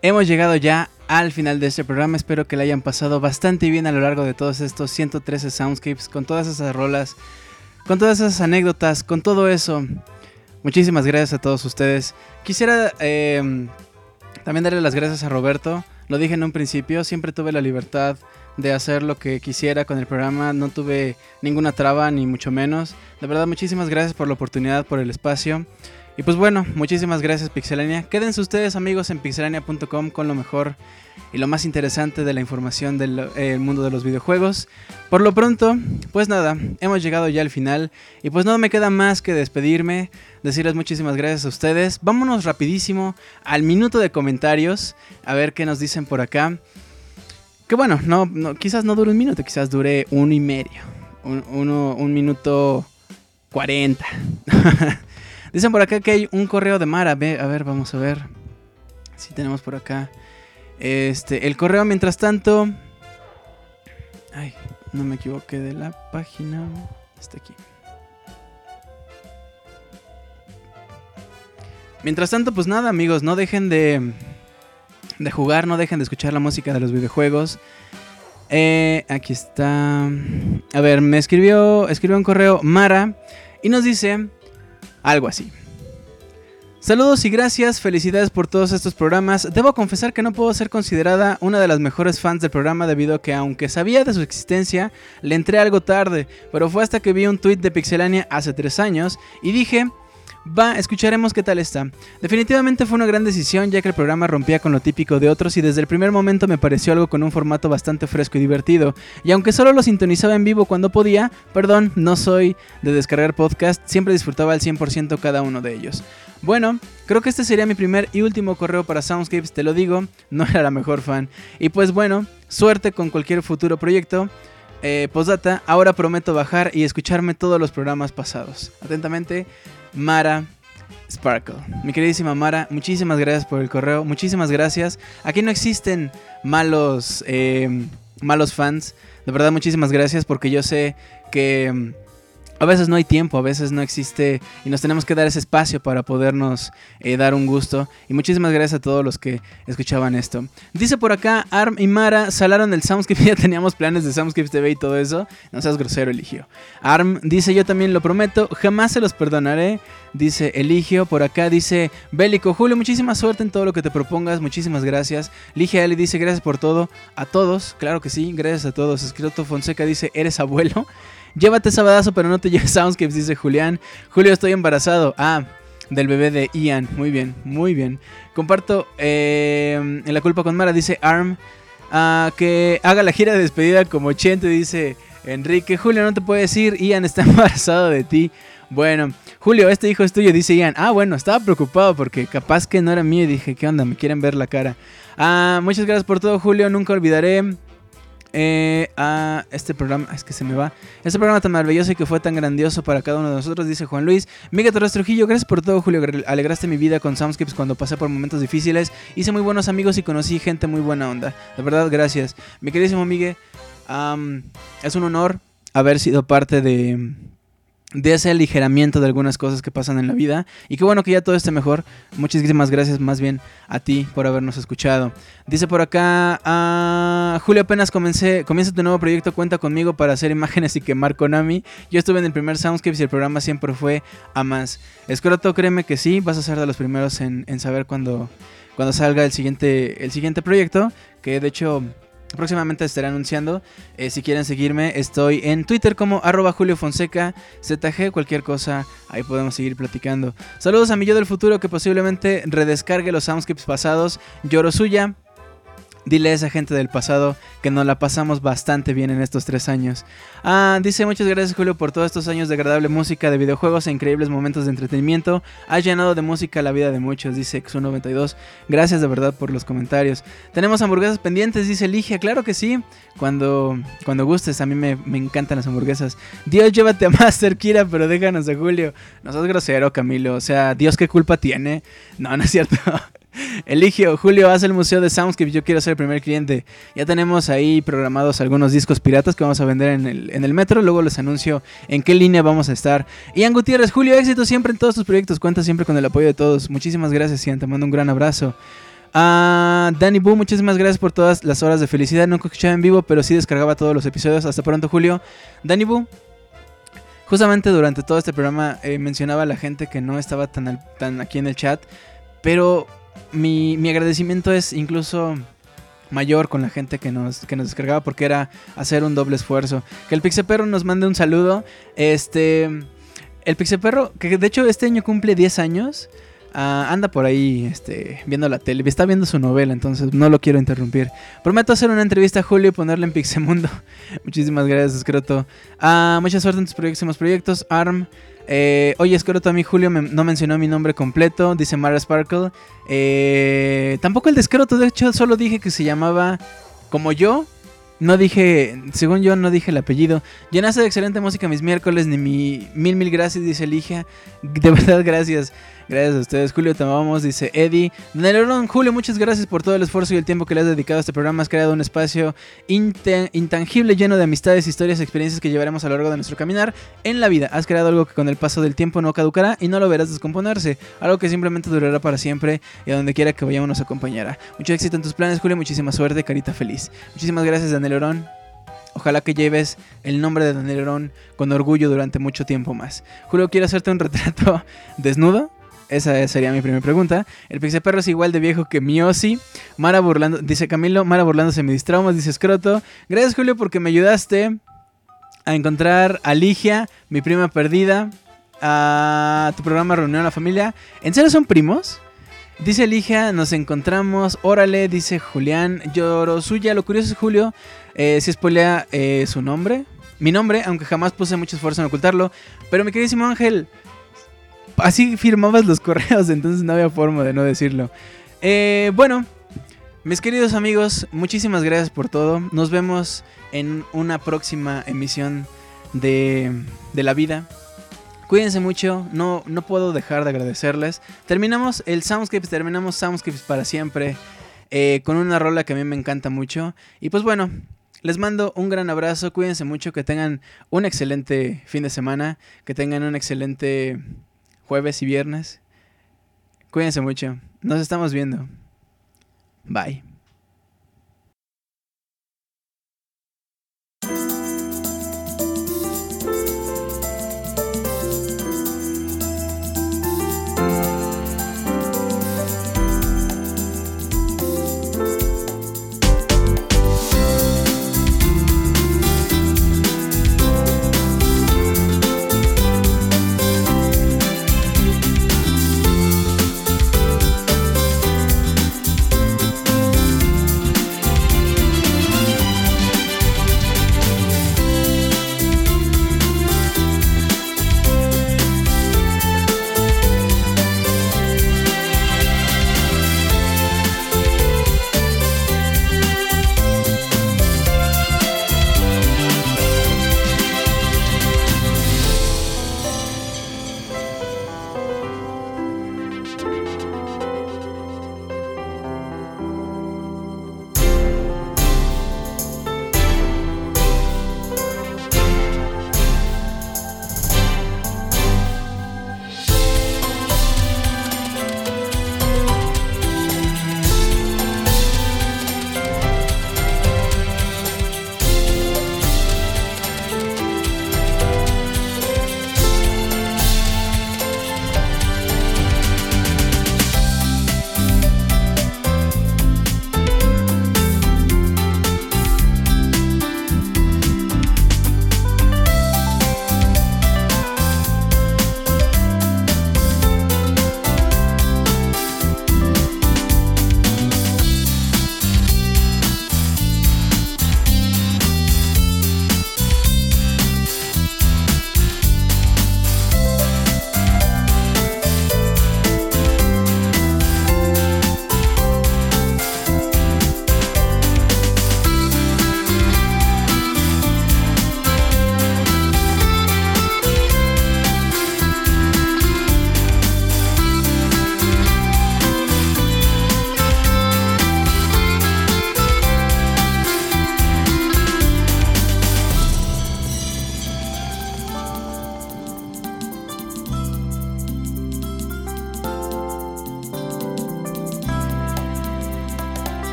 hemos llegado ya al final de este programa. Espero que le hayan pasado bastante bien a lo largo de todos estos 113 soundscapes, con todas esas rolas, con todas esas anécdotas, con todo eso. Muchísimas gracias a todos ustedes. Quisiera eh, también darle las gracias a Roberto. Lo dije en un principio, siempre tuve la libertad de hacer lo que quisiera con el programa. No tuve ninguna traba, ni mucho menos. De verdad, muchísimas gracias por la oportunidad, por el espacio. Y pues bueno, muchísimas gracias Pixelania. Quédense ustedes amigos en pixelania.com con lo mejor y lo más interesante de la información del eh, mundo de los videojuegos. Por lo pronto, pues nada, hemos llegado ya al final y pues no me queda más que despedirme, decirles muchísimas gracias a ustedes. Vámonos rapidísimo al minuto de comentarios, a ver qué nos dicen por acá. Que bueno, no, no, quizás no dure un minuto, quizás dure uno y medio. Un, uno- un minuto cuarenta. [laughs] Dicen por acá que hay un correo de Mara. Ve, a ver, vamos a ver. Si tenemos por acá. Este, el correo mientras tanto. Ay, no me equivoqué de la página. Está aquí. Mientras tanto, pues nada, amigos, no dejen de, de jugar, no dejen de escuchar la música de los videojuegos. Eh, aquí está. A ver, me escribió, escribió un correo Mara y nos dice algo así. Saludos y gracias, felicidades por todos estos programas. Debo confesar que no puedo ser considerada una de las mejores fans del programa debido a que aunque sabía de su existencia, le entré algo tarde, pero fue hasta que vi un tweet de Pixelania hace tres años y dije, va, escucharemos qué tal está. Definitivamente fue una gran decisión ya que el programa rompía con lo típico de otros y desde el primer momento me pareció algo con un formato bastante fresco y divertido. Y aunque solo lo sintonizaba en vivo cuando podía, perdón, no soy de descargar podcast, siempre disfrutaba al 100% cada uno de ellos. Bueno, creo que este sería mi primer y último correo para Soundscapes, te lo digo, [laughs] no era la mejor fan. Y pues bueno, suerte con cualquier futuro proyecto. Eh, postdata, ahora prometo bajar y escucharme todos los programas pasados. Atentamente, Mara Sparkle. Mi queridísima Mara, muchísimas gracias por el correo, muchísimas gracias. Aquí no existen malos, eh, malos fans. De verdad, muchísimas gracias porque yo sé que a veces no hay tiempo, a veces no existe y nos tenemos que dar ese espacio para podernos eh, dar un gusto. Y muchísimas gracias a todos los que escuchaban esto. Dice por acá, Arm y Mara salaron el Soundscape, [laughs] ya teníamos planes de Soundscape TV y todo eso. No seas grosero, Eligio. Arm dice, yo también lo prometo, jamás se los perdonaré. Dice Eligio, por acá dice Bélico, Julio, muchísima suerte en todo lo que te propongas, muchísimas gracias. Ligia L dice, gracias por todo, a todos, claro que sí, gracias a todos. Escrito Fonseca dice, ¿eres abuelo? Llévate sabadazo, pero no te lleves Soundscapes, dice Julián. Julio, estoy embarazado. Ah, del bebé de Ian. Muy bien, muy bien. Comparto eh, en la culpa con Mara, dice Arm. ah, que haga la gira de despedida como Chente, dice Enrique. Julio, no te puedes ir. Ian está [laughs] embarazado de ti. Bueno, Julio, este hijo es tuyo, dice Ian. Ah, bueno, estaba preocupado porque capaz que no era mío y dije, ¿qué onda? Me quieren ver la cara. Ah, muchas gracias por todo, Julio. Nunca olvidaré eh, a este programa. Es que se me va. Este programa tan maravilloso y que fue tan grandioso para cada uno de nosotros, dice Juan Luis. Miguel Torres Trujillo, gracias por todo, Julio. Alegraste mi vida con Soundscapes cuando pasé por momentos difíciles. Hice muy buenos amigos y conocí gente muy buena onda. De verdad, gracias. Mi queridísimo Miguel, es un honor haber sido parte de de ese aligeramiento de algunas cosas que pasan en la vida. Y qué bueno que ya todo esté mejor. Muchísimas gracias más bien a ti por habernos escuchado. Dice por acá, ah, Julio, apenas comencé, comienza tu nuevo proyecto, cuenta conmigo para hacer imágenes y quemar Konami. Yo estuve en el primer Soundscapes y el programa siempre fue a más. Escroto, créeme que sí, vas a ser de los primeros en, en saber cuando, cuando salga el siguiente, el siguiente proyecto. Que de hecho... Próximamente estaré anunciando. Eh, si quieren seguirme, estoy en Twitter como arroba Julio Fonseca, ZG, cualquier cosa, ahí podemos seguir platicando. Saludos a mi yo del futuro que posiblemente redescargue los soundscapes pasados. Lloro suya. Dile a esa gente del pasado que nos la pasamos bastante bien en estos tres años. Ah, dice muchas gracias Julio por todos estos años de agradable música, de videojuegos e increíbles momentos de entretenimiento. Has llenado de música la vida de muchos, dice Xu92. Gracias de verdad por los comentarios. Tenemos hamburguesas pendientes, dice Ligia. Claro que sí, cuando, cuando gustes, a mí me, me encantan las hamburguesas. Dios, llévate a Master Kira, pero déjanos a Julio. No sos grosero, Camilo. O sea, Dios, ¿qué culpa tiene? No, no es cierto. [laughs] Eligio, Julio, haz el museo de Soundscape. Yo quiero ser el primer cliente. Ya tenemos ahí programados algunos discos piratas que vamos a vender en el, en el metro. Luego les anuncio en qué línea vamos a estar. Ian Gutiérrez, Julio, éxito siempre en todos tus proyectos. Cuenta siempre con el apoyo de todos. Muchísimas gracias, Ian. Te mando un gran abrazo. A Danny Boo, muchísimas gracias por todas las horas de felicidad. Nunca escuchaba en vivo, pero sí descargaba todos los episodios. Hasta pronto, Julio. Danny Boo, justamente durante todo este programa eh, mencionaba a la gente que no estaba tan, tan aquí en el chat, pero mi, mi agradecimiento es incluso mayor con la gente que nos, que nos descargaba porque era hacer un doble esfuerzo. Que el Pixeperro nos mande un saludo. Este, el Pixeperro, que de hecho este año cumple 10 años. ah, anda por ahí este, viendo la tele, está viendo su novela, entonces no lo quiero interrumpir. Prometo hacer una entrevista a Julio y ponerla en Pixemundo. [laughs] Muchísimas gracias, Escroto. Ah, mucha suerte en tus próximos proyectos, ARM. Eh, oye, Escroto, a mí Julio no mencionó mi nombre completo, dice Mara Sparkle. Eh, tampoco el de de hecho, solo dije que se llamaba como yo. No dije, según yo, no dije el apellido. Llenaste de excelente música mis miércoles, ni mi mil, mil gracias, dice Ligia. De [laughs] verdad, gracias. Gracias a ustedes, Julio, te amamos, dice Eddie. Nelorón, Julio, muchas gracias por todo el esfuerzo y el tiempo que le has dedicado a este programa. Has creado un espacio intangible lleno de amistades, historias, experiencias que llevaremos a lo largo de nuestro caminar en la vida. Has creado algo que con el paso del tiempo no caducará y no lo verás descomponerse. Algo que simplemente durará para siempre y a donde quiera que vayamos nos acompañará. Mucho éxito en tus planes, Julio. Muchísima suerte, carita feliz. Muchísimas gracias, Daniel Orón. Ojalá que lleves el nombre de Daniel Orón con orgullo durante mucho tiempo más. Julio, quiero hacerte un retrato [laughs] desnudo. Esa sería mi primera pregunta. El Pixeperro es igual de viejo que Miosi. Mara burlando, dice Camilo, Mara burlándose mis traumas, dice Scroto. Gracias Julio porque me ayudaste a encontrar a Ligia, mi prima perdida, a tu programa Reunión a la Familia. ¿En serio son primos? Dice Ligia, nos encontramos, órale, dice Julián, lloro suya. Lo curioso es Julio, eh, si spoilea eh, su nombre, mi nombre, aunque jamás puse mucho esfuerzo en ocultarlo. Pero mi queridísimo Ángel, así firmabas los correos, [laughs] entonces no había forma de no decirlo. Eh, bueno, mis queridos amigos, muchísimas gracias por todo. Nos vemos en una próxima emisión de, de La Vida. Cuídense mucho, no, no puedo dejar de agradecerles. Terminamos el Soundscapes, terminamos Soundscapes para siempre. eh, con una rola que a mí me encanta mucho. Y pues bueno, les mando un gran abrazo, cuídense mucho, que tengan un excelente fin de semana, que tengan un excelente jueves y viernes. Cuídense mucho, nos estamos viendo. Bye.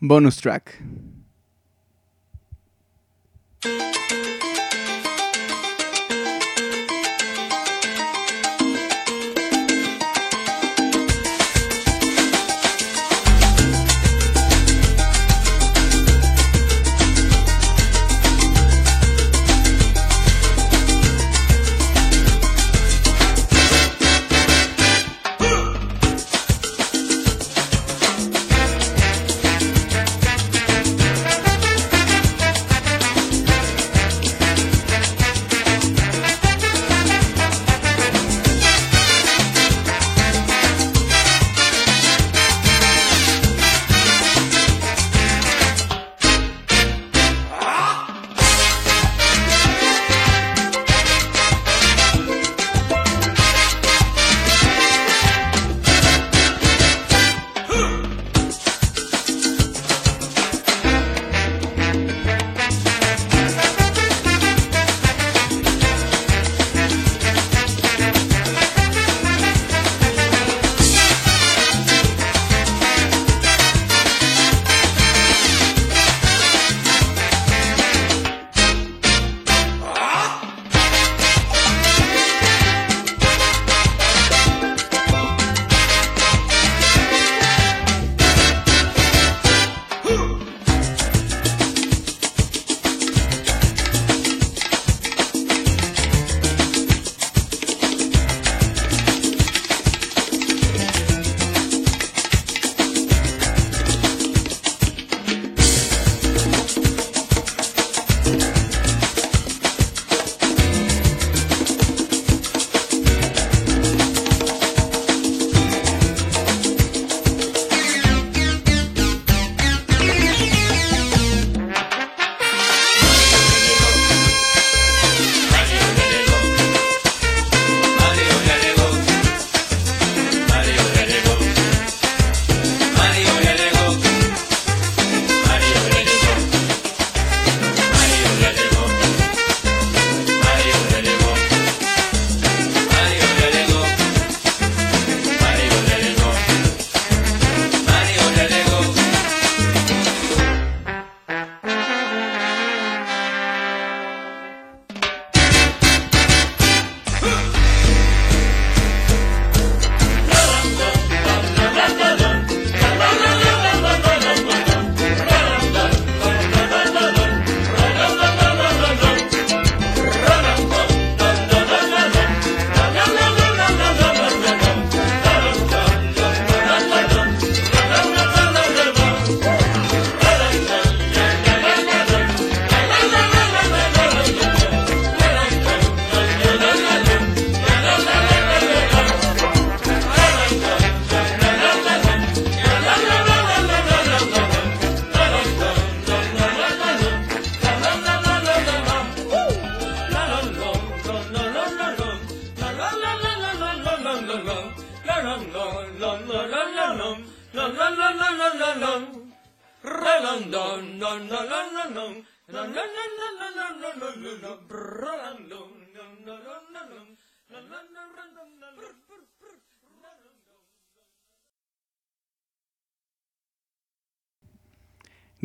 Bonus track.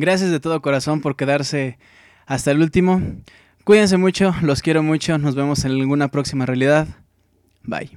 Gracias de todo corazón por quedarse hasta el último. Cuídense mucho, los quiero mucho, nos vemos en alguna próxima realidad. Bye.